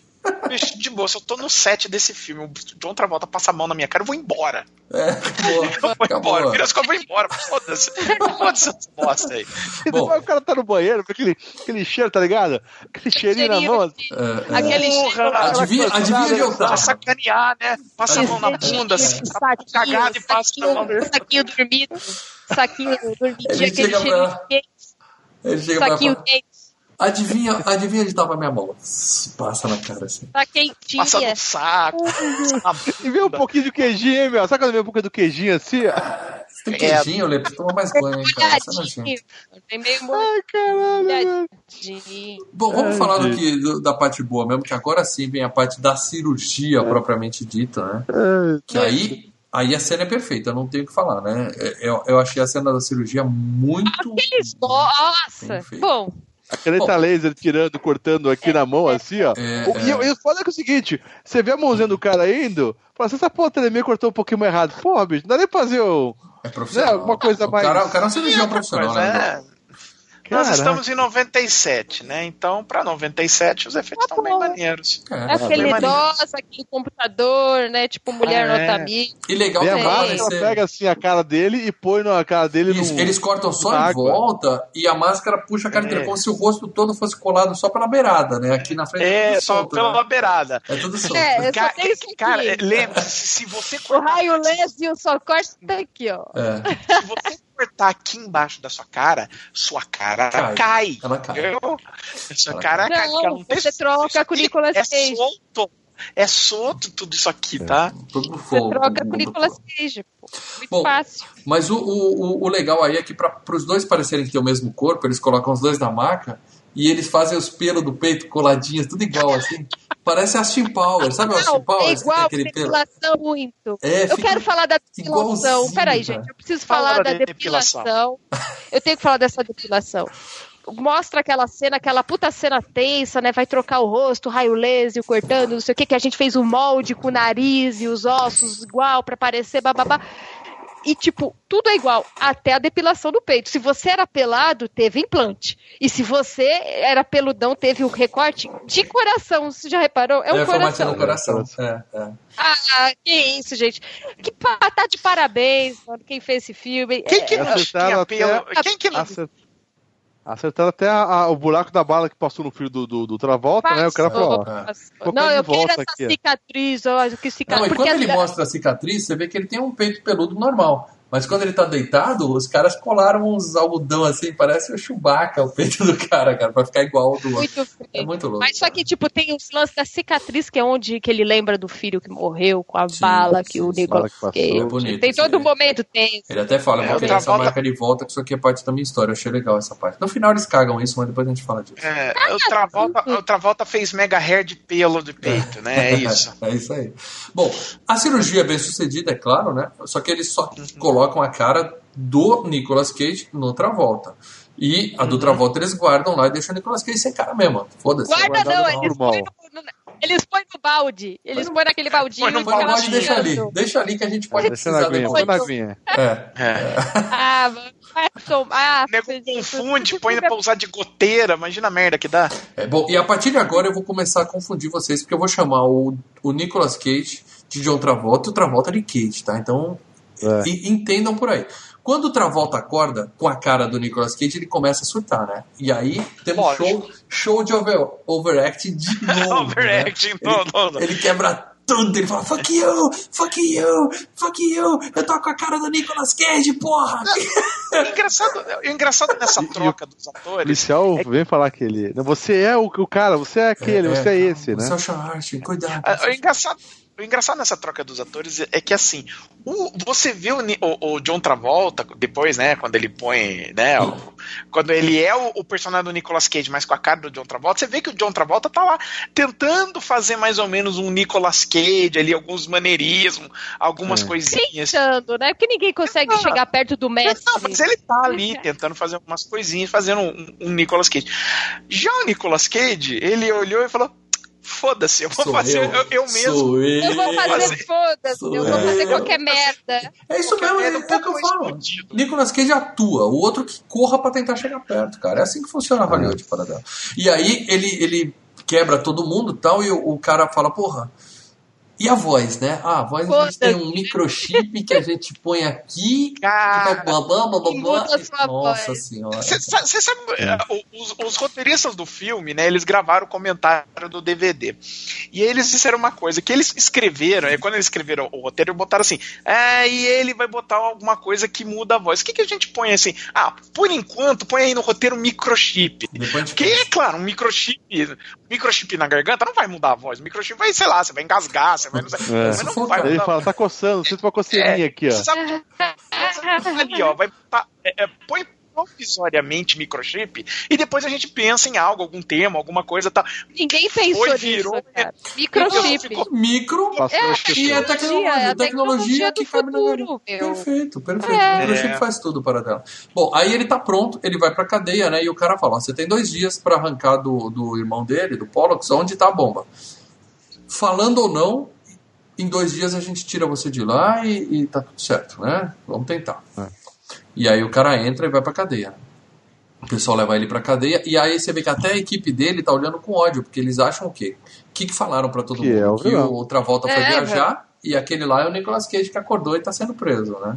Bicho, de boa, se eu tô no set desse filme, o John Travolta passa a mão na minha cara, eu vou embora. É, boa, Eu vou acabou. embora, vira as costas, eu vou embora. Foda-se. Foda-se essa bosta aí. E Bom. depois o cara tá no banheiro, com aquele, aquele cheiro, tá ligado? Aquele cheirinho na mão. É, é. Aquele Porra, Adivinha, adivinha de onde Pra tá? sacanear, né? Passa a mão na bunda, assim, tá cagado e passa na mão saquinho dormido, saquinho dormidinho, Ele aquele pra- cheirinho quente, Ele chega pra saquinho quente, adivinha, adivinha onde tava a minha mão? Passa na cara assim. tá quentinha. Passa no saco. E vê um pouquinho de queijinho, hein, meu? Sabe quando vê um pouquinho do queijinho assim? ó? Você tem queijinho, Lê? Toma mais banho, hein, cara. É Tem meio Ai, caralho. Bom, vamos Ai, falar do que, do- da parte boa mesmo, que agora sim vem a parte da cirurgia propriamente dita, né? Que aí, aí a cena é perfeita, eu não tenho o que falar, né? É- Eu, eu achei a cena da cirurgia muito. Aqueles Nossa! Bom, A caneta laser tirando, cortando aqui na mão, assim, ó. É, O- E, é. e o foda é que é o seguinte: você vê a mãozinha do cara indo, fala assim, essa porra tremeu cortou um pouquinho mais errado. Porra, bicho, não dá nem pra fazer o. É profissional. Né, alguma coisa o mais- Cara, o cara é um cirurgião outra profissional, né? É, Nós Caraca. estamos em 97, né? Então, pra 97, os efeitos Tá estão bem bom. maneiros. É. é aquele bem maneiro. DOS, aquele computador, né? Tipo mulher Ah, é. nota mil. E legal que máscara, ser- pega assim a cara dele e põe na cara dele Isso, no. eles cortam só em volta e a máscara puxa a cara dele É. como se o rosto todo fosse colado só pela beirada, né? Aqui na frente É, tudo só solto, pela né? beirada. É tudo solto. É, eu só Cara, tenho é, lembre-se, se você O cortar, raio laser só corta aqui, ó. É. se você cortar aqui embaixo da sua cara, sua cara Cai. cai. Ela cai. Entendeu? Sua Ela cara cai. Não, tem- você troca com o Nicolas é Cage. solto. É solto tudo isso aqui, tá? Tudo pro Você fogo. troca com o Nicolas fogo. Cage. Muito Bom, fácil. Mas o, o, o- o legal aí é que para os dois parecerem ter o mesmo corpo, eles colocam os dois na maca e eles fazem os pelos do peito coladinhos, tudo igual assim. Parece Austin Powers, sabe o Austin Não, Powers? é que igual, tem aquele pelo. depilação muito. É, Eu quero falar da depilação. Peraí, gente, eu preciso Fala falar da da depilação. depilação. Eu tenho que falar dessa depilação. Mostra aquela cena, aquela puta cena tensa, né? Vai trocar o rosto, raio laser, cortando, não sei o que, que a gente fez o molde com o nariz e os ossos igual pra parecer bababá. E, tipo, tudo é igual, até a depilação do peito. Se você era pelado, teve implante. E se você era peludão, teve o recorte de coração. Você já reparou? É um É, coração. no coração. É, é. Ah, que isso, gente. Que tá de parabéns, mano, quem fez esse filme. Quem que É, não acertaram tinha até- pelo? Quem que não Acertaram até a- a- o buraco da bala que passou no fio do, do, do Travolta, né? O cara falou, ó, Passou. vou Não, eu quero essa aqui, cicatriz, ó, que Não, cicatriz. e porque quando ele a- mostra a cicatriz, você vê que ele tem um peito peludo normal. Mas quando ele tá deitado, os caras colaram uns algodão assim, parece o Chewbacca, o peito do cara, cara, pra ficar igual ao do outro. É muito louco. Mas só que, tipo, tem os lances da cicatriz, que é onde que ele lembra do filho que morreu com a Sim, bala que sim, o. Nicolas que. É bonito Tem todo momento tem. Ele até fala, É, vou querer essa Travolta- marca de volta, que isso aqui é parte da minha história. Eu achei legal essa parte. No final eles cagam isso, mas depois a gente fala disso. É, o, Travolta, o Travolta fez mega hair de pelo do peito, né? É isso. é isso aí. Bom, a cirurgia é bem sucedida, é claro, né? Só que eles só colocam a cara do Nicolas Cage no Travolta. E a do Travolta eles guardam lá e deixam o Nicolas Cage sem cara mesmo. Foda-se. Guarda não, eles põem no, eles põem no balde. Eles põem naquele baldinho. Põe no balde, balde e deixa ali. Deixa ali que a gente pode Deixa na precisar põe na aguinha. É. É. Ah, mano, vai tomar. O nego confunde, põe pra usar de goteira, imagina a merda que dá. É, bom, e a partir de agora eu vou começar a confundir vocês, porque eu vou chamar o, o Nicolas Cage de John Travolta e o Travolta de Cage, tá? Então, É. e- entendam por aí. Quando o Travolta acorda com a cara do Nicolas Cage, ele começa a surtar, né? E aí temos Lógico. show, show de over, overacting de novo. Overacting, né? não, ele, não, não. ele quebra tudo, ele fala, fuck you, fuck you, fuck you, eu tô com a cara do Nicolas Cage, porra! O engraçado, o engraçado nessa troca dos O atores. policial vem falar que ele. Não, Você é o, o cara, você é aquele, você é esse, né? Você é o Sean cuidado. Ah, O engraçado, o engraçado nessa troca dos atores é que assim, o- você vê o, o- o John Travolta depois, né, quando ele põe, né, o- quando ele é o, o personagem do Nicolas Cage, mas com a cara do John Travolta, você vê que o John Travolta tá lá tentando fazer mais ou menos um Nicolas Cage ali, alguns maneirismos, algumas É. coisinhas. Tentando, né? Porque ninguém consegue chegar perto do mestre. Não, mas ele tá ali tentando fazer algumas coisinhas, fazendo um, um Nicolas Cage. Já o Nicolas Cage, ele olhou e falou: foda-se, eu vou Sou fazer eu, eu, eu mesmo. Sou eu. Eu vou fazer foda-se, eu vou fazer qualquer merda. É isso Qualquer mesmo, merda, é, é o que eu um falo. explodido. Nicolas Cage atua, o outro que corra pra tentar chegar perto, cara. É assim que funciona a Hollywood para dela. E aí ele, ele quebra todo mundo tal, e o, o cara fala, porra. E a voz, né? Ah, a voz a gente tem um microchip que a gente põe aqui. Cara, blá, blá, blá, blá, blá, muda a sua Nossa voz. senhora. Você sabe, é, os, os roteiristas do filme, né? Eles gravaram o comentário do DVD. E eles disseram uma coisa, que eles escreveram, é, quando eles escreveram o roteiro, botaram assim, é, e ele vai botar alguma coisa que muda a voz. O que, que a gente põe assim? Ah, por enquanto, põe aí no roteiro microchip. Porque, é claro, um microchip, microchip na garganta não vai mudar a voz. Microchip vai, sei lá, você vai engasgar, você vai. É. Mas não vai Ele fala, tá coçando, sinto uma coceirinha aqui, ó. você sabe ali, ó, vai é, é, põe provisoriamente microchip e depois a gente pensa em algo, algum tema, alguma coisa tal. Ninguém pensou Foi, nisso, virou, cara. Microchip. ficou- Micro É, e a tecnologia, é a a tecnologia tecnologia que do cabe na futuro, meu. Perfeito, perfeito. É. O microchip faz tudo para dela. Bom, aí ele tá pronto, ele vai pra cadeia, né? E o cara fala: ó, você tem dois dias pra arrancar do, do irmão dele, do Pollux, onde tá a bomba. Falando ou não, em dois dias a gente tira você de lá e, e tá tudo certo, né? Vamos tentar. É. E aí o cara entra e vai pra cadeia. O pessoal leva ele pra cadeia e aí você vê que até a equipe dele tá olhando com ódio, porque eles acham o quê? O que, que falaram pra todo Que mundo? é o que o Travolta foi É, viajar e aquele lá é o Nicolas Cage que acordou e tá sendo preso, né?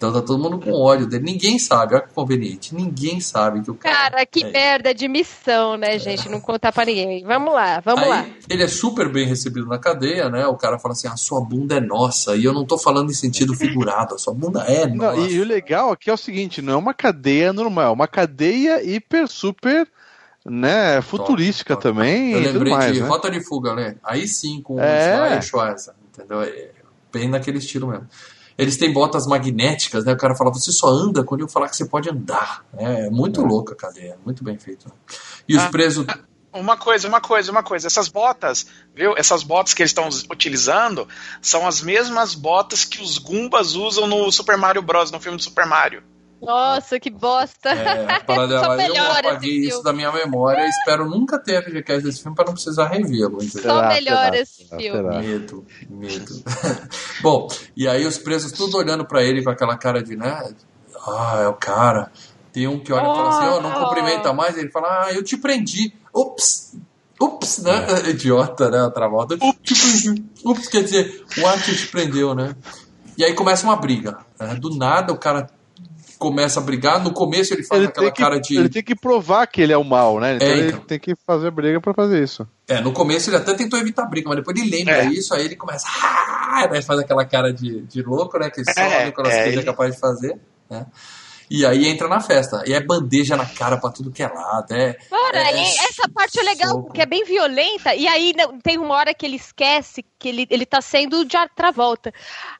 Então tá todo mundo com ódio dele. Ninguém sabe, olha que conveniente. Ninguém sabe que o cara. Cara, que é. merda de missão, né, gente? Não contar pra ninguém. Vamos lá, vamos Aí, lá. ele é super bem recebido na cadeia, né? O cara fala assim: a sua bunda é nossa. E eu não tô falando em sentido figurado, a sua bunda é Não, nossa. e, e o legal aqui é o seguinte, não é uma cadeia normal, é uma cadeia hiper, super, né, futurística top. também Eu tudo lembrei mais, de né? Rota de Fuga, né? Aí sim, com É. o Sly Schwarzer, entendeu? É bem naquele estilo mesmo. Eles têm botas magnéticas, né? O cara fala, você só anda quando eu falar que você pode andar. né? É muito louca a cadeia, muito bem feito. E os Ah. presos. Uma coisa, uma coisa, uma coisa. Essas botas, viu? Essas botas que eles estão utilizando são as mesmas botas que os Goombas usam no Super Mario Bros. no filme do Super Mario. Nossa, que bosta. É, a parada Só dela, eu melhora apaguei esse isso filme. da minha memória. Espero nunca ter a FGCast desse filme para não precisar revê-lo. entendeu? Só melhora esse filme. será? Medo, medo. Bom, e aí os presos tudo olhando pra ele com aquela cara de, né? Ah, é o cara. Tem um que olha e fala assim, ó, não Oh. cumprimenta mais. Ele fala, ah, eu te prendi. Ups, ups, né? Idiota, né? A Travolta. Ups. ups, quer dizer, o Arthur te prendeu, né? E aí começa uma briga. né? Do nada o cara começa a brigar. No começo ele faz Ele aquela que, cara de... ele tem que provar que ele é o mal, né? Então É, ele então. tem que fazer briga pra fazer isso. É, no começo ele até tentou evitar briga, mas depois ele lembra É. isso, aí ele começa. "Ah!" Faz aquela cara de, de louco, né? Que só É, o Nicolas é, Cage é ele- capaz de fazer. Né? E aí entra na festa. E é bandeja na cara pra tudo que é lado. É, Cara, é, e essa parte é legal, soco. porque é bem violenta. E aí tem uma hora que ele esquece que ele, ele tá sendo de Travolta.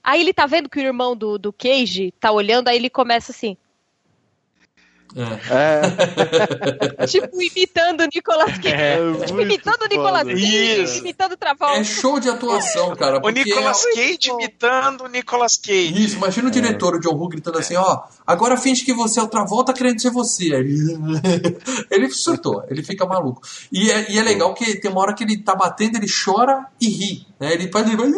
Aí ele tá vendo que o irmão do, do Cage tá olhando, aí ele começa assim, é. É, tipo, imitando o Nicolas Cage. É, Tipo, imitando o Nicolas. Cage, Isso. imitando o Travolta. É show de atuação, cara. O Nicolas é- Cage imitando o Nicolas Cage. Isso, imagina o diretor, o John Woo, gritando assim, ó, agora finge que você é o Travolta querendo ser você. Ele, surtou, ele fica maluco. E é, e é legal que tem uma hora que ele tá batendo, ele chora e ri. Né? Ele faz, ele vai,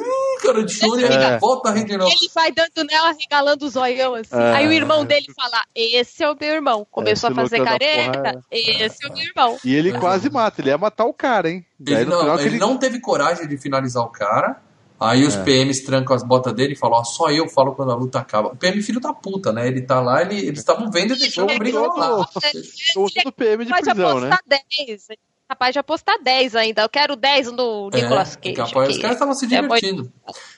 cara de e ele É. volta a. Ele vai dando nela, regalando o zoião assim. É. Aí o irmão dele fala: Esse é o meu irmão. Começou Esse a fazer careta. porra Esse é o meu irmão. E ele É. quase mata, ele ia matar o cara, hein? Ele, Daí no não, final que ele não teve coragem de finalizar o cara. Aí os É. PMs trancam as botas dele e falam, ó, só eu falo quando a luta acaba. O PM filho da puta, né? Ele tá lá, ele, eles estavam vendo e deixando a briga rolar. Tudo PM de prisão, né? apostar 10. Capaz de apostar 10 ainda. Eu quero 10 no Nicolas É, Cage. capaz, os aqui. caras estavam se É muito- divertindo.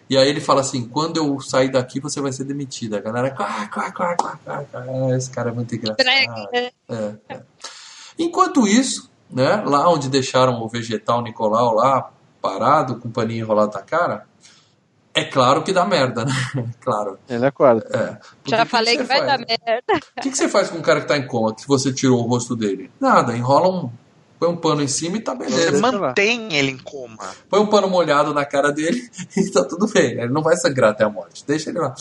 E aí ele fala assim, quando eu sair daqui, você vai ser demitida. A galera, quá, quá, quá, quá, quá, quá. esse cara é muito engraçado. É, é. Enquanto isso, né, lá onde deixaram o vegetal Nicolau lá, parado, com o paninho enrolado na cara, é claro que dá merda, né? claro. Ele é quarto. É. Porque Já que falei que, você vai faz? dar merda. O que, que você faz com um cara que tá em coma, que você tirou o rosto dele? Nada, enrola um. Põe um pano em cima e tá Você beleza. Lá. mantém ele em coma. Põe um pano molhado na cara dele e tá tudo bem. Ele não vai sangrar até a morte. Deixa ele lá.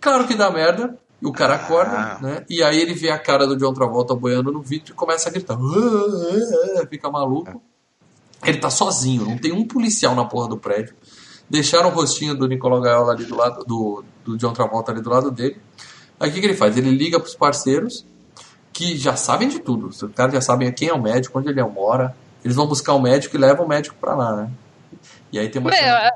Claro que dá merda. E o cara acorda, Ah. né? E aí ele vê a cara do John Travolta boiando no vídeo e começa a gritar. "Ah, ah, ah", Fica maluco. Ele tá sozinho, não tem um policial na porra do prédio. Deixaram o rostinho do Nicolau Gaiola ali do lado, do, do John Travolta ali do lado dele. Aí o que, que ele faz? Ele liga pros parceiros que já sabem de tudo. Os caras já sabem quem é o médico, onde ele mora. eles vão buscar o médico e levam o médico pra lá, né? E aí tem uma. Meu, cena-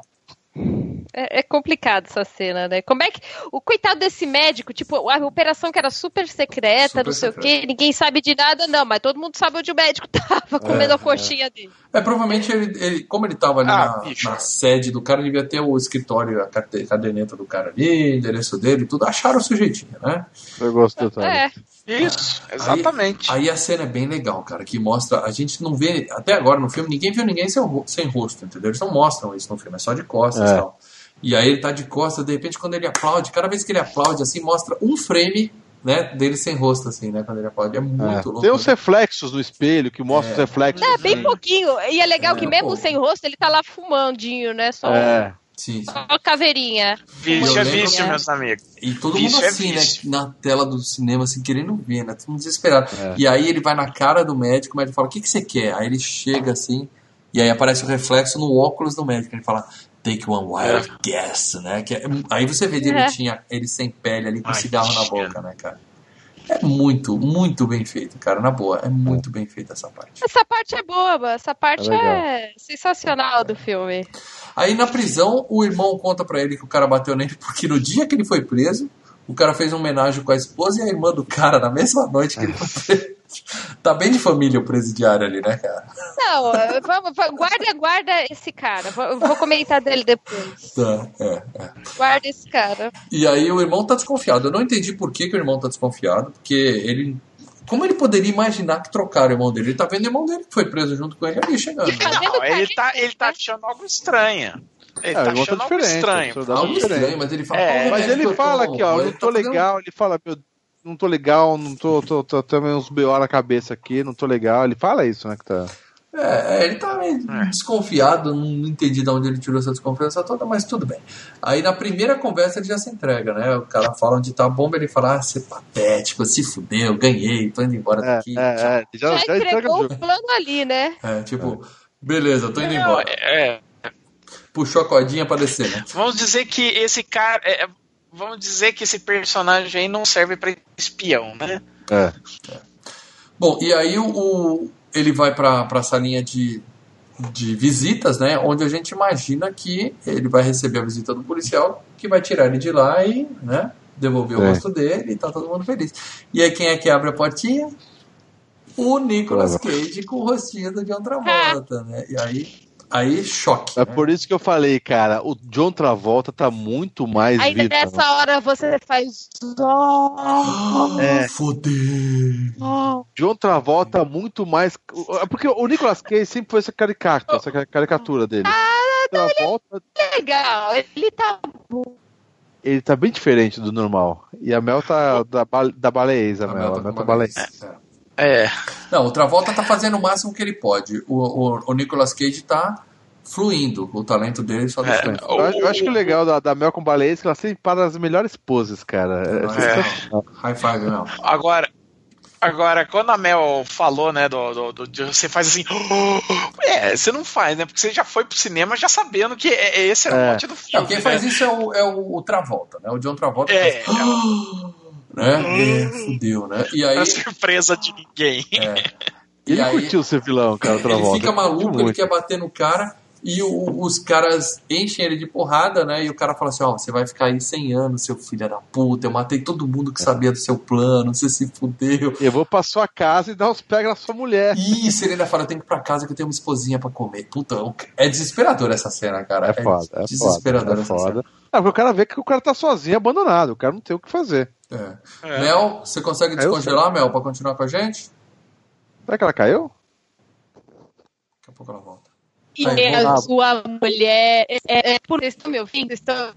é, é complicado essa cena, né? Como é que. O coitado desse médico, tipo, a operação que era super secreta, Super não sei o secreta. quê, ninguém sabe de nada, não, mas todo mundo sabe onde o médico tava comendo a coxinha dele. É, provavelmente ele, ele- como ele tava ali Ah, na, na sede do cara, devia ter o escritório, a cade- caderneta do cara ali, endereço dele, tudo. Acharam o sujeitinho, né? Eu gosto do É, Isso, exatamente. Aí a cena é bem legal, cara, que mostra. A gente não vê, até agora no filme, ninguém viu ninguém sem, sem rosto, entendeu? Eles não mostram isso no filme, é só de costas e É. tal. E aí ele tá de costas, de repente, quando ele aplaude, cada vez que ele aplaude, assim, mostra um frame, né, dele sem rosto, assim, né, quando ele aplaude. É muito É. louco. Tem uns reflexos no espelho que mostram É. os reflexos. é bem Sim. pouquinho. E é legal É, que mesmo pô. sem rosto, ele tá lá fumandinho, né? Só, É. Sim, sim. só caveirinha. Vício Eu é vício, meus amigos. E todo Vício mundo é assim, vício. né? Na tela do cinema, assim, querendo ver, né? Todo mundo desesperado. É. E aí ele vai na cara do médico, o médico fala, o que, que você quer? Aí ele chega assim, e aí aparece o reflexo no óculos do médico. Ele fala, take one wild guess, né? Que é- aí você vê É. direitinho ele sem pele ali, com Ai, cigarro na boca, né, cara? É muito, muito bem feito, cara. Na boa, é muito bem feita essa parte. Essa parte é boba, essa parte É é sensacional do filme. Aí na prisão, o irmão conta pra ele que o cara bateu nele porque no dia que ele foi preso, o cara fez uma homenagem com a esposa e a irmã do cara na mesma noite que ele foi preso. Tá bem de família o presidiário ali, né, cara? Não, eh, vamos, va- guarda, guarda esse cara. Vou, vou comentar dele depois. Tá, é, é. Guarda esse cara. E aí o irmão tá desconfiado. Eu não entendi por que, que o irmão tá desconfiado, porque ele. Como ele poderia imaginar que trocaram o irmão dele? Ele tá vendo o irmão dele que foi preso junto com ele ali chegando. né? Não, ele tá, ele tá achando algo estranho. Ele É, tá tá achando algo estranho. Algo estranho, mas ele fala. É, "Qual o Mas ele eu fala tomo?" aqui, ó, Ele não tá tô fazendo- legal, ele fala, meu, não tô legal, não tô, tô, tô, tô meio uns BO na cabeça aqui, não tô legal. Ele fala isso, né, que tá... É, é, ele tá meio É. desconfiado, não entendi de onde ele tirou essa desconfiança toda, mas tudo bem. Aí na primeira conversa ele já se entrega, né? O cara fala onde tá a bomba, ele fala, ah, você é patético, se fudeu, ganhei, tô indo embora É, daqui. é, tchau." é, já, Já, já entregou o plano ali, né? É, tipo, beleza, tô indo Não, embora. é, Puxou a cordinha pra descer, né? vamos dizer que esse cara. é, vamos dizer que esse personagem aí não serve pra espião, né? É. Bom, e aí o- ele vai pra, pra salinha de, de visitas, né? Onde a gente imagina que ele vai receber a visita do policial, que vai tirar ele de lá e, né? Devolver o É. rosto dele e tá todo mundo feliz. E aí quem é que abre a portinha? O Nicolas Cage com o rostinho do John Travolta, né? E aí, aí choque. É né? por isso que eu falei, cara, o John Travolta tá muito mais Aí vivo. nessa hora você faz. Oh, É. Foder. oh. John Travolta muito mais. é Porque o Nicolas Cage sempre foi essa caricatura, essa caricatura dele. Ah, Travolta, Legal, ele tá bom. ele tá bem diferente do normal. E a Mel tá da, ba- da baleeza, A Mel. Mel A tá Mel tá baleeza. vez. É. É. Não, o Travolta tá fazendo o máximo que ele pode. O, o, o Nicolas Cage tá fluindo. O talento dele só É. deixa. Eu, acho- eu acho que o legal da, da Mel com baleia é que ela sempre para as melhores poses, cara. É, É. High five, não. Agora, agora, quando a Mel falou, né, do, do- do- você faz assim. É, você não faz, né? Porque você já foi pro cinema já sabendo que é, é- esse era o É. mote do Não, filme. quem né? faz isso é o, é o, o Travolta, né? O John Travolta É, faz, né? É, fudeu, né? E não aí, é surpresa de ninguém. é, e Ele aí curtiu ser vilão, cara, o ele Travolta. fica maluco, ele quer bater no cara e o- os caras enchem ele de porrada, né? E o cara fala assim: Ó, você vai ficar aí 100 anos, seu filho da puta. Eu matei todo mundo que sabia do seu plano, você se fudeu. Eu vou pra sua casa e dar uns pega na sua mulher. Isso, ele ainda fala: eu tenho que ir pra casa que eu tenho uma esposinha pra comer. Puta, é desesperador essa cena, cara. É foda, é desesperador foda. É essa foda. É, porque o cara vê que o cara tá sozinho, abandonado. O cara não tem o que fazer. É. É. Mel, você consegue Caiu, descongelar, Mel, pra continuar com a gente? Será que ela caiu? Daqui a pouco ela volta. E Aí, é a sua mulher. É, é, por vocês estão me ouvindo? Vocês estão.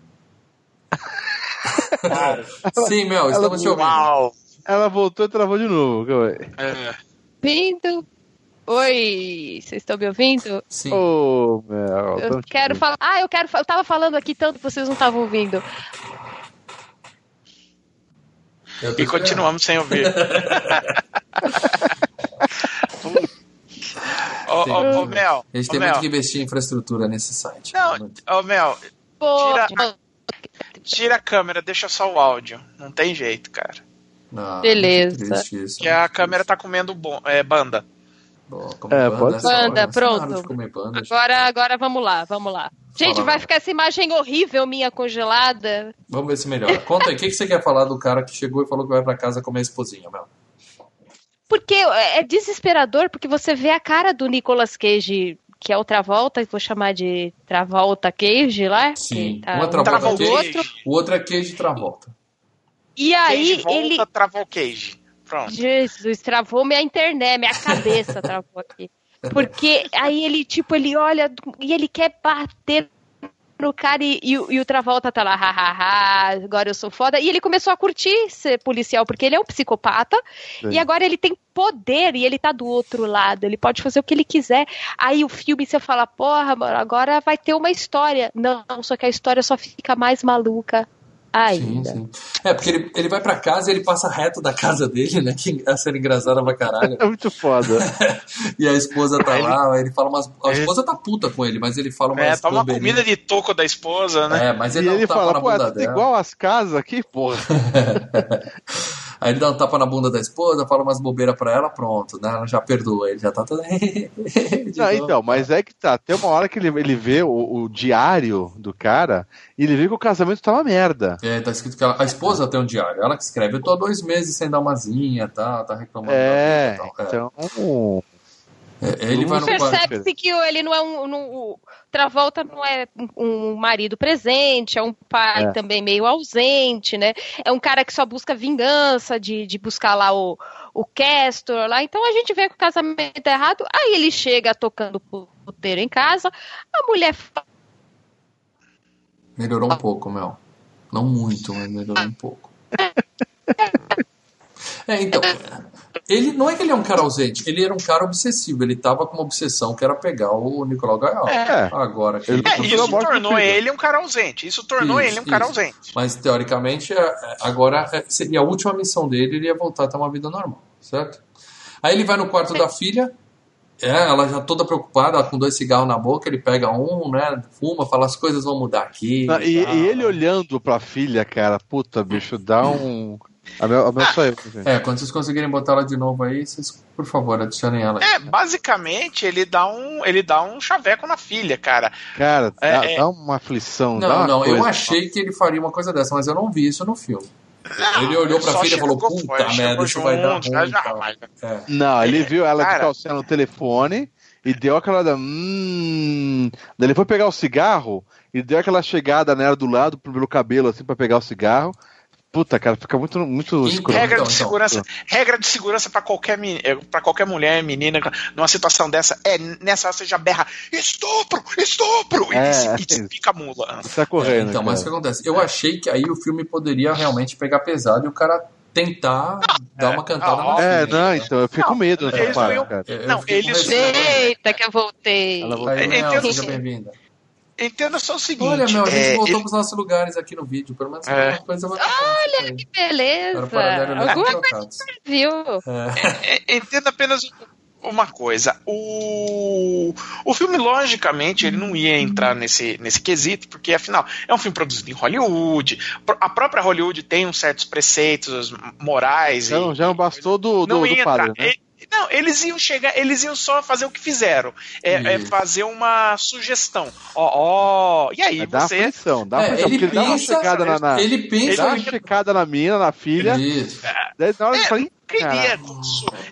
Sim, Mel, estamos te ouvindo. Uau! Ela voltou e travou de novo. É. ouvindo? Oi, vocês estão me ouvindo? Sim. Ô, Mel. Eu quero falar. Ah, eu quero. Eu tava falando aqui tanto que vocês não estavam ouvindo. E continuamos sem ouvir. Ô, ô, ô, Mel, A gente tem Mel, muito que investir em infraestrutura nesse site. Não, ô, Mel, Pô, Tira- tira a câmera, deixa só o áudio. Não tem jeito, cara. Não, Beleza. isso, Que a câmera tá comendo bom, é, banda. É, pode ser. Banda, de pronto. Agora, agora vamos lá, vamos lá. Gente, Fala, vai ficar essa imagem horrível minha congelada. Vamos ver se melhora. Conta aí, o que, que você quer falar do cara que chegou e falou que vai pra casa comer a esposinha, Mel? Porque é desesperador, porque você vê a cara do Nicolas Cage, que é o Travolta, vou chamar de Travolta Cage lá. Sim. tá Um é Travolta um do Cage. outro. O outro é queijo Travolta. E aí Cage volta, ele. travou o Cage. Pronto. Jesus, travou minha internet, minha cabeça travou aqui. Porque aí ele, tipo, ele olha e ele quer bater no cara e, e o- e o Travolta tá lá, hahaha, agora eu sou foda. E ele começou a curtir ser policial, porque ele é um psicopata Sim. e agora ele tem poder e ele tá do outro lado, ele pode fazer o que ele quiser. Aí o filme você fala, porra, mano, agora vai ter uma história. Não, só que a história só fica mais maluca ainda. sim. É, porque ele, ele vai pra casa e ele passa reto da casa dele, né? Que a cena engraçada pra caralho. É muito foda. E a esposa tá Ele- lá, ele fala umas. A esposa tá puta com ele, mas ele fala umas. É, toma uma comida de toco da esposa, né? É, mas E ele um ele fala, na pô, é bunda tudo dela. igual as casas aqui, porra. Aí ele dá um tapa na bunda da esposa, fala umas bobeiras pra ela, pronto, né? Ela já perdoa, ele já tá todo. Não, então, mas é que tá. Tem uma hora que ele, ele vê o, o diário do cara e ele vê que o casamento tá uma merda. É, tá escrito que ela- a esposa tem um diário, ela que escreve. Eu tô há dois meses sem dar uma zinha, tá, tá reclamando. É, da vida, tal. então. É, ele vai. Percebe-se que ele não é um. não- o Travolta não é um marido presente, é um pai É. também meio ausente, né? É um cara que só busca vingança de, de buscar lá o, o Castor lá. Então a gente vê que o casamento é errado. Aí ele chega tocando puteiro em casa, a mulher fala, Melhorou um pouco, Mel. Não muito, mas melhorou um pouco. É, então. Ele não é que ele é um cara ausente, ele era um cara obsessivo. Ele tava com uma obsessão que era pegar o Nicolau Gaiola. É. Agora que Ele ele É, isso tornou filho. ele um cara ausente. Isso tornou Isso, ele um cara isso. ausente. Mas teoricamente, é- é- agora é- seria a última missão dele, ele ia voltar a ter uma vida normal, certo? Aí ele vai no quarto da filha, é, ela já toda preocupada, com dois cigarros na boca, ele pega um, né, fuma, fala as coisas vão mudar aqui. Não, E, tal. e ele olhando pra filha, cara, puta, bicho, dá um. A meu, a meu eu. gente. É, quando vocês conseguirem botar ela de novo aí, vocês, por favor, adicionem ela. aí. É, basicamente, ele dá um, ele dá um chaveco na filha, cara. Cara, dá, É, é. dá uma aflição. dá Não, uma não, eu coisa. achei que ele faria uma coisa dessa, mas eu não vi isso no filme. Ele olhou pra filha e falou, puta merda, isso vai dar ruim. já, já, mas- É. Não, ele viu ela de Cara. calcinha no telefone e deu aquela. da- Hum. Daí ele foi pegar o cigarro e deu aquela chegada nela do lado pelo cabelo, assim, pra pegar o cigarro. Puta, cara, fica muito, muito Então, escuro. Regra então, de então. segurança, regra de segurança para qualquer para qualquer mulher, menina, numa situação dessa, é nessa hora você já berra estupro, estupro É, e, se, é e isso. pica a mula. Tá correndo. Então, mas o que cara. acontece? Eu achei que aí o filme poderia realmente pegar pesado e o cara tentar dar uma cantada Ah, na É, filha. não, então eu fico com medo nessa eles parte, não cara. Não, com eles-. Eita, que eu voltei. Ela voltou. Aí, Mel, Entendo- seja bem-vinda. Entenda só o seguinte, Olha, Mel, a gente é, voltou ele- pros nossos lugares aqui no vídeo. Pelo menos É. alguma coisa vai Olha, Que beleza. Para Alguma coisa viu? É. é, entenda apenas uma coisa. O, o filme, logicamente, ele não ia entrar nesse, nesse quesito, porque afinal é um filme produzido em Hollywood. A própria Hollywood tem uns certos preceitos morais. Já, e- não- já não bastou do, do, não do padre, entrar. né? Não, eles iam chegar, eles iam só fazer o que fizeram. É, é fazer uma sugestão. Ó, ó, e aí É, dá você. aflição, dá É, aflição, ele porque ele dá uma pensa- chegada na. na Ele ele pensa. dá uma checada na mina, na filha. Isso. Daí na hora ele É, fala, "Ih, queria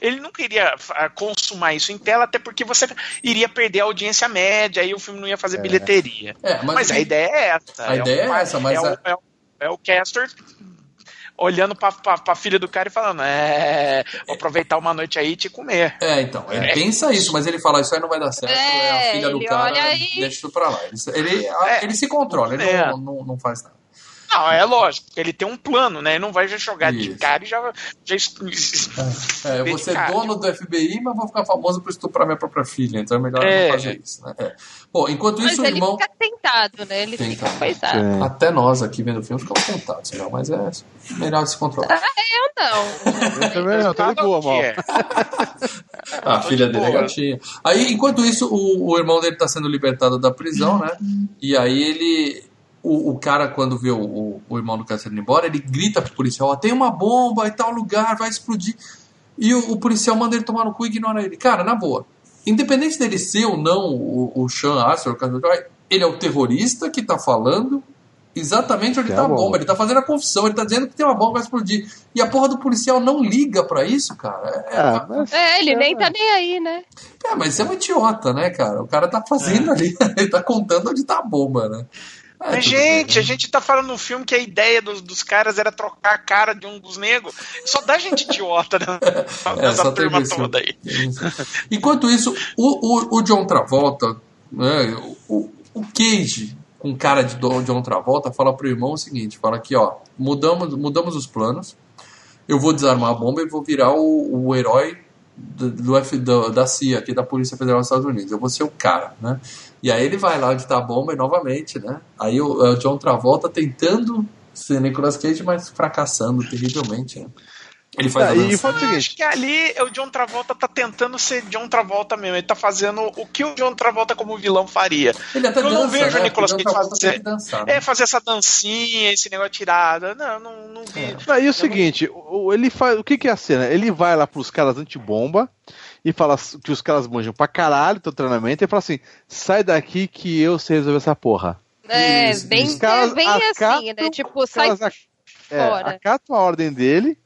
ele não queria ah, consumar isso em tela, até porque você iria perder a audiência média e o filme não ia fazer É. bilheteria. É, Mas, mas, a ideia é essa. A ideia um- é essa, mas é, a- o, é, o- é o Castor olhando pra, pra, pra filha do cara e falando: É, vou aproveitar uma noite aí e te comer. É, então, ele É. pensa isso, mas ele fala, isso aí não vai dar certo, é, a É, filha do cara, e- deixa isso pra lá. Ele, ele, É. ele se controla, ele É. não, não, não faz nada. Não, é lógico, ele tem um plano, né? Ele não vai já jogar de Isso. cara e já. já É, eu vou ser dono do FBI, mas vou ficar famoso por estuprar minha própria filha, então é melhor É. não fazer isso. Né? É. Bom, enquanto Mas isso, o ele irmão. fica tentado, né? Ele Tentado. fica coisado. É. Até nós aqui vendo o filme ficamos tentados, mas é melhor se controlar. Eu não. eu também não, tô de boa, mal. é. Ah, a tô filha de dele é gatinha. Aí, enquanto isso, o, o irmão dele tá sendo libertado da prisão, né? E aí ele. O, o cara, quando vê o, o, o irmão do cara sendo embora, ele grita pro policial: ó, tem uma bomba em tal lugar, vai explodir. E o, o policial manda ele tomar no cu e ignora ele. Cara, na boa. Independente dele ser ou não o, o Sean Astor, ele é o terrorista que tá falando exatamente onde Tem tá a bomba. bomba. Ele tá fazendo a confissão, ele tá dizendo que tem uma bomba que vai explodir. E a porra do policial não liga pra isso, cara. É, Ah, mas- É, ele nem tá nem aí, né? é, mas você é um idiota, né, cara? O cara tá fazendo ali, ele tá contando onde tá a bomba, né? É, Mas, tudo gente, a gente tá falando no filme que a ideia dos, dos caras era trocar a cara de um dos negros. Só dá gente idiota né? É, nessa teve turma toda aí. Enquanto isso, o, o, o John Travolta, né, o, o Cage, com cara de John Travolta, fala pro irmão o seguinte: fala aqui, ó, mudamos, mudamos os planos, eu vou desarmar a bomba e vou virar o, o herói do, do F, do- da CIA, aqui da Polícia Federal dos Estados Unidos, eu vou ser o cara, né? E aí ele vai lá onde tá a bomba e novamente, né? Aí o, é o John Travolta tentando ser Nicolas Cage, mas fracassando terrivelmente, né? Ele faz a e o Eu seguinte, que ali o John Travolta tá tentando ser John Travolta mesmo. Ele tá fazendo o que o John Travolta como vilão faria. Ele até Eu não dança, vejo né? o Nicolas Cage John Travolta fazer- dançar, né? É, fazer essa dancinha, esse negócio tirada. Não, não, não vi. Não, e o seguinte, o, o- ele faz, o que, que é a cena? Ele vai lá pros caras antibomba e fala que os caras manjam pra caralho do treinamento e fala assim: sai daqui que eu sei resolver essa porra. É, Isso, bem, caras bem acatam- assim, né? Tipo, sai ac- é, fora. acatam a ordem dele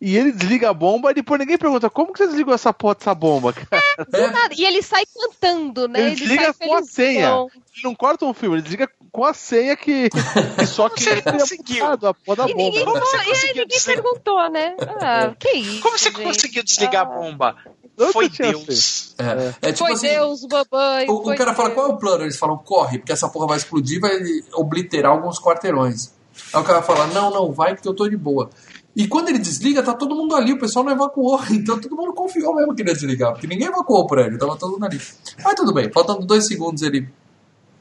e ele desliga a bomba e depois ninguém pergunta como que você desligou essa porra dessa bomba, cara? É, nada. E ele sai cantando, né? Ele Ele, desliga sai com a felizão. senha. Ele não corta um filme, ele desliga com a senha que, que só que ele conseguiu. a porra da E ninguém, bomba. Como você e ninguém perguntou, né? Ah, que isso. Como você gente? conseguiu desligar a Ah, bomba? Nunca Foi Deus. é, é tipo Foi assim, Deus, mamãe. o, o cara fala, Deus. qual é o plano? Eles falam, corre, porque essa porra vai explodir, vai obliterar alguns quarteirões. Aí o cara fala, não, não, vai porque eu tô de boa. E quando ele desliga, tá todo mundo ali, o pessoal não evacuou. Então todo mundo confiou mesmo que ele ia desligar, porque ninguém evacuou o prédio, tava todo mundo ali. Mas tudo bem, faltando dois segundos ele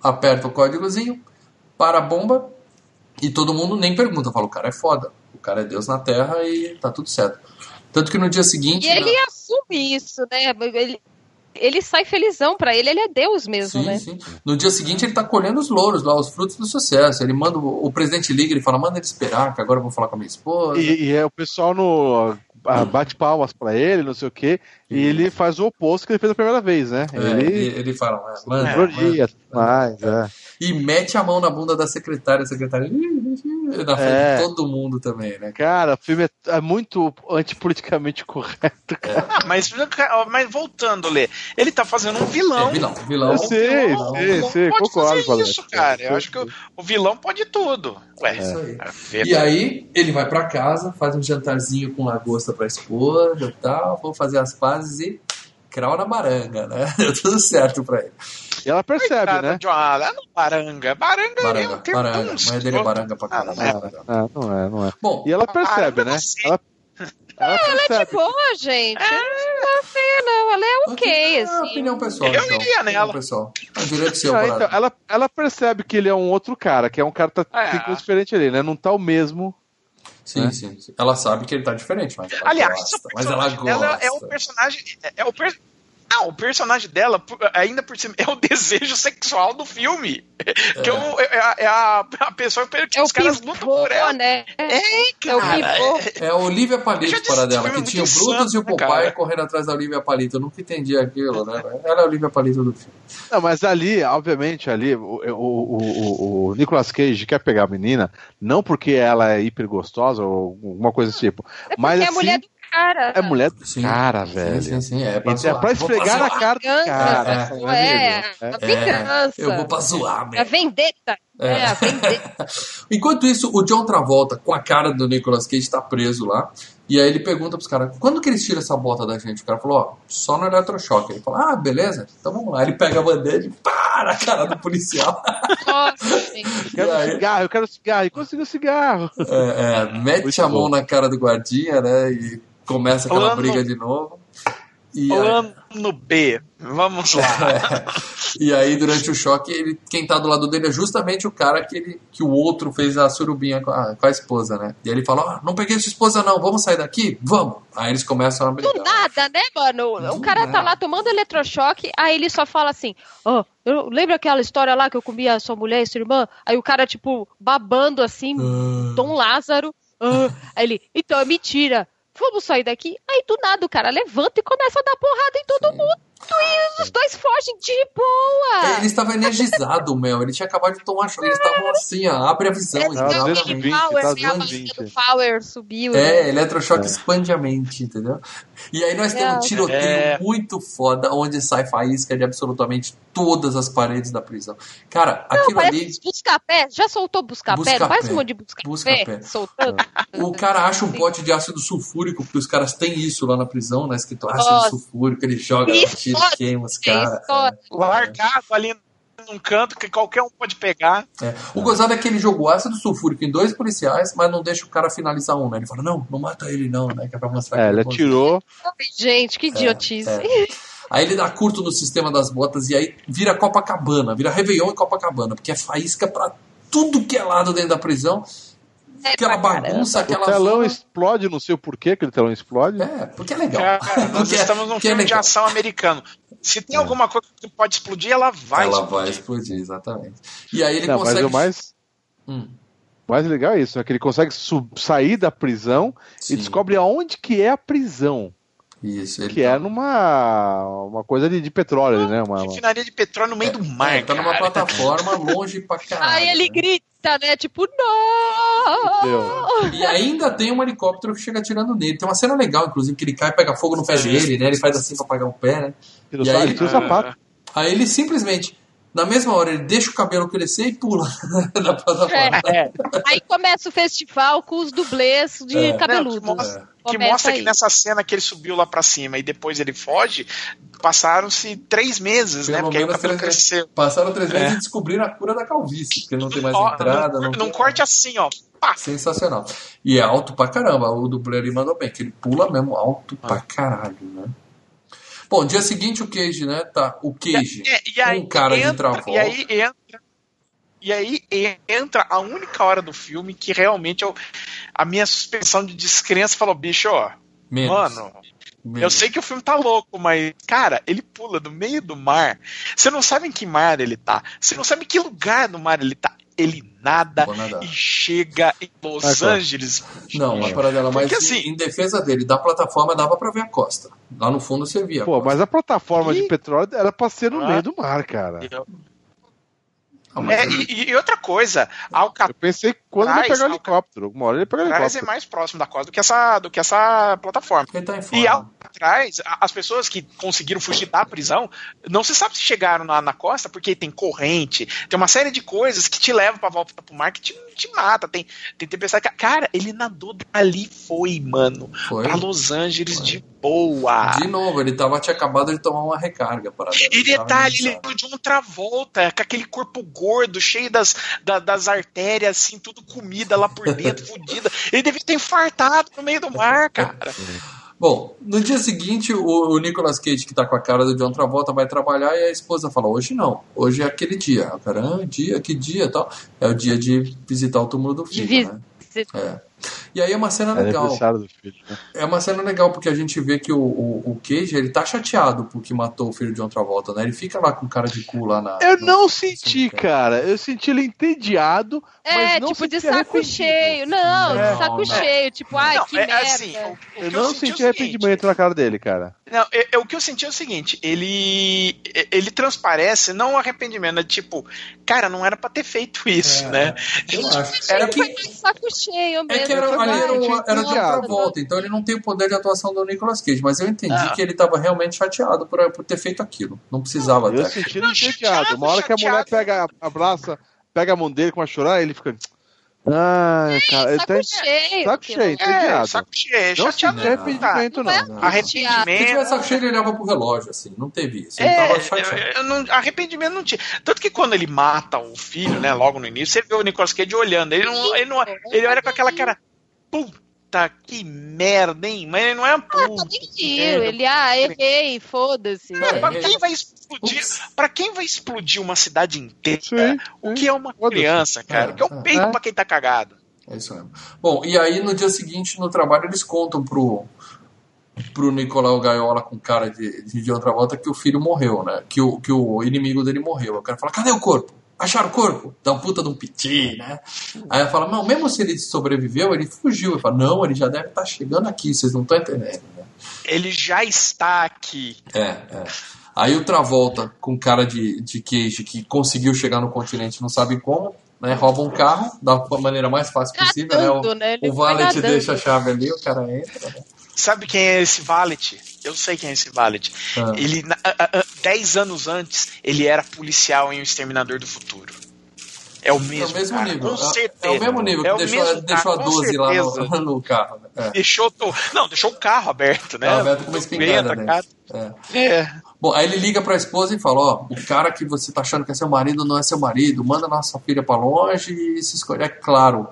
aperta o códigozinho, para a bomba, e todo mundo nem pergunta, fala, o cara é foda, o cara é Deus na Terra e tá tudo certo. Tanto que no dia seguinte... E ele assume isso, né? Ele, ele sai felizão pra ele, ele é Deus mesmo, Sim, né? sim. No dia seguinte ele tá colhendo os louros lá, os frutos do sucesso. Ele manda, o o presidente liga, ele fala, manda ele esperar, que agora eu vou falar com a minha esposa. E, e é o pessoal no bate palmas pra ele, não sei o quê, e ele faz o oposto que ele fez a primeira vez, né? É, ele, ele fala, "Ah, manda, elogia, manda." tudo mais, é. E mete a mão na bunda da secretária, a secretária na frente É. de todo mundo também, né? Cara, o filme é, é muito antipoliticamente correto. Mas, mas voltando, Lê, ele tá fazendo um vilão. É vilão, vilão. Eu sei, vilão sei, não sei, pode concordo, fazer isso, cara. Eu acho que o, o vilão pode tudo. Ué, É isso aí. E aí ele vai pra casa, faz um jantarzinho com lagosta pra esposa e tal, vou fazer as pazes e crau na baranga, né? Deu tudo certo pra ele. E ela percebe, Coitada né? de uma- ela não baranga. Baranga, é Baranga, um termo baranga. tão A mãe dele é baranga pra Ah, caralho. não é. Ah, não é, não é. Bom, E ela percebe, Ah, né? você. Ela, ela percebe. Boa, gente. Não é feia, não. Ela é ok, é assim. opinião pessoal. Eu então. iria nela. Pessoal. É direito seu, Não, Parada. então, ela, ela percebe que ele é um outro cara, que é um cara que tá, É. tem coisa diferente ali, né? Não tá o mesmo. Sim, né? sim, sim. Ela sabe que ele tá diferente, mas ela Aliás, gosta. Mas ela gosta. é o personagem. É, é o per... Não, o personagem dela, ainda por cima, é o desejo sexual do filme. Que é, o- é a, é a- a pessoa que É os caras lutam pivô, por ela. né? É, É o cara. pivô. É a Olivia Palito para dela, que é tinha o Brutus e o né, Popeye cara? correndo atrás da Olivia Palito. Eu nunca entendi aquilo, né? Ela é a Olivia Palito do filme. Não, mas ali, obviamente, ali, o, o, o, o- Nicolas Cage quer pegar a menina, não porque ela é hiper gostosa ou alguma coisa desse tipo. É mas é a assim, mulher do cara. é mulher do Sim. cara, Sim, velho. sim, sim. É pra, É pra esfregar na cara do Vingança, cara. é? A É, vingança. eu vou pra zoar A mesmo. vendetta. É, a vendetta. Enquanto isso, o John Travolta, com a cara do Nicolas Cage, tá preso lá. E aí ele pergunta pros caras, quando que eles tiram essa bota da gente? O cara falou, ó, só no eletrochoque. Ele fala, ah, beleza, então vamos lá. Ele pega a bandeja e pá na cara do policial. Nossa, gente. Eu quero aí- cigarro, eu quero cigarro. E conseguiu cigarro. É, é, mete Muito a mão bom. na cara do guardinha, né? E começa aquela Plano- briga de novo. E aí, Plano B. Vamos lá. e aí, durante o choque, ele, quem tá do lado dele é justamente o cara que, ele, que o outro fez a surubinha com a, com a esposa, né? E aí ele fala, ó, não peguei sua esposa não, vamos sair daqui? Vamos! Aí eles começam a brigar. Do nada, né, mano? Do O cara tá nada. lá tomando eletrochoque, aí ele só fala assim: Ó, eu lembra aquela história lá que eu comia sua mulher e sua irmã? Aí o cara, tipo, babando assim, Ah. Dom Lázaro. ah, aí ele, então é mentira. Vamos sair daqui. Aí do nada o cara levanta e começa a dar porrada em todo Sim. mundo. E os dois fogem de boa. Ele estava energizado, Mel. Ele tinha acabado de tomar choque. Eles estavam assim, ó, abre a visão. É o 220, Big Power, tá né? A 220. barriga do Power subiu. É, né? eletrochoque expande a mente, entendeu? E aí nós temos um É. tiroteio É. muito foda, onde sai faísca de absolutamente todas as paredes da prisão. Cara, Não, aquilo ali, busca-pé. Já soltou busca-pé? Não parece um monte de busca-pé Busca-pé. soltando? o cara acha um pote de ácido sulfúrico, porque os caras têm isso lá na prisão, né? Escrito ácido Nossa. sulfúrico, ele joga, Isso, tira, foda. queima os É caras. história. Largado ali num canto que qualquer um pode pegar. É. O gozado é que ele jogou ácido sulfúrico em dois policiais, mas não deixa o cara finalizar um, né? Ele fala, não, não mata ele não, né? Que é pra mostrar É, que ele atirou. Gente, que idiotice. é. Aí ele dá curto no sistema das botas e aí vira Copacabana, vira Réveillon e Copacabana, porque é faísca pra tudo que é lado dentro da prisão. É Aquela bagunça, O aquela. telão zona. explode, não sei o porquê aquele telão explode. É, porque é legal. Cara, nós Porque é- estamos num é filme de legal. ação americano. Se tem alguma coisa que pode explodir, ela vai Ela explodir. vai explodir, exatamente. E aí ele Não, mas consegue. o mais, Hum, o mais legal é isso, é que ele consegue sair da prisão sim, e descobre aonde que é a prisão. Isso, ele Que tá- é numa uma coisa de, de petróleo, né? Uma, uma- Refinaria de petróleo no meio do mar, É, tá numa cara. plataforma longe pra caralho. Aí ele né? grita, né? Tipo, não! E ainda tem um helicóptero que chega atirando nele. Tem uma cena legal, inclusive, que ele cai e pega fogo no pé dele, né? Ele faz assim pra apagar o pé, né? E aí- tira o sapato. Aí ele simplesmente, na mesma hora, ele deixa o cabelo crescer e pula na plataforma. É, Aí começa o festival com os dublês de É. Não, cabeludos. que mostra, que, Começa mostra aí. que nessa cena que ele subiu lá pra cima e depois ele foge, passaram-se três meses, né? Pelo Porque aí o cabelo três cresceu. Passaram três meses É. e descobriram a cura da calvície, porque não tem mais Ó, entrada. Não, num tem- corte assim, ó. Pá! Sensacional. E é alto pra caramba. O dublê ali mandou bem, que ele pula mesmo alto Ah. pra caralho, né? Bom, dia seguinte o Cage, né? Tá, o Cage, E, e aí um cara de entra, Travolta. E aí entra. E aí entra a única hora do filme que realmente eu, a minha suspensão de descrença falou, bicho, ó, Menos. mano, eu sei que o filme tá louco, mas, cara, ele pula do meio do mar. Você não sabe em que mar ele tá. Você não sabe em que lugar do mar ele tá. Ele nada e chega em Los. Angeles. Não, uma parada dela, mas Porque, em- assim- em defesa dele, da plataforma dava pra ver a costa. Lá no fundo você via. Pô, mas a plataforma de Ih. petróleo era pra ser no Ah. meio do mar, cara. Ah, É, e, e outra coisa, Alcatraz Eu pensei que quando ele pegar o helicóptero. Uma hora ele pega o é helicóptero. mais próximo da costa do que essa, do que essa plataforma. Ele tá em E forma. atrás, a- as pessoas que conseguiram fugir da prisão, não se sabe se chegaram na, na costa, porque tem corrente, tem uma série de coisas que te levam pra volta pro mar que te, te mata. Tem, tem tempestade. que- Cara, ele nadou dali foi, mano. Foi. Pra Los Angeles Foi. de boa. De novo, ele tava, tinha acabado de tomar uma recarga. Parada. E detalhe, ele é de outra volta, com aquele corpo gordo, cheio das, da- das artérias, assim, tudo comida lá por dentro, fudida. Ele devia ter infartado no meio do mar, cara. Bom, no dia seguinte, o, o Nicolas Cage, que tá com a cara do John Travolta, vai trabalhar e a esposa fala: Hoje não, hoje é aquele dia. O cara, ah, dia, que dia tal? É o dia de visitar o túmulo do filho. Né? É. E aí é uma cena É legal. filho. né? É uma cena legal, porque a gente vê que o, o, o Cage, ele tá chateado porque matou o filho de John Travolta, né? Ele fica lá com cara de cu lá na. Eu no- não senti, cemitério. cara. Eu senti ele entediado, É, mas não tipo, de saco arrependido. cheio. Não, É. de saco Não, cheio. Tipo, ai, Não, que é, merda. assim, o- o Eu que não senti é senti arrependimento na cara dele, cara. Não, é, é o que eu senti é o seguinte, ele ele transparece não um arrependimento, é tipo, cara, não era pra ter feito isso, É, né? Eu acho. Era É que... que, Foi de saco cheio mesmo. é que era, ali era, o, era de Chateado. outra volta, então ele não tem o poder de atuação do Nicolas Cage, mas eu entendi Ah. que ele tava realmente chateado por, por ter feito aquilo. Não precisava Eu senti ele chateado, Uma hora que a mulher chateado. pega, abraça, pega a mão dele com a chorar, ele fica. Ai, cara, ele saco tá. cheio. saco cheio. É, saco cheio, Não chateado. senti arrependimento, Não é não. Não. chateado. Se Arrependimento. tivesse saco cheio, ele olhava pro relógio, assim. Não teve isso. Ele É, tava chateado. eu- eu não- arrependimento não tinha. Tanto que quando ele mata o filho, né, logo no início, você vê o Nicolas Cage olhando. Ele não, ele não, ele olha com aquela cara, puta que merda, hein? Mas ele não é um Ah, tá puta. nem tiro. Ele, ah, errei, foda-se. É, Pra é. quem vai explodir? Ups. Pra quem vai explodir uma cidade inteira? Sim, O que é uma criança, cara? É, O que é é. um peito É. pra quem tá cagado? É isso mesmo. Bom, e aí no dia seguinte, no trabalho, eles contam pro, pro Nicolau Gaiola com cara de, de, de outra volta que o filho morreu, né? Que o, que o inimigo dele morreu. O cara fala, cadê o corpo? Acharam o corpo? Dá um puta de um piti, né? Aí ela fala, não, mesmo se ele sobreviveu, ele fugiu. Eu falo, não, ele já deve estar chegando aqui, vocês não estão entendendo, né? Ele já está aqui. É, é. Aí o Travolta, com cara de, de queijo, que conseguiu chegar no continente, não sabe como, né? Rouba um carro da maneira mais fácil possível, Nadando, né? né? Ele O, o foi valet nadando. deixa a chave ali, o cara entra, né? Sabe quem é esse Valet? Eu sei quem é esse Valet. Ah. Ele, na- a- a- a- dez anos antes, ele era policial em O Exterminador do Futuro. É o mesmo, é o mesmo cara, nível. É-. É, o mesmo nível que É deixou, mesmo deixou cara, a com 12 lá certeza. no, no carro. né? É. Deixou, não, deixou o carro aberto, né? Aberto com uma espingarda Venta, cara. dentro. É. É. Bom, aí ele liga pra esposa e fala: Ó, o cara que você tá achando que é seu marido não é seu marido, manda nossa filha pra longe e se escolhe. É claro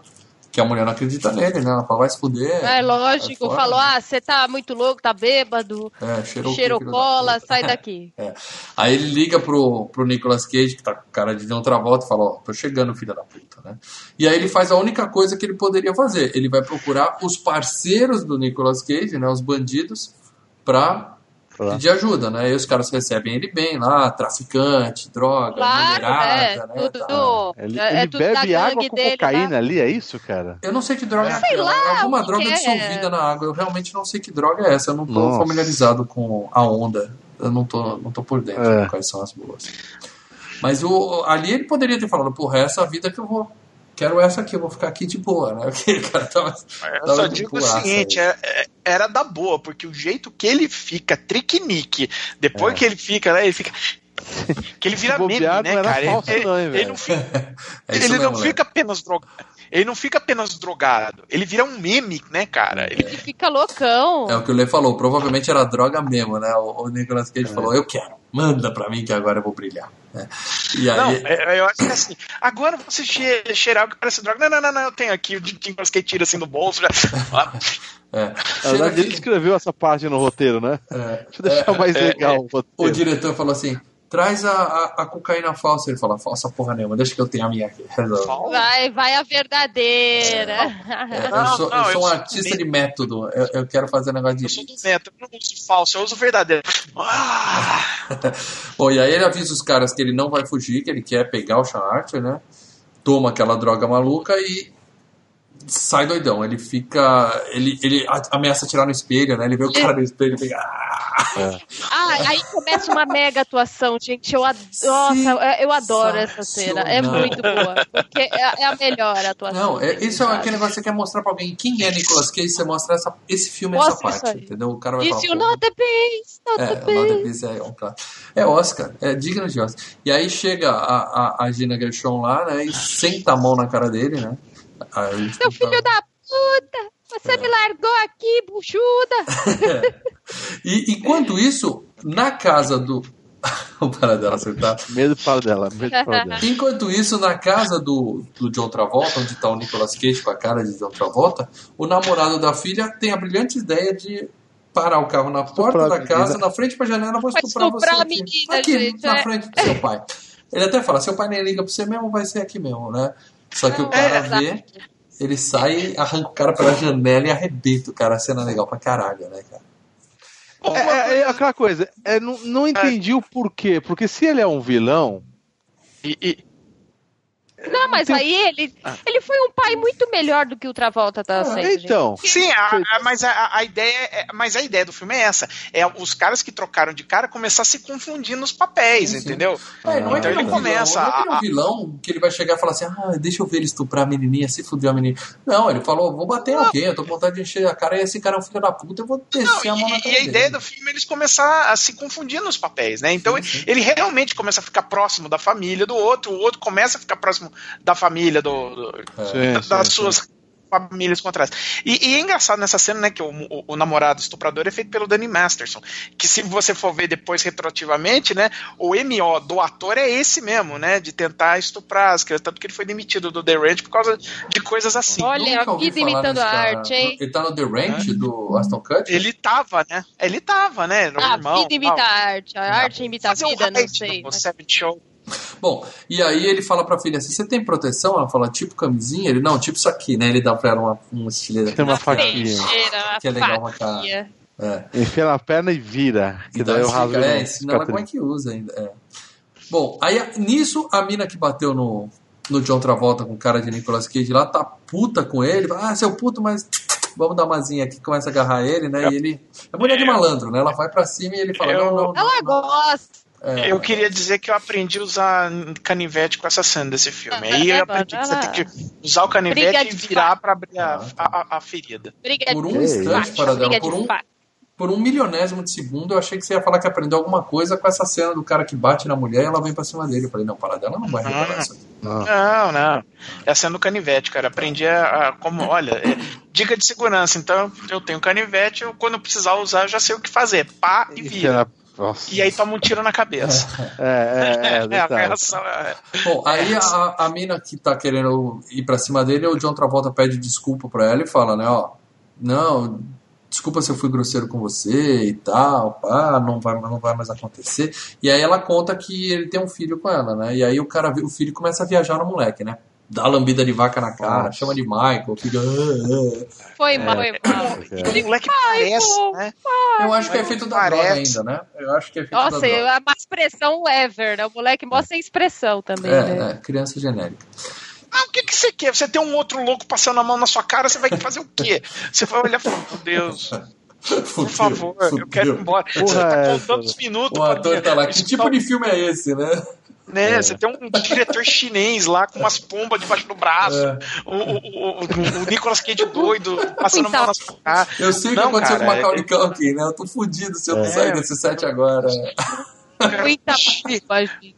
que a mulher não acredita nele, né? Ela fala: vai se fuder. É lógico, fora. falou, ah, você tá muito louco, tá bêbado, É, cheirou cheirou cola, sai daqui. É. Aí ele liga pro, pro Nicolas Cage, que tá com cara de outra volta, e fala, ó, tô chegando, filha da puta, né? E aí ele faz a única coisa que ele poderia fazer. Ele vai procurar os parceiros do Nicolas Cage, né? Os bandidos, pra Pedir ajuda, né? E os caras recebem ele bem lá, traficante, droga, Claro, é, mulherada, né? tudo, tal. Ele, é, ele tudo da bebe água com cocaína lá. ali, é isso, cara? Eu não sei que droga é Sei aquela. lá, É alguma droga é. dissolvida na água. Eu realmente não sei que droga é essa. Eu não tô Nossa. familiarizado com a onda. Eu não tô, não tô por dentro É. de quais são as boas. Mas o, ali ele poderia ter falado, porra, essa é a vida que eu vou. Quero essa aqui, eu vou ficar aqui de boa, né? Porque o cara tava. Eu tava só digo o curaça seguinte, é- é- era da boa, porque o jeito que ele fica triquinique, depois É. que ele fica, né, ele fica... Que ele vira meme, né, cara? falso ele, não, ele não fica, É não fica apenas drogado. Ele não fica apenas drogado. Ele vira um meme, né, cara? Ele Ele fica loucão. É o que o Lê falou, provavelmente era droga mesmo, né? O, o Nicolas Cage É. falou, eu quero, manda pra mim que agora eu vou brilhar. E aí, Não, é- eu acho que é assim. Agora você che- cheirar o que parece droga. Não, não, não, não, eu tenho aqui. O Nicolas Cage tira assim do bolso. Já. Ah, é, Na cheira verdade, ele escreveu essa parte no roteiro, né? é, Deixa eu deixar mais é, legal o o roteiro. diretor falou assim, traz a, a, a cocaína falsa. Ele falou, falsa porra nenhuma, deixa que eu tenho a minha aqui. Vai, vai a verdadeira. É, eu Não, sou, não, eu sou eu um artista de método. Eu, eu quero fazer um negócio de. Eu sou do método, eu não uso falso, eu uso verdadeiro. Ah, Bom, e aí ele avisa os caras que ele não vai fugir, que ele quer pegar o Sean Archer, né? Toma aquela droga maluca e sai doidão. Ele fica. Ele, ele ameaça tirar no espelho, né? Ele vê o cara no espelho e fica. "Ah!" Ah, aí começa uma mega atuação, gente. Eu ad... Nossa, eu adoro essa cena. É muito boa. Porque é, é a melhor atuação. Não, é, isso é aquele negócio que você quer mostrar pra alguém quem é Nicolas Cage, você mostra essa, esse filme, Mostra essa isso parte, entendeu? O cara vai Isso falar. you "Pô, know the beast, not É, the o Not the beast. Beast é um clássico. É Oscar, é digno de Oscar. E aí chega a, a, a Gina Gershon lá, né? E senta a mão na cara dele, né? Aí, Seu filho da puta! Você me largou aqui, buchuda! E enquanto isso, na casa do. o Paradela acertar. Medo para dela, medo para dela. Enquanto isso, na casa do, do John Travolta, onde tá o Nicolas Cage com a cara de John Travolta, o namorado da filha tem a brilhante ideia de parar o carro na porta Estuprar da casa, na frente pra janela, vou Vai estuprar você estuprar a aqui. menina, aqui, gente, na é. frente do seu pai. Ele até fala, seu pai nem liga pra você mesmo, vai ser aqui mesmo, né? Só que o cara É, vê, ele sai, arranca o cara pela janela e arrebenta o cara. A cena é legal pra caralho, né, cara? É, é, é aquela coisa, é, não, não entendi o porquê. Porque se ele é um vilão, e, e- Não, mas Tem- aí ele, ele foi um pai muito melhor do que o Travolta tá sendo. gente. então. Sim, a- a- mas a, a ideia é, mas a ideia do filme é essa. É os caras que trocaram de cara começar a se confundir nos papéis, Sim, sim. entendeu? É, não é Então que ele é um começa vilão, não é que ele é a- um vilão que ele vai chegar e falar assim, ah, deixa eu ver ele estuprar a menininha, se fuder a menininha. Não, ele falou, vou bater em alguém, eu tô com vontade de encher a cara e esse cara é um filho da puta, eu vou Não, descer a mão na e, cara e a ideia do filme é eles começar a se confundir nos papéis, né? Então Sim, sim. ele realmente começa a ficar próximo da família do outro, o outro começa a ficar próximo da família do, do- É. Sim, das sim, suas famílias contrárias. E, e é engraçado nessa cena, né, que o, o- o namorado estuprador é feito pelo Danny Masterson, que se você for ver depois retroativamente, né, o MO do ator é esse mesmo, né, de tentar estuprar as crianças, tanto que ele foi demitido do The Ranch por causa de coisas assim. Olha, a vida imitando a arte, hein? Ele tá no The Ranch do Aston Kutcher? Ele tava, né? Ele tava, né? Era o A irmão. vida imita a arte, a arte imita a um vida, não sei. no mas- Seven Show. Bom, e aí ele fala pra filha assim, você tem proteção? Ela fala, tipo camisinha? Ele, não, tipo isso aqui, né? Ele dá pra ela uma, um estilo Tem uma faquinha. Que é legal pra faquinha. É. Enfia na perna e vira. Que E daí eu explica, raso é, no ensina ela como é que usa ainda. é. Bom, aí nisso a mina que bateu no, no John Travolta com cara de Nicolas Cage lá tá puta com ele. Ah, seu puto, mas vamos dar umazinha aqui, começa a agarrar ele, né? E ele. É mulher de malandro, né? Ela vai pra cima e ele fala: Eu- não, não, não. Ela gosta. É, Eu queria dizer que eu aprendi a usar canivete com essa cena desse filme. Aí eu aprendi que você tem que usar o canivete Briga e virar pra abrir a, Ah, a, a ferida. Briga Por um instante, briga por um-. Por um milionésimo de segundo, eu achei que você ia falar que aprendeu alguma coisa com essa cena do cara que bate na mulher e ela vem pra cima dele. Eu falei, não, Paradela não vai reparar isso aqui. Não. Não, não. É a cena do canivete, cara. Aprendi a. a- como, olha, é, dica de segurança. Então, eu tenho canivete, eu, quando eu precisar usar, eu já sei o que fazer. Pá e vira. Nossa. E aí toma um tiro na cabeça. É, é, é, É, a reação é. Bom, aí a, a mina que tá querendo ir pra cima dele, o John Travolta pede desculpa pra ela e fala, né, ó, não, desculpa se eu fui grosseiro com você e tal, pá, não vai, não vai mais acontecer. E aí ela conta que ele tem um filho com ela, né, e aí o cara, vê- o filho começa a viajar no moleque, né, dá lambida de vaca na cara, Nossa. chama de Michael, o filho, "Ah, ah". Foi mal, foi mal. É. O moleque parece, né? eu acho que é efeito da droga ainda, né, eu acho que é efeito Nossa, da droga. é uma expressão ever, né? O moleque mostra sem expressão também, né? É, é, criança genérica. Ah, o que, que você quer? Você tem um outro louco passando a mão na sua cara, você vai fazer o quê? Você vai olhar e falar, meu Deus, por favor, eu quero ir embora. Porra, você tá é contando os minutos O ator tá lá, que tipo tá- de filme é esse, né? Né? Você tem um diretor chinês lá com umas pombas debaixo do braço. É. O, o, o, o- Nicolas Cage doido passando a mão na sua cara. Eu sei o que aconteceu cara, com o Macaulay é- Culkin, né? Eu tô fudido se eu não É. sair desse set agora. Muita gente.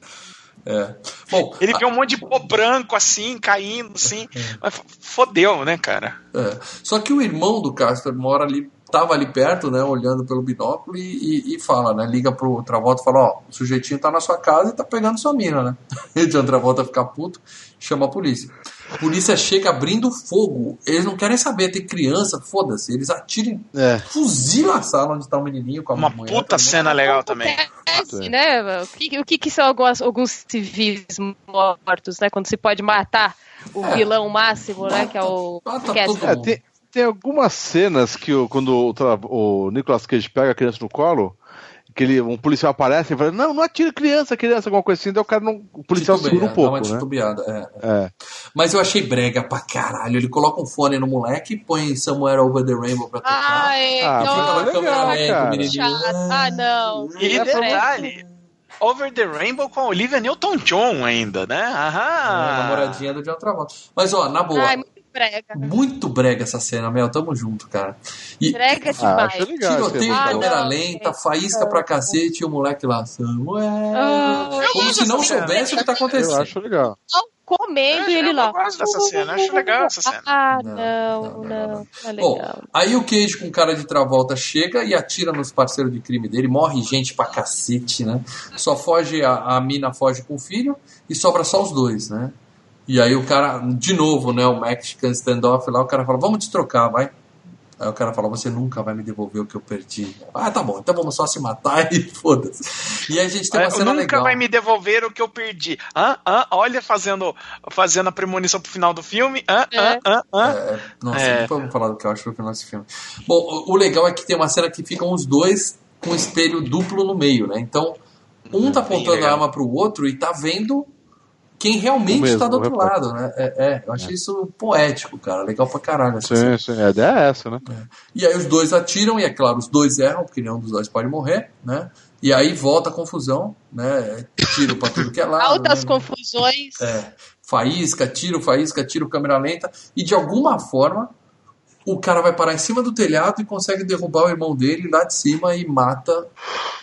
É. Bom, Ele vê um monte de pó branco assim, caindo, assim. Mas f- fodeu, né, cara? é. só que o irmão do Castor mora ali, tava ali perto, né? Olhando pelo binóculo e, e- e fala, né? Liga pro Travolta e fala: Ó, o sujeitinho tá na sua casa e tá pegando sua mina, né? E o John Travolta fica puto, chama a polícia. A polícia chega abrindo fogo. Eles não querem saber, tem criança, foda-se. Eles atiram, É. fuzilam a sala onde tá o menininho com a Uma mulher, puta tá cena legal também. Acontece, né? O que, o que, que são algumas, alguns civis mortos, né? Quando se pode matar o É. vilão máximo, né? Que é o Mata Casper. todo mundo. Tem, algumas cenas que o- quando o, o Nicolas Cage pega a criança no colo, que ele, um policial aparece e fala, não, não atira criança, criança, alguma coisa assim, daí o cara não. O policial Titubeia, segura um dá uma pouco, né? titubeada, é. É. Mas eu achei brega pra caralho. Ele coloca um fone no moleque, põe Somewhere Over the Rainbow pra tocar. Ai, Ah, e fica na câmera legal. Ah, não. E É detalhe, Over the Rainbow com a Olivia Newton-John ainda, né? É, Aham. namoradinha do John Travolta. Mas, ó, na boa, Ai, brega. muito brega essa cena, Mel. Tamo junto, cara. E Brega Ah, demais. legal. tiroteio, Ah, câmera não. lenta, faísca pra cacete e o moleque lá. Ah, Como se não soubesse o que tá Eu acontecendo. acho legal. comendo É, e ele eu lá. gosto dessa cena, eu acho legal essa cena. Ah, Não, não, não, não, não, não. não. É Bom, aí o Cage com cara de Travolta chega e atira nos parceiros de crime dele, morre gente pra cacete, né? Só foge, a, a mina foge com o filho e sobra só os dois, né? E aí o cara, de novo, né, o Mexican standoff lá, o cara fala, vamos te trocar, vai. Aí o cara fala, você nunca vai me devolver o que eu perdi. Ah, tá bom, então vamos só se matar e foda-se. E aí a gente tem uma É, cena nunca legal. vai me devolver o que eu perdi. Hã? Hã? Olha, fazendo, fazendo a premonição pro final do filme. Hã? É. Hã? Hã? É, nossa, É. depois vamos falar do que eu acho do final desse filme. Bom, o, legal é que tem uma cena que ficam os dois com um espelho duplo no meio, né? Então, um tá Hum, bem apontando a arma pro outro e tá vendo quem realmente O mesmo, tá do outro lado, né? É, é, eu achei isso poético, cara. Legal pra caralho. cena. Sim, sim. A ideia é essa, né? E aí os dois atiram, e é claro, os dois erram, porque nenhum dos dois pode morrer, né? E aí volta a confusão, né? Tiro pra tudo que é lado. Altas né? confusões. É, faísca, tiro, faísca, tiro, câmera lenta. E de alguma forma, o cara vai parar em cima do telhado e consegue derrubar o irmão dele lá de cima e mata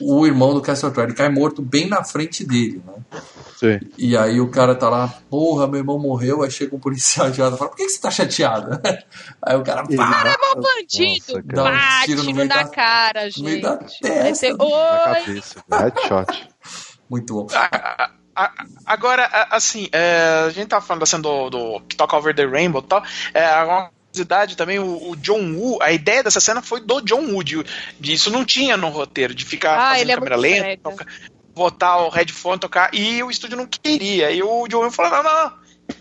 o irmão do Castle Rock. Ele cai morto bem na frente dele, né? Sim. E aí o cara tá lá, porra, meu irmão morreu. Aí chega um policial de lado e fala, por que, que você tá chateado? Aí o cara, Ele pá, mata- Meu bandido, Nossa, um bate tiro no meio na da- cara, no meio da gente. Vai ser, testa. Na oi. cabeça. Headshot. muito bom. A- a- Agora, a- assim, é, a gente tava falando assim do, do que toca Over the Rainbow e tal. É, uma curiosidade também, o, o John Woo, a ideia dessa cena foi do John Woo. De, de- isso não tinha no roteiro, de ficar Ah, fazendo ele é câmera muito lenta, botar o headphone, tocar, e o estúdio não queria. E o John Woo falou: não, não, não,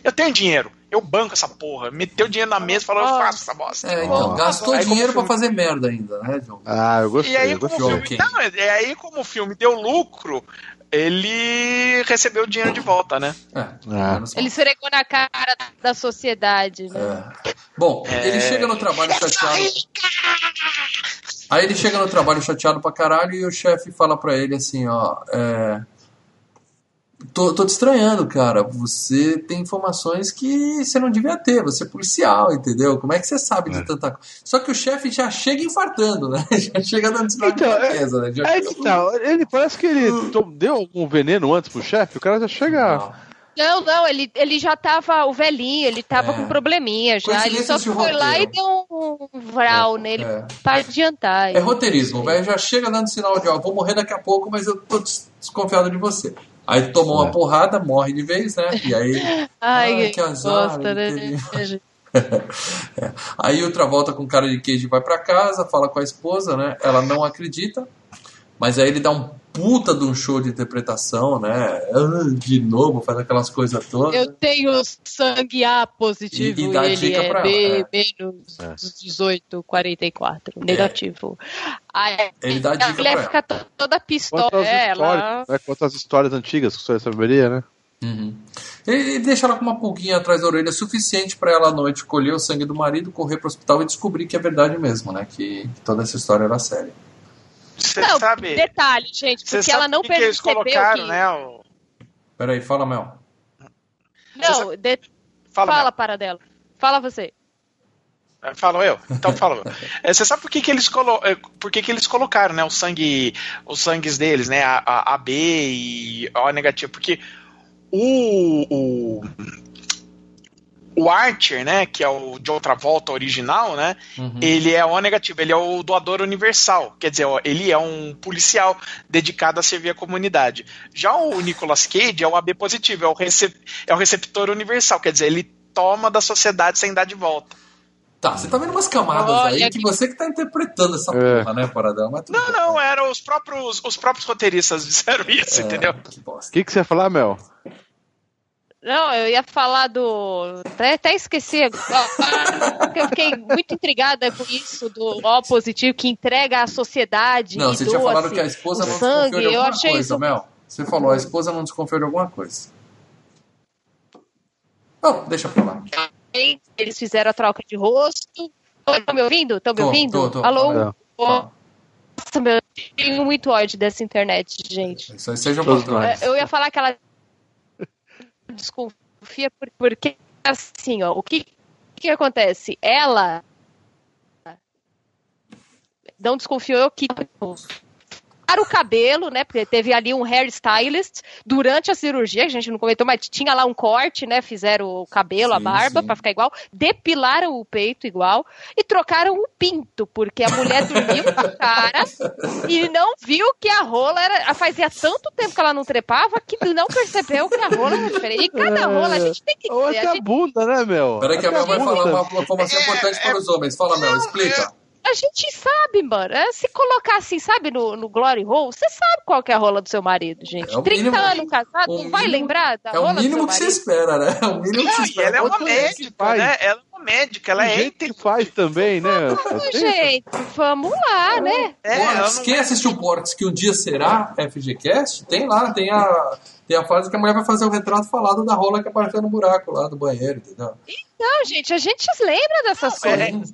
eu tenho dinheiro. Eu banco essa porra. Meteu dinheiro na mesa e falou: eu faço essa bosta. É, então, gastou aí dinheiro pra fazer merda ainda, né, John? Ah, eu gostei. E aí, eu gostei. Filme, não, é aí, como o filme deu lucro, ele recebeu o dinheiro de volta, né? É, mal. Ele esfregou na cara da sociedade, né? É. Bom, É. ele chega no trabalho chateado. Aí ele chega no trabalho chateado pra caralho e o chefe fala pra ele assim, ó, é, tô, tô te estranhando, cara. Você tem informações que você não devia ter, você é policial, entendeu? Como é que você sabe de tanta coisa? Só que o chefe já chega infartando, né? Já chega dando sinal Então, de é- fraqueza, né? Já É que tá, ele parece que ele to- deu algum veneno antes pro chefe, o cara já chega. Não. Não, não, ele, ele já tava, o velhinho, ele tava É. com probleminha já. Ele só foi lá e roteiro. deu um vral nele É. pra adiantar. É roteirismo, o velho já chega dando sinal de, ó, vou morrer daqui a pouco, mas eu tô des- desconfiado de você. Aí tomou uma É. porrada, morre de vez, né? E aí. Ai, Ai, que, azar, gosta, né? É. Aí outra volta com cara de queijo vai pra casa, fala com a esposa, né? Ela não acredita, mas aí ele dá um puta de um show de interpretação, né? De novo, faz aquelas coisas todas. Eu tenho sangue A positivo E- e, e dá ele dica é pra B ela, menos É. 18, 44, negativo. Aí Ele dá dica a mulher pra fica to- toda pistola. É, histórias, ela... né, quanto às histórias antigas que o senhor saberia, né? Uhum. Ele, deixa ela com uma pulguinha atrás da orelha suficiente pra ela à noite colher o sangue do marido, correr pro hospital e descobrir que é verdade mesmo, né? Que, que toda essa história era séria. Você Não, sabe. detalhe, gente, porque sabe ela não que que eles percebeu colocaram, que... né? O... Peraí, fala, Mel. Não, de- Fala, fala Mel. para dela. Fala você. É, Falo eu? Então falo eu. É, você sabe por que, que eles colo... é, por que, que eles colocaram, né? O sangue. Os sangues deles, né? A, a, a B e O negativo. Porque o. o o Archer, né, que é o de outra volta original, né, Uhum. ele é o negativo, ele é o doador universal, quer dizer, ó, ele é um policial dedicado a servir a comunidade. Já o Nicolas Cage é o AB positivo, é o, recep é o receptor universal, quer dizer, ele toma da sociedade sem dar de volta. Tá, você tá vendo umas camadas Olha aí que que- você que tá interpretando essa É. porra, né, Paradão? Mas Não, bem. não, eram os próprios, os próprios roteiristas disseram isso, É, entendeu? Que bosta. O que, que você ia falar, Mel? Não, eu ia falar do. Até, até esqueci. Eu fiquei muito intrigada com isso do O positivo que entrega à sociedade. Não, e você tinha doa, falado assim, que a esposa não sangue. desconfiou de Eu alguma achei coisa, isso. Mel. Você falou, a esposa não desconfiou de alguma coisa. Não, deixa pra lá. Eles fizeram a troca de rosto. Estão me ouvindo? Estão me Tô, ouvindo? tô, tô. Alô? Não. Nossa, meu, eu tenho muito ódio dessa internet, gente. Isso aí seja Todos patrão. nós. É, Eu ia falar que ela desconfia por- porque, assim, ó, o que, que acontece? Ela não desconfiou que o cabelo, né? Porque teve ali um hairstylist durante a cirurgia, que a gente não comentou, mas tinha lá um corte, né? Fizeram o cabelo, a Sim, barba sim. para ficar igual, depilaram o peito igual e trocaram o pinto, porque a mulher dormiu com o cara e não viu que a rola era. Fazia tanto tempo que ela não trepava que não percebeu que a rola era diferente. E cada rola, a gente tem que Ou até A a gente, bunda, né, Mel? Peraí que a Até Mel vai falar uma informação importante para os homens. Fala, Mel, explica. A gente sabe, mano. É, Se colocar assim, sabe, no, no Glory Hole, você sabe qual que é a rola do seu marido, gente. É o 30 mínimo- anos casado, o não vai mínimo- lembrar da É o rola do mínimo seu que você espera, né? É o mínimo que você espera. ela é uma médica, né? Ela é uma médica, ela é que faz também, né? Não, gente, vamos lá, né? É, não quem é- assistiu Porcs que um dia será FGCast, tem lá, tem a, tem a fase que a mulher vai fazer o retrato falado da rola que apareceu no buraco lá do banheiro, entendeu? Não, gente, a gente lembra dessas é- coisas.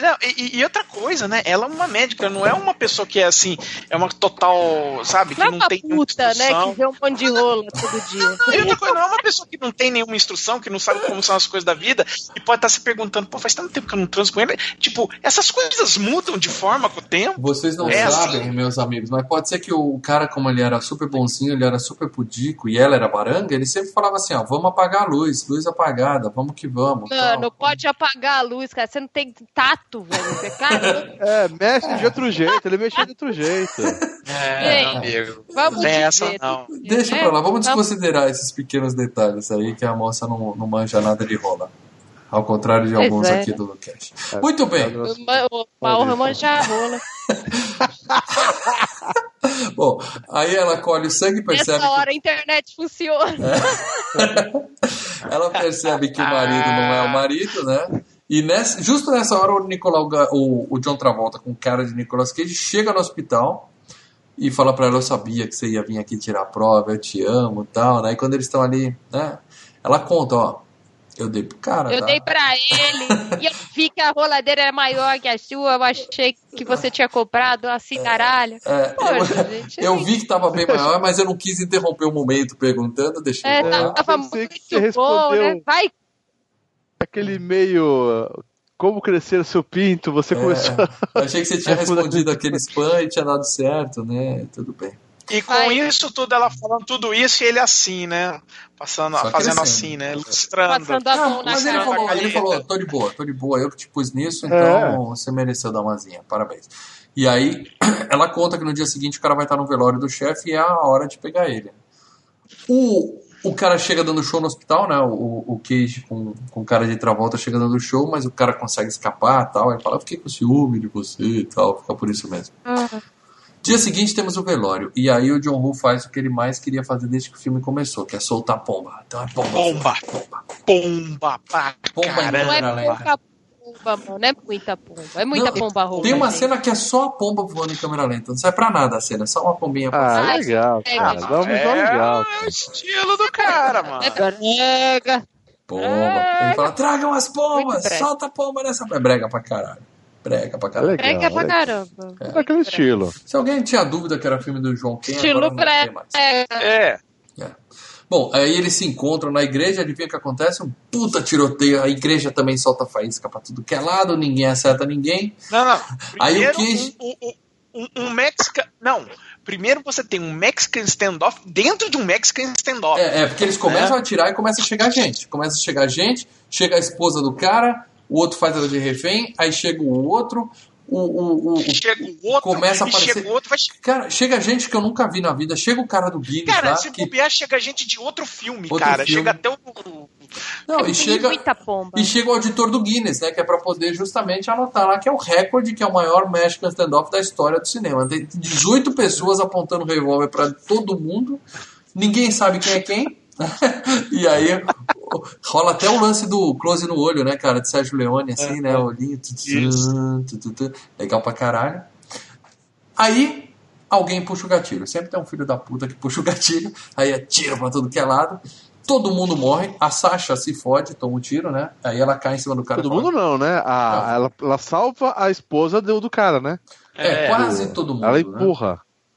Não, e, e outra coisa, né? Ela é uma médica, não é uma pessoa que é assim, é uma total, sabe, que Não é não uma tem puta, né, instrução. que vê um monte de rola todo dia. Não, e outra coisa, não é uma pessoa que não tem nenhuma instrução, que não sabe como são as coisas da vida, e pode estar se perguntando, pô, faz tanto tempo que eu não transo com ele. Tipo, essas coisas mudam de forma com o tempo. Vocês não É sabem, assim. meus amigos, mas pode ser que o cara, como ele era super bonzinho, ele era super pudico e ela era baranga, ele sempre falava assim, ó, vamos apagar a luz, luz apagada, vamos que vamos. Mano, tal. pode apagar a luz, cara. Você não tem tato, velho. Você, cara, É, mexe de outro jeito, ele mexeu de outro jeito. É, Gente, amigo. vamos Não tem essa, não. Deixa É, pra lá, vamos desconsiderar esses pequenos detalhes aí que a moça não, não manja nada de rola. Ao contrário de alguns é. aqui do Cash. Muito bem. O ma- O Mauro manja a rola. Bom, aí ela colhe o sangue e percebe Nessa que hora a internet funciona. Ela percebe que o marido não é o marido, né? E nessa, justo nessa hora o, Nicolau, o, o John Travolta, com cara de Nicolas Cage, chega no hospital e fala pra ela, eu sabia que você ia vir aqui tirar a prova, eu te amo e tal, né? E quando eles estão ali, né? Ela conta, ó, eu dei pro cara. Eu tá? dei pra ele e eu vi que a roladeira era maior que a sua. Eu achei que você tinha comprado assim, caralho. É, Poxa, eu, gente, eu assim, vi que tava bem maior, mas eu não quis interromper o momento perguntando, deixei. É, lá. tava pensei muito bom, né? Vai, Aquele meio. Como crescer o seu pinto, você começou. Eu achei que você tinha É, respondido aquele spam e tinha dado certo, né? Tudo bem. E com Vai. isso tudo, ela falando tudo isso e ele assim, né? Passando, Só fazendo crescendo. assim, né? Ilustrando. passando a mão na mas ele falou, ele falou, tô de boa, tô de boa, eu que te pus nisso, então É. você mereceu dar umazinha, parabéns. E aí, ela conta que no dia seguinte o cara vai estar no velório do chefe e é a hora de pegar ele. O, o cara chega dando show no hospital, né? O, o Cage com, com cara de Travolta chega dando show, mas o cara consegue escapar e tal. Ele fala, eu fiquei com ciúme de você e tal, fica por isso mesmo. Ah, Dia seguinte temos o velório. E aí o John Woo faz o que ele mais queria fazer desde que o filme começou, que é soltar pomba. Então é pomba. Bomba. pomba. Pomba pra Pomba em não é pouca pomba, mano. Não é muita pomba. É muita Não, pomba rouba. Tem uma gente. cena que é só a pomba voando em câmera lenta. Não serve pra nada a cena, é só uma pombinha Ah, passando. Ah, legal, é, cara. é. Dá um visual legal. É o estilo do cara, mano. É brega. Pomba. Ele fala, tragam as pombas, solta a pomba nessa. É brega pra caralho. Brega pra É caralho. legal. Brega pra legal. caramba. É. Daquele estilo. Se alguém tinha dúvida que era filme do João Ken, Estilo agora não tem brega. mais. É. É. Bom, aí eles se encontram na igreja, adivinha o que acontece? Um puta tiroteio, a igreja também solta faísca pra tudo que é lado, ninguém acerta ninguém. Não, não. Aí o Primeiro, que- um, um, um, um Mexican. Não. Primeiro você tem um Mexican standoff dentro de um Mexican standoff. É, é, porque eles começam a atirar e começa a chegar gente. Começa a chegar gente, chega a esposa do cara, o outro faz ela de refém, aí chega o outro, o, o, o, E chega o outro, começa a aparecer- chega o outro, vai Cara, chega gente que eu nunca vi na vida. Chega o cara do Guinness Cara, lá. se Que... bobear, chega gente de outro filme, Outro cara. filme. Chega até o. Não, e chega, muita pomba. e chega o auditor do Guinness, né? Que é pra poder justamente anotar lá que é o recorde, que é o maior Mexican standoff da história do cinema. Tem 18 pessoas apontando revólver pra todo mundo. Ninguém sabe quem é quem. e aí rola até o lance do close no olho, né, cara? De Sérgio Leone, assim, né? O olhinho. tu, tu, Isso. tu, tu, tu. Legal pra caralho. Aí alguém puxa o gatilho. Sempre tem um filho da puta que puxa o gatilho, aí atira pra tudo que é lado. Todo mundo morre, a Sasha se fode, toma um tiro, né? Aí ela cai em cima do cara. Todo fala- mundo não, né? A. Ela, ela salva a esposa do, do cara, né? É, É, quase todo mundo. Ela né?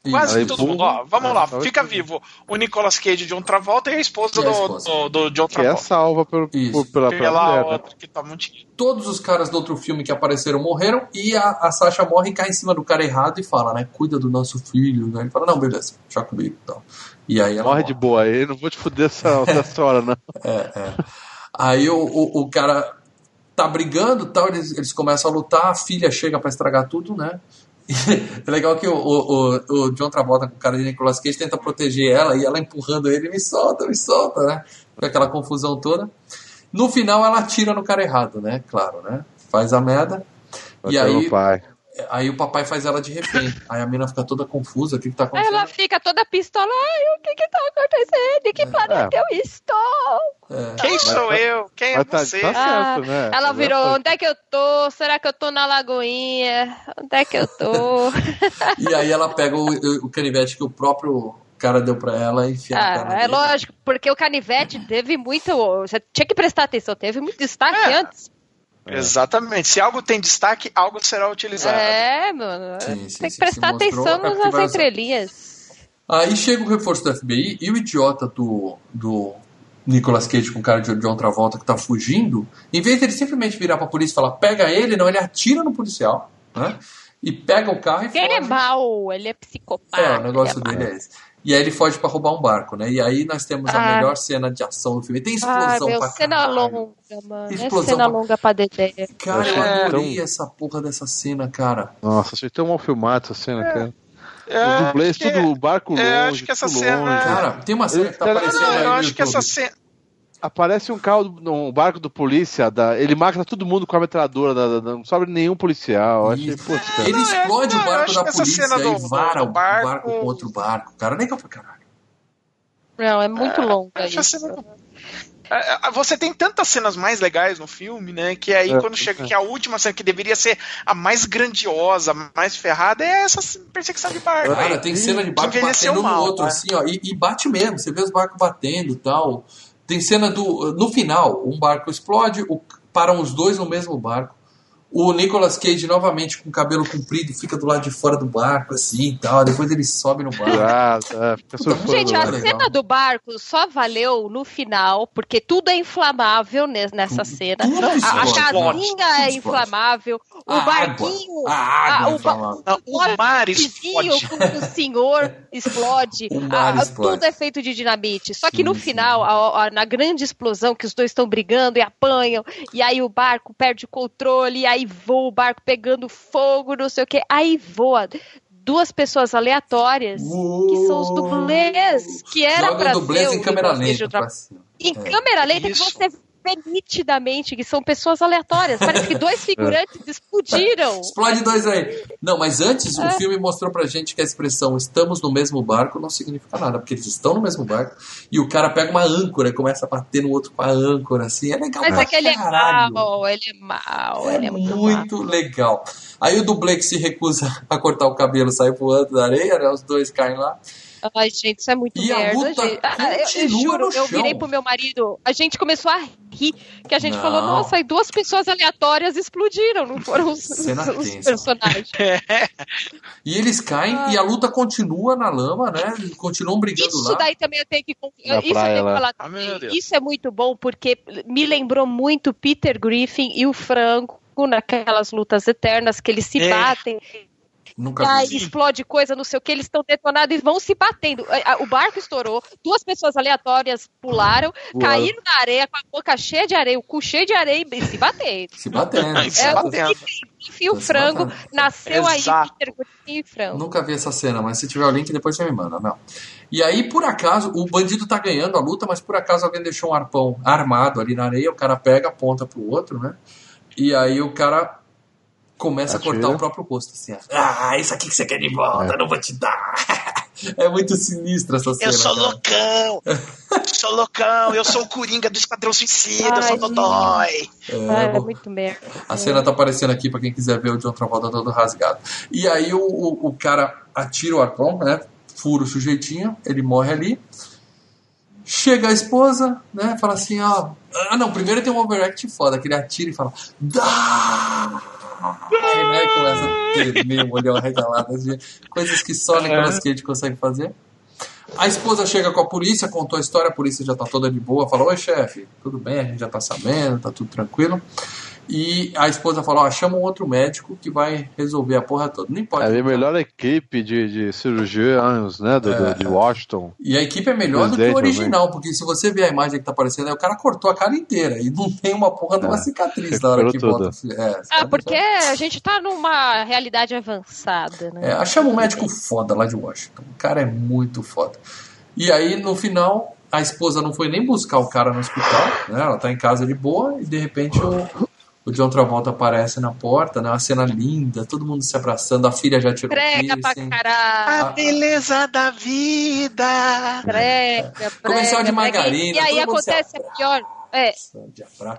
Quase Ela todo mundo. Ó, vamos É, lá, fica vivo. O Nicolas Cage de John Travolta e a esposa, E a do, esposa. do, do John Que é Travolta. salva por, por- pela, pela Pela mulher, né? outra que toma um tiro. Todos os caras do outro filme que apareceram morreram e a, a Sasha morre e cai em cima do cara errado e fala, né? Cuida do nosso filho. Né? Ele fala, não, beleza, já comigo. Então. E aí ela Morre de boa aí, não vou te fuder essa, essa hora, não. Aí o, o, o cara tá brigando tal, eles, eles começam a lutar, a filha chega pra estragar tudo, né? é legal que o, o, o, John Travolta com o cara de Nicolas Cage tenta proteger ela e ela empurrando ele, me solta, me solta, né? Com aquela confusão toda. No final ela atira no cara errado, né? Claro, né? Faz a merda. E aí, pai. Aí o papai faz ela de refém. Aí a mina fica toda confusa, o que, que tá Aí acontecendo? ela fica toda pistola. Ai, o que que tá acontecendo? Em que planeta eu estou? É. Quem sou eu? Quem é Mas tá, você? tá Ah, certo, né? Ela virou, onde é que eu tô? Será que eu tô na lagoinha? Onde é que eu tô? E aí ela pega o, o canivete que o próprio cara deu pra ela e enfia Ah, cara é dele. lógico, porque o canivete teve muito. Você tinha que prestar atenção, teve muito destaque É. antes. Exatamente. Se algo tem destaque, algo será utilizado. É, mano. Sim, sim, tem que sim, prestar atenção é nas entrelinhas. Aí chega o reforço do FBI e o idiota do, do Nicolas Cage com o cara de John Travolta que tá fugindo, em vez de ele simplesmente virar pra polícia e falar pega ele, não, ele atira no policial, né? E pega o carro e Porque ele é foge. mau, ele é psicopata. É, o negócio ele é dele é esse. E aí ele foge pra roubar um barco, né? E aí nós temos a Ah. melhor cena de ação do filme. Tem explosão meu, pra cena caralho. longa, mano. É Explosão cena pra- longa pra Dedé. Cara, eu É. adorei essa porra dessa cena, cara. Nossa, achei tão mal filmado essa cena, cara. É, Os dublês, que- tudo o barco longe, é, acho que essa cena- longe. Cara, tem uma cena que tá aparecendo Não, aí eu acho que essa cena. Aparece um carro, do- um barco do polícia, da, ele mata todo mundo com a metralhadora, da- da- não sobra nenhum policial. Achei, putz, cara. Ele eu- explode não, o eu barco da que polícia do- e vara do o barco, barco- contra o barco. Cara, legal pra caralho. Não, é muito longa acho a isso. cena- É, é, você tem tantas cenas mais legais no filme, né? Que aí É, quando chega é. que a última cena que deveria ser a mais grandiosa, a mais ferrada, é essa perseguição de barco. Cara, tem cena de barco batendo no mal, outro, né? assim, ó, e, e bate mesmo, você vê os barcos batendo e tal. Tem cena do. No final, um barco explode, o- param os dois no mesmo barco. O Nicolas Cage, novamente, com o cabelo comprido, fica do lado de fora do barco, assim e tal. Depois ele sobe no barco. Ah, é, fica surfando Gente, a legal. cena do barco só valeu no final, porque tudo é inflamável nes- nessa cena. tudo A, a casinha é explode. inflamável, o barquinho, a o o mar explode. com o senhor explode. Ah, explode. Tudo é feito de dinamite. Só que Sim, no final, a- a- na grande explosão, que os dois estão brigando e apanham, e aí o barco perde o controle, e aí voa o barco pegando fogo, não sei o que. Aí voa duas pessoas aleatórias, que são os dublês, que era dublês ser em o câmera Nicolas Cage lenta. Em É. câmera lenta que você vê nitidamente que são pessoas aleatórias. Parece que dois figurantes explodiram. Explode dois aí. Não, mas antes É. o filme mostrou pra gente que a expressão estamos no mesmo barco não significa nada, porque eles estão no mesmo barco e o cara pega uma âncora e começa a bater no outro com a âncora, assim. É legal Mas pra é que ele é mal, ele é mal, É ele é muito, muito mal. legal. Aí o dublê que se recusa a cortar o cabelo sai voando da areia, né? Os dois caem lá. Ai, gente, isso é muito E a merda, luta gente. Ah, eu- eu, continua juro, no eu virei pro meu marido, a gente começou a rir, que a gente Não. falou, nossa, e duas pessoas aleatórias explodiram, não foram os, os tensa. personagens. E eles caem e a luta continua na lama, né? Eles continuam brigando Isso lá. daí também eu tenho que. Na Isso eu praia tenho que lá. falar Ah. Isso é muito bom porque me lembrou muito Peter Griffin e o Franco naquelas lutas eternas que eles se É. batem, Nunca e vi. explode coisa, não sei o que, eles estão detonados e vão se batendo. A- O barco estourou, duas pessoas aleatórias pularam, Voaram. caíram na areia com a boca cheia de areia, o cu cheio de areia e se bateram. Se batendo. Se É, batendo. Enfim, o se frango batendo. nasceu Exato. aí Peter Griffin e frango. Nunca vi essa cena, mas se tiver o link, depois você me manda. Não. E aí, por acaso, o bandido tá ganhando a luta, mas por acaso alguém deixou um arpão armado ali na areia, o cara pega, aponta pro outro, né? E aí o cara começa Atira. a cortar o próprio rosto, assim. Ah, isso aqui que você quer de volta, É. não vou te dar. É muito sinistra essa cena. Eu sou cara. loucão! sou loucão! Eu sou o Coringa do Esquadrão Suicida, eu sou Ai, Dodói! É, Ah, é muito merda. A cena tá aparecendo aqui pra quem quiser ver o John Travolta todo rasgado. E aí o, o, o cara atira o arpão, né? Fura o sujeitinho, ele morre ali. Chega a esposa, né? Fala assim, ó. Ah, não, primeiro tem um overact foda, que ele atira e fala. Dá! Aí, né, começa a tremer, o olhão arregalado, assim, coisas que só Nicolas Cage consegue fazer. A esposa chega com a polícia, contou a história, a polícia já tá toda de boa, falou, oi chefe, tudo bem, a gente já tá sabendo, tá tudo tranquilo. E a esposa falou, ó, chama um outro médico que vai resolver a porra toda. Nem pode. É a melhor equipe de, de cirurgiões, né, do, do- de Washington. E a equipe é melhor do que o original, porque se você ver a imagem que tá aparecendo, aí o cara cortou a cara inteira e não tem uma porra de uma É, cicatriz na hora que recuperou volta. É, Ah, porque a gente tá numa realidade avançada, né? É, chama um médico foda lá de Washington. O cara é muito foda. E aí, no final, a esposa não foi nem buscar o cara no hospital, né? Ela tá em casa de boa e de repente o, o John Travolta aparece na porta, né? Uma cena linda, todo mundo se abraçando, a filha já tirou o Prega pra piercing. caralho. A beleza da vida! Prega, prega. Comercial de prega. margarina, E aí acontece a pior. É,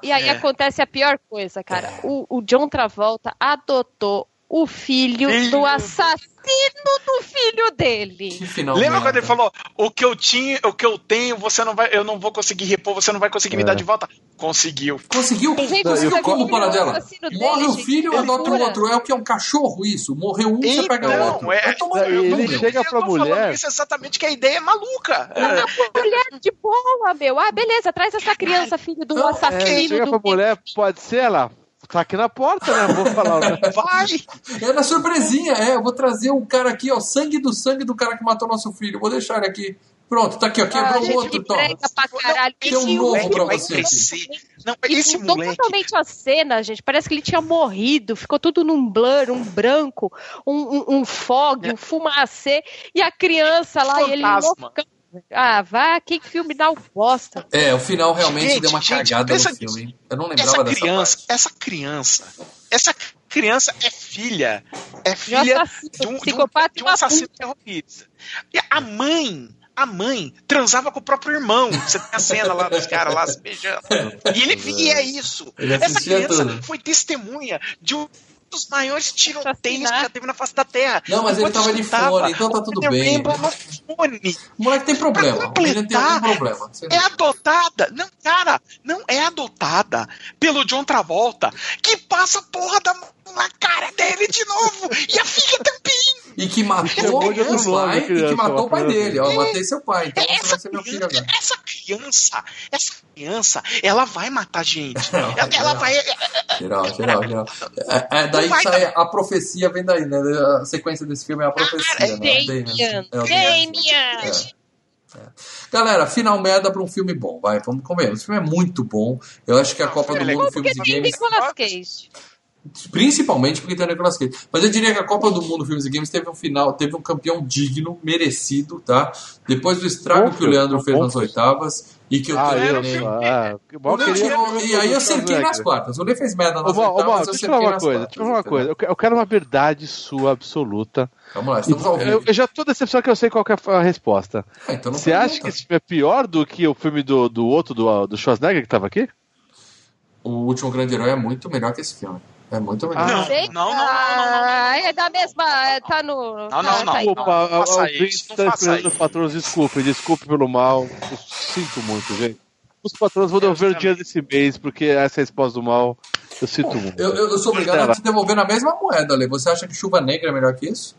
e aí É. acontece a pior coisa, cara. O, o John Travolta adotou o filho, Filho. do assassino do filho dele. Lembra merda. quando ele falou: o que eu tinha, o que eu tenho, você não vai, eu não vou conseguir repor, você não vai conseguir me É. dar de volta? Conseguiu. Conseguiu? Conseguiu como, para o dela? Morre o filho, adota o outro. É o que? É um cachorro isso. Morreu um, você pega o Então, outro. é- Vai tomar Ele cu, chega pra eu falando mulher- Isso exatamente que a ideia é maluca. É. Mulher de boa, meu. Ah, beleza, traz essa criança, filho do Não, é, É, assassino chega do pra mulher, pode ser ela. Tá aqui na porta, né? Vou falar. né? Vai! É na surpresinha, é. Eu vou trazer um cara aqui, ó. Sangue do sangue do cara que matou nosso filho. Vou deixar ele aqui. Pronto, tá aqui, ó. Ah, Quebrou o gente, outro, prega pra caralho. Tem um novo moleque pra você. Não, esse mudou moleque. totalmente a cena, gente. Parece que ele tinha morrido. Ficou tudo num blur, um branco, um, um, um fog, um fumacê. E a criança lá, e ele loucão. Ah, vá, que filme dá o bosta. É, o final realmente Gente, deu uma gente, cagada pensa no filme. Eu não lembrava Essa dessa criança, parte. essa criança, essa criança é filha, é filha assassino, de um, de um- psicopata de um assassino terrorista. E a mãe, a mãe transava com o próprio irmão. Você tem a cena lá dos caras lá se beijando. E ele via isso. Ele Essa criança tudo. foi testemunha de um dos maiores tiroteios que já teve na face da Terra. Não, mas ele Enquanto tava de fone, então tá tudo bem. Rainbow no fone. O moleque tem problema. Pra Ele tem algum completar, problema. É adotada. Não, cara, não é adotada pelo John Travolta, que passa a porra da mão na cara dele de novo. E a filha também. E que matou o pai e que criança, matou o pai dele. Ó, É. matei seu pai, então você Essa vai ser meu filho criança, agora. essa criança, essa criança, ela vai matar gente. Não, ela, ela vai. Geral, geral, geral. É, é daí Não que sai a profecia, vem daí, né? A sequência desse filme é a profecia, né? Damian, É o Damian. É. Galera, final merda pra um filme bom, vai, vamos comer. Esse filme é muito bom. Eu acho que a Não, Copa do é Mundo. Filmes e Games, Nicolas Cage. Principalmente porque tem o Nicolas Cage. Mas eu diria que a Copa do Mundo Filmes e Games teve um final, teve um campeão digno, merecido, tá? Depois do estrago que o Leandro fez nas oitavas e que eu Ah, eu, terminei. ah, que bom queria o e aí eu cerquei nas quartas. O Lê fez merda nas Ô, Mal, ô, oitavas, Mal, eu deixa falar uma coisa, quartas, deixa eu falar uma coisa. Eu que- Eu quero uma verdade sua absoluta. Vamos lá, estamos ao vivo. eu já tô decepcionado que eu sei qual é a resposta. Ah, então Você acha que esse filme é pior do que o filme do, do outro, do, do Schwarzenegger que tava aqui? O Último Grande Herói é muito melhor que esse filme. É muito melhor. Não, Sei- não, não, não, não, não. Ah, é da mesma. é, Tá no. Não, não, não. tá aí. Desculpa, a- a- faça aos isso, 20 não tá esperando isso. patrões, desculpe, desculpe pelo mal. Eu sinto muito, gente. Os patrões vão devolver o dinheiro desse mês, porque essa é a resposta do mal. Eu sinto muito. Eu, eu, sou obrigado a te devolver na mesma moeda, Lê. Você acha que Chuva Negra é melhor que isso?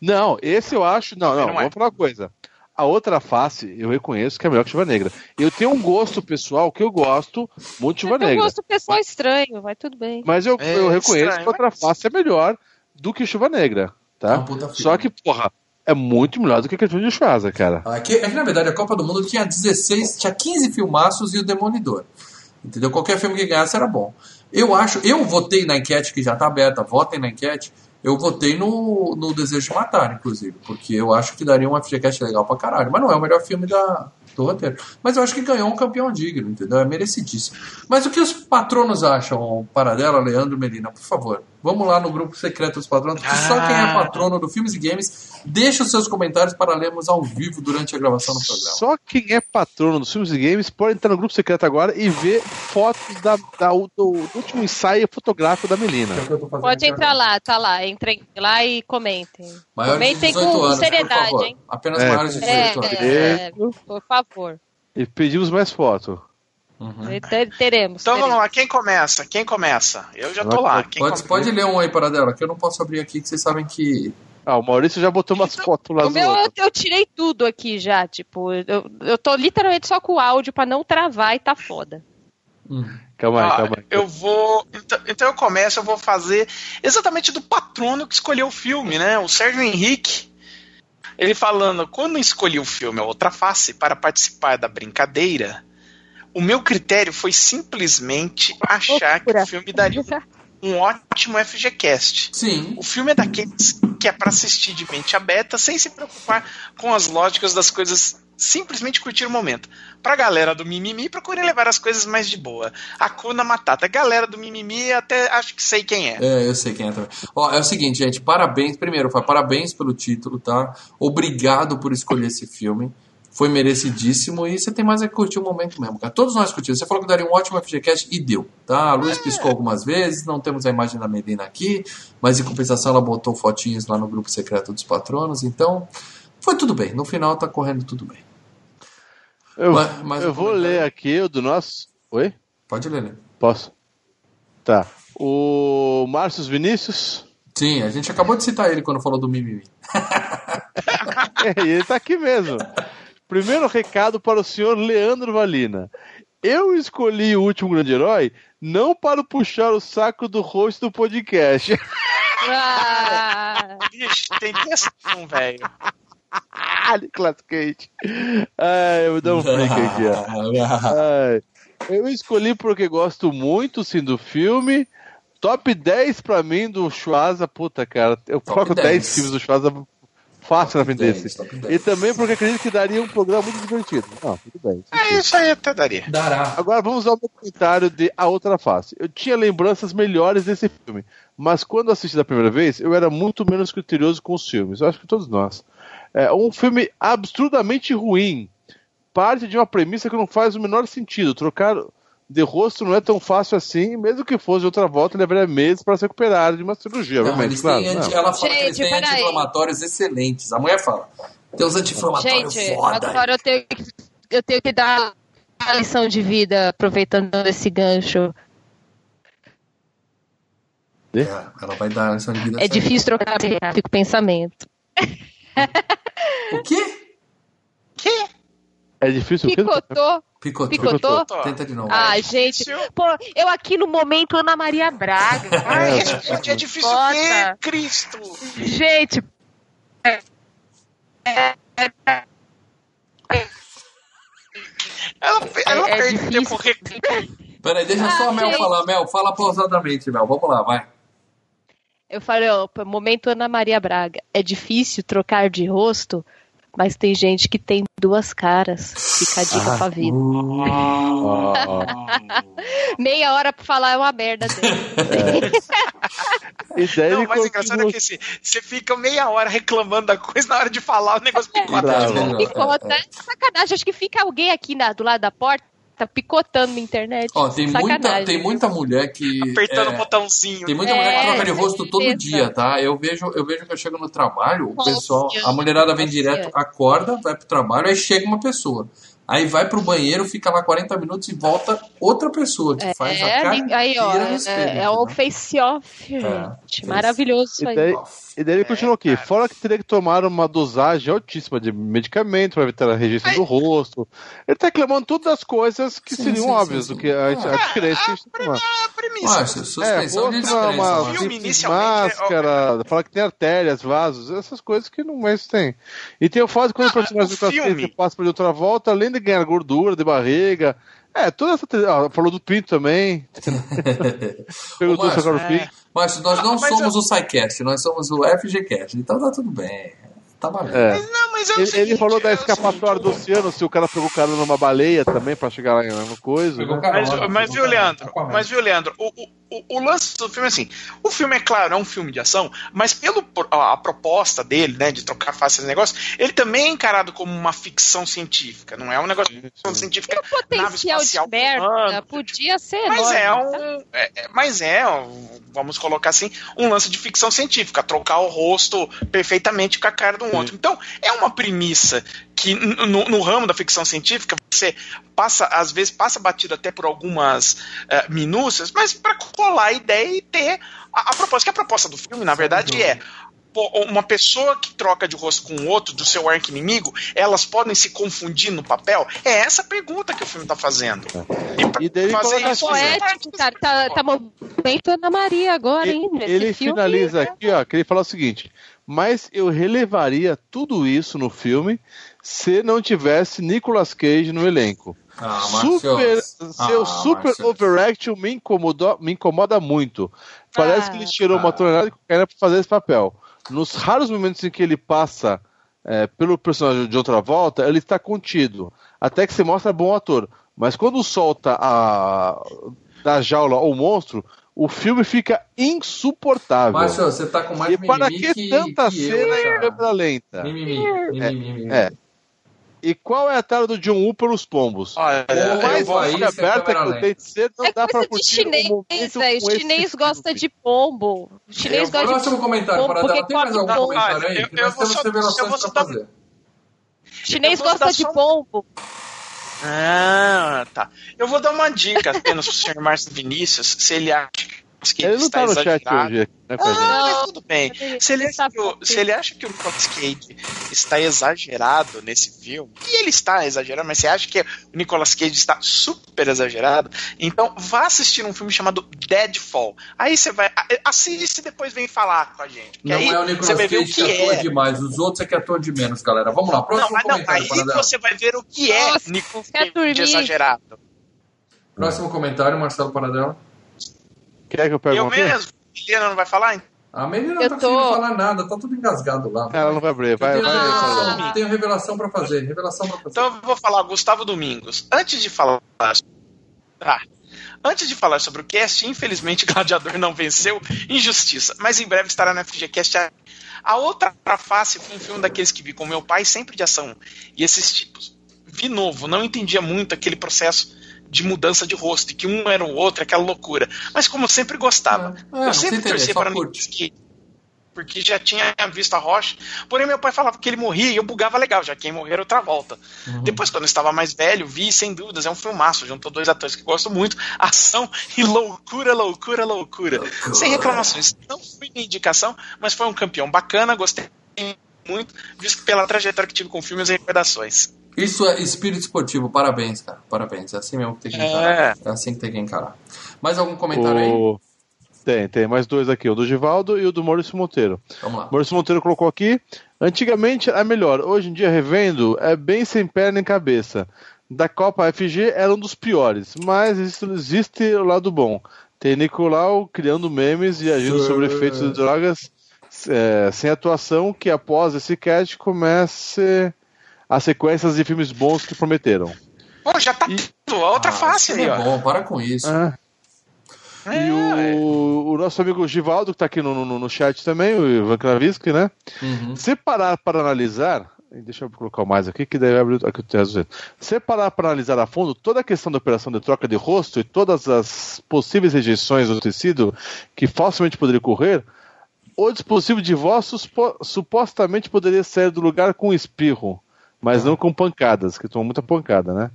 Não, esse eu acho. Não, não, Não é. vamos falar uma coisa. A outra face, eu reconheço que é melhor que Chuva Negra. Eu tenho um gosto pessoal que eu gosto muito de Chuva Tem um Negra. gosto pessoal estranho, mas tudo bem. Mas eu, É eu reconheço estranho, que a outra mas- face é melhor do que Chuva Negra, É tá? filme. Só que, porra, é muito melhor do que aquele filme de Schwarza, cara. Aqui, é que, na verdade, a Copa do Mundo tinha 16, tinha 15 filmaços e o Demolidor. Entendeu? Qualquer filme que ganhasse era bom. Eu acho, eu votei na enquete que já tá aberta, votem na enquete. Eu votei no, no Desejo de Matar, inclusive, porque eu acho que daria um FGCast legal pra caralho. Mas não é o melhor filme da, do roteiro. Mas eu acho que ganhou um campeão digno, entendeu? É merecidíssimo. Mas o que os patronos acham, Paradela, Leandro Melina, por favor? Vamos lá no grupo secreto dos patronos, que só quem é Ah. patrono do Filmes e Games deixa os seus comentários para lermos ao vivo durante a gravação do programa. Só quem é patrono dos filmes e games pode entrar no grupo secreto agora e ver fotos da, da- do, do último ensaio fotográfico da Melina. É Pode entrar agora. lá, tá lá. Entrem lá e comentem. Maiores de comentem 18 com anos, seriedade, por favor. hein? Apenas É, maiores de É, 18 anos. é, por favor. E pedimos mais fotos. Uhum. Ter- Teremos. Então vamos teremos. lá, quem começa? Quem começa? Eu já tô lá. Quem Pode, começa? pode ler um aí, Paradela, que eu não posso abrir aqui, que vocês sabem que. Ah, o Maurício já botou umas fotos lá meu, eu, eu tirei tudo aqui já, tipo, eu, eu tô literalmente só com o áudio pra não travar e tá foda. Hum. Calma aí, Ah, calma aí. eu vou. Então, então eu começo, eu vou fazer exatamente do patrono que escolheu o filme, né? O Sérgio Henrique. Ele falando, quando escolhi o filme A Outra Face para participar da brincadeira, o meu critério foi simplesmente achar que o filme daria um ótimo FGCast. Sim. O filme é daqueles que é para assistir de mente aberta, sem se preocupar com as lógicas das coisas, simplesmente curtir o momento. Pra galera do mimimi, procure levar as coisas mais de boa. Hakuna Matata. Galera do mimimi, até acho que sei quem é. É, eu sei quem é também. Ó, é o seguinte, gente, parabéns. Primeiro, parabéns pelo título, tá? Obrigado por escolher esse filme. Foi merecidíssimo e você tem mais é que curtir o momento mesmo, cara. Todos nós curtimos. Você falou que daria um ótimo FGCast e deu, tá? A Luiz piscou algumas vezes, não temos a imagem da Medina aqui, mas em compensação ela botou fotinhos lá no grupo secreto dos patronos, então foi tudo bem. No final tá correndo tudo bem. Eu, Mas- mas eu vou ler aqui o do nosso. Oi? Pode ler, né? Posso? Tá. O Márcio Vinícius. Sim, a gente acabou de citar ele quando falou do mimimi. É, e ele tá aqui mesmo. Primeiro recado para o senhor Leandro Valina. Eu escolhi o último grande herói não para puxar o saco do host do podcast. Ah, Vixe, tem testão, velho. Ah, Nicolas Cage. Ai, eu vou dar um break aqui, ó. Ai, eu escolhi porque gosto muito, sim, do filme. Top 10 pra mim do Schwarza, puta, cara. Eu Top coloco 10 10. filmes do Schwarza fácil na frente 10, desse. top 10. E também porque acredito que daria um programa muito divertido. Não, tudo bem. É, isso aí até daria. Dará. Agora vamos ao meu comentário de A Outra Face. Eu tinha lembranças melhores desse filme, mas quando assisti da primeira vez, eu era muito menos criterioso com os filmes. Eu acho que todos nós. É um filme absurdamente ruim. Parte de uma premissa que não faz o menor sentido. Trocar de rosto não é tão fácil assim, mesmo que fosse de outra volta, levaria meses para se recuperar de uma cirurgia, Não, eles Claro, têm anti- ela fala que Gente, eles têm anti-inflamatórios excelentes. A mulher fala. Tem uns anti-inflamatórios Gente, foda. agora eu tenho, que, eu tenho que dar uma lição de vida, aproveitando esse gancho. É, ela vai dar lição de vida. É difícil trocar fico pensamento. O quê? É difícil quê? Picotou? Picotou. Picotou? Tenta de novo. Ah, É gente. difícil. Pô, eu aqui no momento Ana Maria Braga. Ai, É, gente, é difícil Bota. ver, Cristo. Gente. Ela, ela É- é perde difícil. tempo re- Peraí, deixa só a Ah, Mel gente. falar. Mel, fala pausadamente, Mel. Vamos lá, vai. Eu falei, ó, momento Ana Maria Braga. É difícil trocar de rosto, mas tem gente que tem duas caras. Fica a dica pra vida. Meia hora pra falar é uma merda dele. E daí Não, mas o engraçado é que assim, você fica meia hora reclamando da coisa, na hora de falar, o negócio picota Bravo. de novo. Picota. É sacanagem. Acho que fica alguém aqui na- do lado da porta picotando na internet. Ó, tem muita, sacanagem. tem muita mulher que. Apertando é, o botãozinho. Tem muita É, mulher que troca de rosto todo certeza. dia, tá? Eu vejo, eu vejo que eu chego no trabalho, o Nossa, pessoal, a mulherada vem direto, acorda, vai pro trabalho, aí chega uma pessoa. Aí vai pro banheiro, fica lá 40 minutos e volta outra pessoa que faz a cara É, aí, ó, no espelho, é, é um entendeu? face-off, gente. Maravilhoso isso E aí. daí, e daí ele É, continua aqui. cara. Fora que teria que tomar uma dosagem altíssima de medicamento para evitar a rejeição do rosto. Ele tá reclamando todas as coisas que Sim, seriam sim, óbvias sim, sim. do que a, a Ah, diferença que a gente tem lá. A premissa. Nossa, É, suspensão de rosto, descrença. uma filme simples inicialmente, máscara, fala que tem artérias, vasos, essas coisas que não mais tem. E tem o fato de quando o personagem o do passa por outra volta, além de ganhar gordura de barriga. É, toda essa. Ah, falou do pinto também. Perguntou Ô, se agora o Márcio, pinto. Mas nós não Mas somos eu- o SciCast, nós somos o FGCast, então tá tudo bem. Tá valendo. É. Não, mas é Ele, seguinte, ele falou da escapatória do oceano, se o cara pegou o cara numa baleia também pra chegar lá no coisa. Né? Mas, mas viu. Leandro? Mas viu, Leandro? O, o, o- o lance do filme é assim: o filme, é claro, é um filme de ação, mas pelo a, a proposta dele, né, de trocar face esse negócio, ele também é encarado como uma ficção científica, não é um negócio de ficção científica. O potencial de espacial merda voando. podia ser Mas enorme. é um. é- é- mas é, vamos colocar assim, um lance de ficção científica, trocar o rosto perfeitamente com a cara de um outro. Então, é uma premissa que no, no ramo da ficção científica você passa, às vezes, passa batido até por algumas eh, minúcias, mas para colar a ideia e ter a, a proposta. Que a proposta do filme, na verdade, é uma pessoa que troca de rosto com o outro, do seu arco-inimigo, elas podem se confundir no papel? É essa a pergunta que o filme está fazendo. E, pra E daí ele fazer isso, assim, você- Poético, cara. Tá, tá momento Ana Maria agora, hein? Ele, Nesse ele filme. finaliza aqui, ó, que ele fala o seguinte: mas eu relevaria tudo isso no filme se não tivesse Nicolas Cage no elenco. Ah, super, Marcelo. seu Ah, super overaction me, incomodou, me incomoda muito. Parece Ah. que ele tirou uma Ah. tonelada de cocaína para fazer esse papel. Nos raros momentos em que ele passa é, pelo personagem de outra volta, ele está contido. Até que se mostra bom ator. Mas quando solta a da jaula ou monstro, o filme fica insuportável. Márcio, você tá com mais e para mimimi que que, tanta que cena eu, em câmera lenta? Mimimi, mimimi, mimimi. É. E qual é a tara do John Woo pelos pombos? Olha, eu mais é aberta câmera que eu tenho de ser, não É dá de curtir chinês, um momento velho. com esse Chinês gosta filme. de pombo. Chinês Eu- gosta de Próximo comentário, pombo porque Tem mais algum pombo. comentário aí? Eu- Que eu nós vou temos só- eu revelações vou pra só dar- fazer. Chinês Eu vou gosta de só- pombo. Ah, tá. Eu vou dar uma dica apenas pro senhor Márcio Vinícius, se ele acha que Ele não está tá no chat exagerado. hoje, né. Ah, mas tudo bem. Se ele, acha que o, se ele acha que o Nicolas Cage está exagerado nesse filme, e ele está exagerado, mas você acha que o Nicolas Cage está super exagerado, então vá assistir um filme chamado Deadfall. Aí você vai. Assiste e depois vem falar com a gente. Não aí é o você Nicolas vai ver o Cage que que atua é. demais, os outros é que atuam de menos, galera. Vamos lá, Não, próximo mas não, comentário, aí você vai ver o que é Nossa, Nicolas Cage exagerado. Próximo comentário, Marcelo Paradela. Quer que eu Eu pergunte? mesmo? Helena não vai falar? A menina não Eu tá tô- conseguindo falar nada, tá tudo engasgado lá. Ela não vai abrir, Eu vai, tenho, vai. revelação, Ah. tenho revelação pra fazer, revelação pra fazer. Então eu vou falar, Gustavo Domingos. Antes de falar Tá. Antes de falar sobre o cast, infelizmente Gladiador não venceu, injustiça. Mas em breve estará na FGCast. A, a outra face foi um filme daqueles que vi com meu pai, sempre de ação. E esses tipos. Vi novo, não entendia muito aquele processo de mudança de rosto, e que um era o outro, aquela loucura. Mas como eu sempre gostava, É, eu sempre torcia para que porque já tinha visto a Rocha. Porém, meu pai falava que ele morria e eu bugava legal, já quem morrer outra volta. Uhum. Depois, quando eu estava mais velho, vi, sem dúvidas, é um filmaço. Juntou dois atores que gosto muito, ação e loucura, loucura, loucura. loucura. Sem reclamações. Não fui minha indicação, mas foi um campeão bacana, gostei muito, visto pela trajetória que tive com filmes e recordações. Isso é espírito esportivo, parabéns, cara. Parabéns. É assim mesmo que tem que encarar. É, é assim que tem que encarar. Mais algum comentário o... aí? Tem, tem mais dois aqui, o do Givaldo e o do Maurício Monteiro. Vamos lá. Maurício Monteiro colocou aqui: antigamente é melhor, hoje em dia, revendo, é bem sem pé nem cabeça. Da Copa FG era um dos piores, mas existe, existe o lado bom. Tem Nicolau criando memes e agindo sobre efeitos de drogas é, sem atuação, que após esse cast comece as sequências de filmes bons que prometeram. Pô, já tá e... tudo, a outra ah, face aí, é ó. bom, para com isso. Ah. É, e o, o, nosso amigo Givaldo, que está aqui no, no, no, chat também, o Ivan Kravisky, né? Uhum. Se parar para analisar, deixa eu colocar o mais aqui, que daí abre aqui o texto. Se parar para analisar a fundo toda a questão da operação de troca de rosto e todas as possíveis rejeições do tecido que facilmente poderia ocorrer, o dispositivo de voz supostamente poderia sair do lugar com espirro, mas uhum. não com pancadas, que tomam muita pancada, né?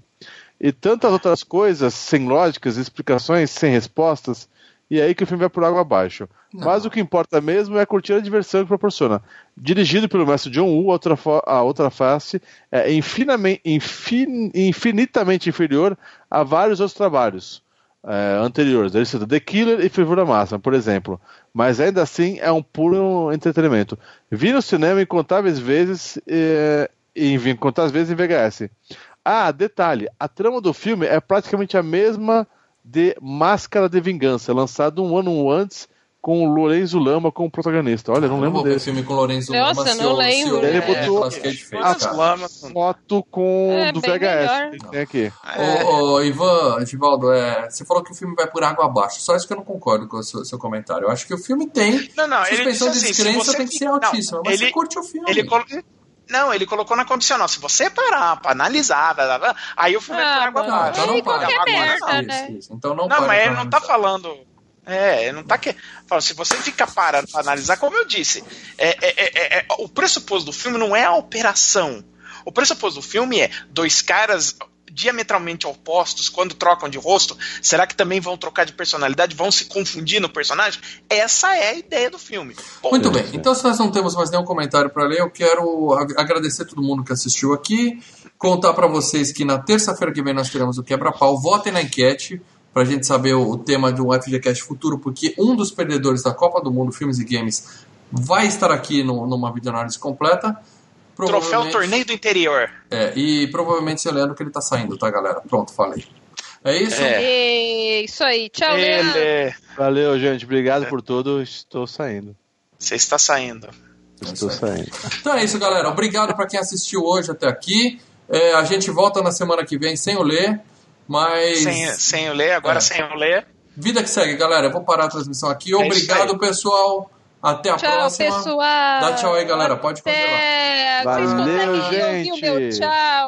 e tantas outras coisas sem lógicas, explicações sem respostas, e é aí que o filme vai por água abaixo. Não. Mas o que importa mesmo é curtir a diversão que proporciona. Dirigido pelo mestre John Woo, a outra, a outra face é infinitamente, infin, infinitamente inferior a vários outros trabalhos é, anteriores. Ele cita The Killer e Fervura Máxima, por exemplo. Mas ainda assim é um puro entretenimento. Vi no cinema incontáveis vezes é, e incontáveis vezes em VHS. Ah, detalhe: a trama do filme é praticamente a mesma de Máscara de Vingança, lançado um ano antes com o Lorenzo Lama como protagonista. Olha, não eu lembro desse. filme com o Lorenzo Nossa, Lama. não lembro. Ele botou é, a foto com é, do VHS. Tem aqui. É. Ô, ô, Ivan, Givaldo, é, você falou que o filme vai por água abaixo. Só isso que eu não concordo com o seu, seu comentário. Eu acho que o filme tem não, não, suspensão de assim, descrença tem que ser altíssima. Mas ele, você curte o filme. Ele, não, ele colocou na condicional. Se você parar pra analisar, blá, blá, blá, aí o filme ah, é água abaixo. Então não para. Merda, né? isso, Então não, não mas ele não tá falando. É, ele não tá que. Fala, se você fica parando pra analisar, como eu disse, é, é, é, o pressuposto do filme não é a operação. O pressuposto do filme é dois caras diametralmente opostos quando trocam de rosto, será que também vão trocar de personalidade, vão se confundir no personagem? Essa é a ideia do filme. Bom, Muito bem, então se nós não temos mais nenhum comentário para ler, eu quero agradecer a todo mundo que assistiu aqui, contar para vocês que na terça-feira que vem nós teremos o quebra-pau, votem na enquete para a gente saber o, tema de um FGCast futuro, porque um dos perdedores da Copa do Mundo Filmes e Games vai estar aqui no, numa videoanálise completa. Troféu Torneio do Interior. É, e provavelmente seu Leandro que ele tá saindo, tá, galera? Pronto, falei. É isso? É. Isso aí. Tchau, ele... Valeu, gente. Obrigado por tudo. Estou saindo. Você está saindo. Estou saindo. Então é isso, galera. Obrigado para quem assistiu hoje até aqui. É, a gente volta na semana que vem sem o Lê, mas... Sem, sem o Lê, agora é. sem o Lê. Vida que segue, galera. Eu vou parar a transmissão aqui. É Obrigado, pessoal. Até a tchau, próxima. pessoal. Dá tchau aí, galera. Pode continuar. Valeu, gente. Ouvir o meu tchau.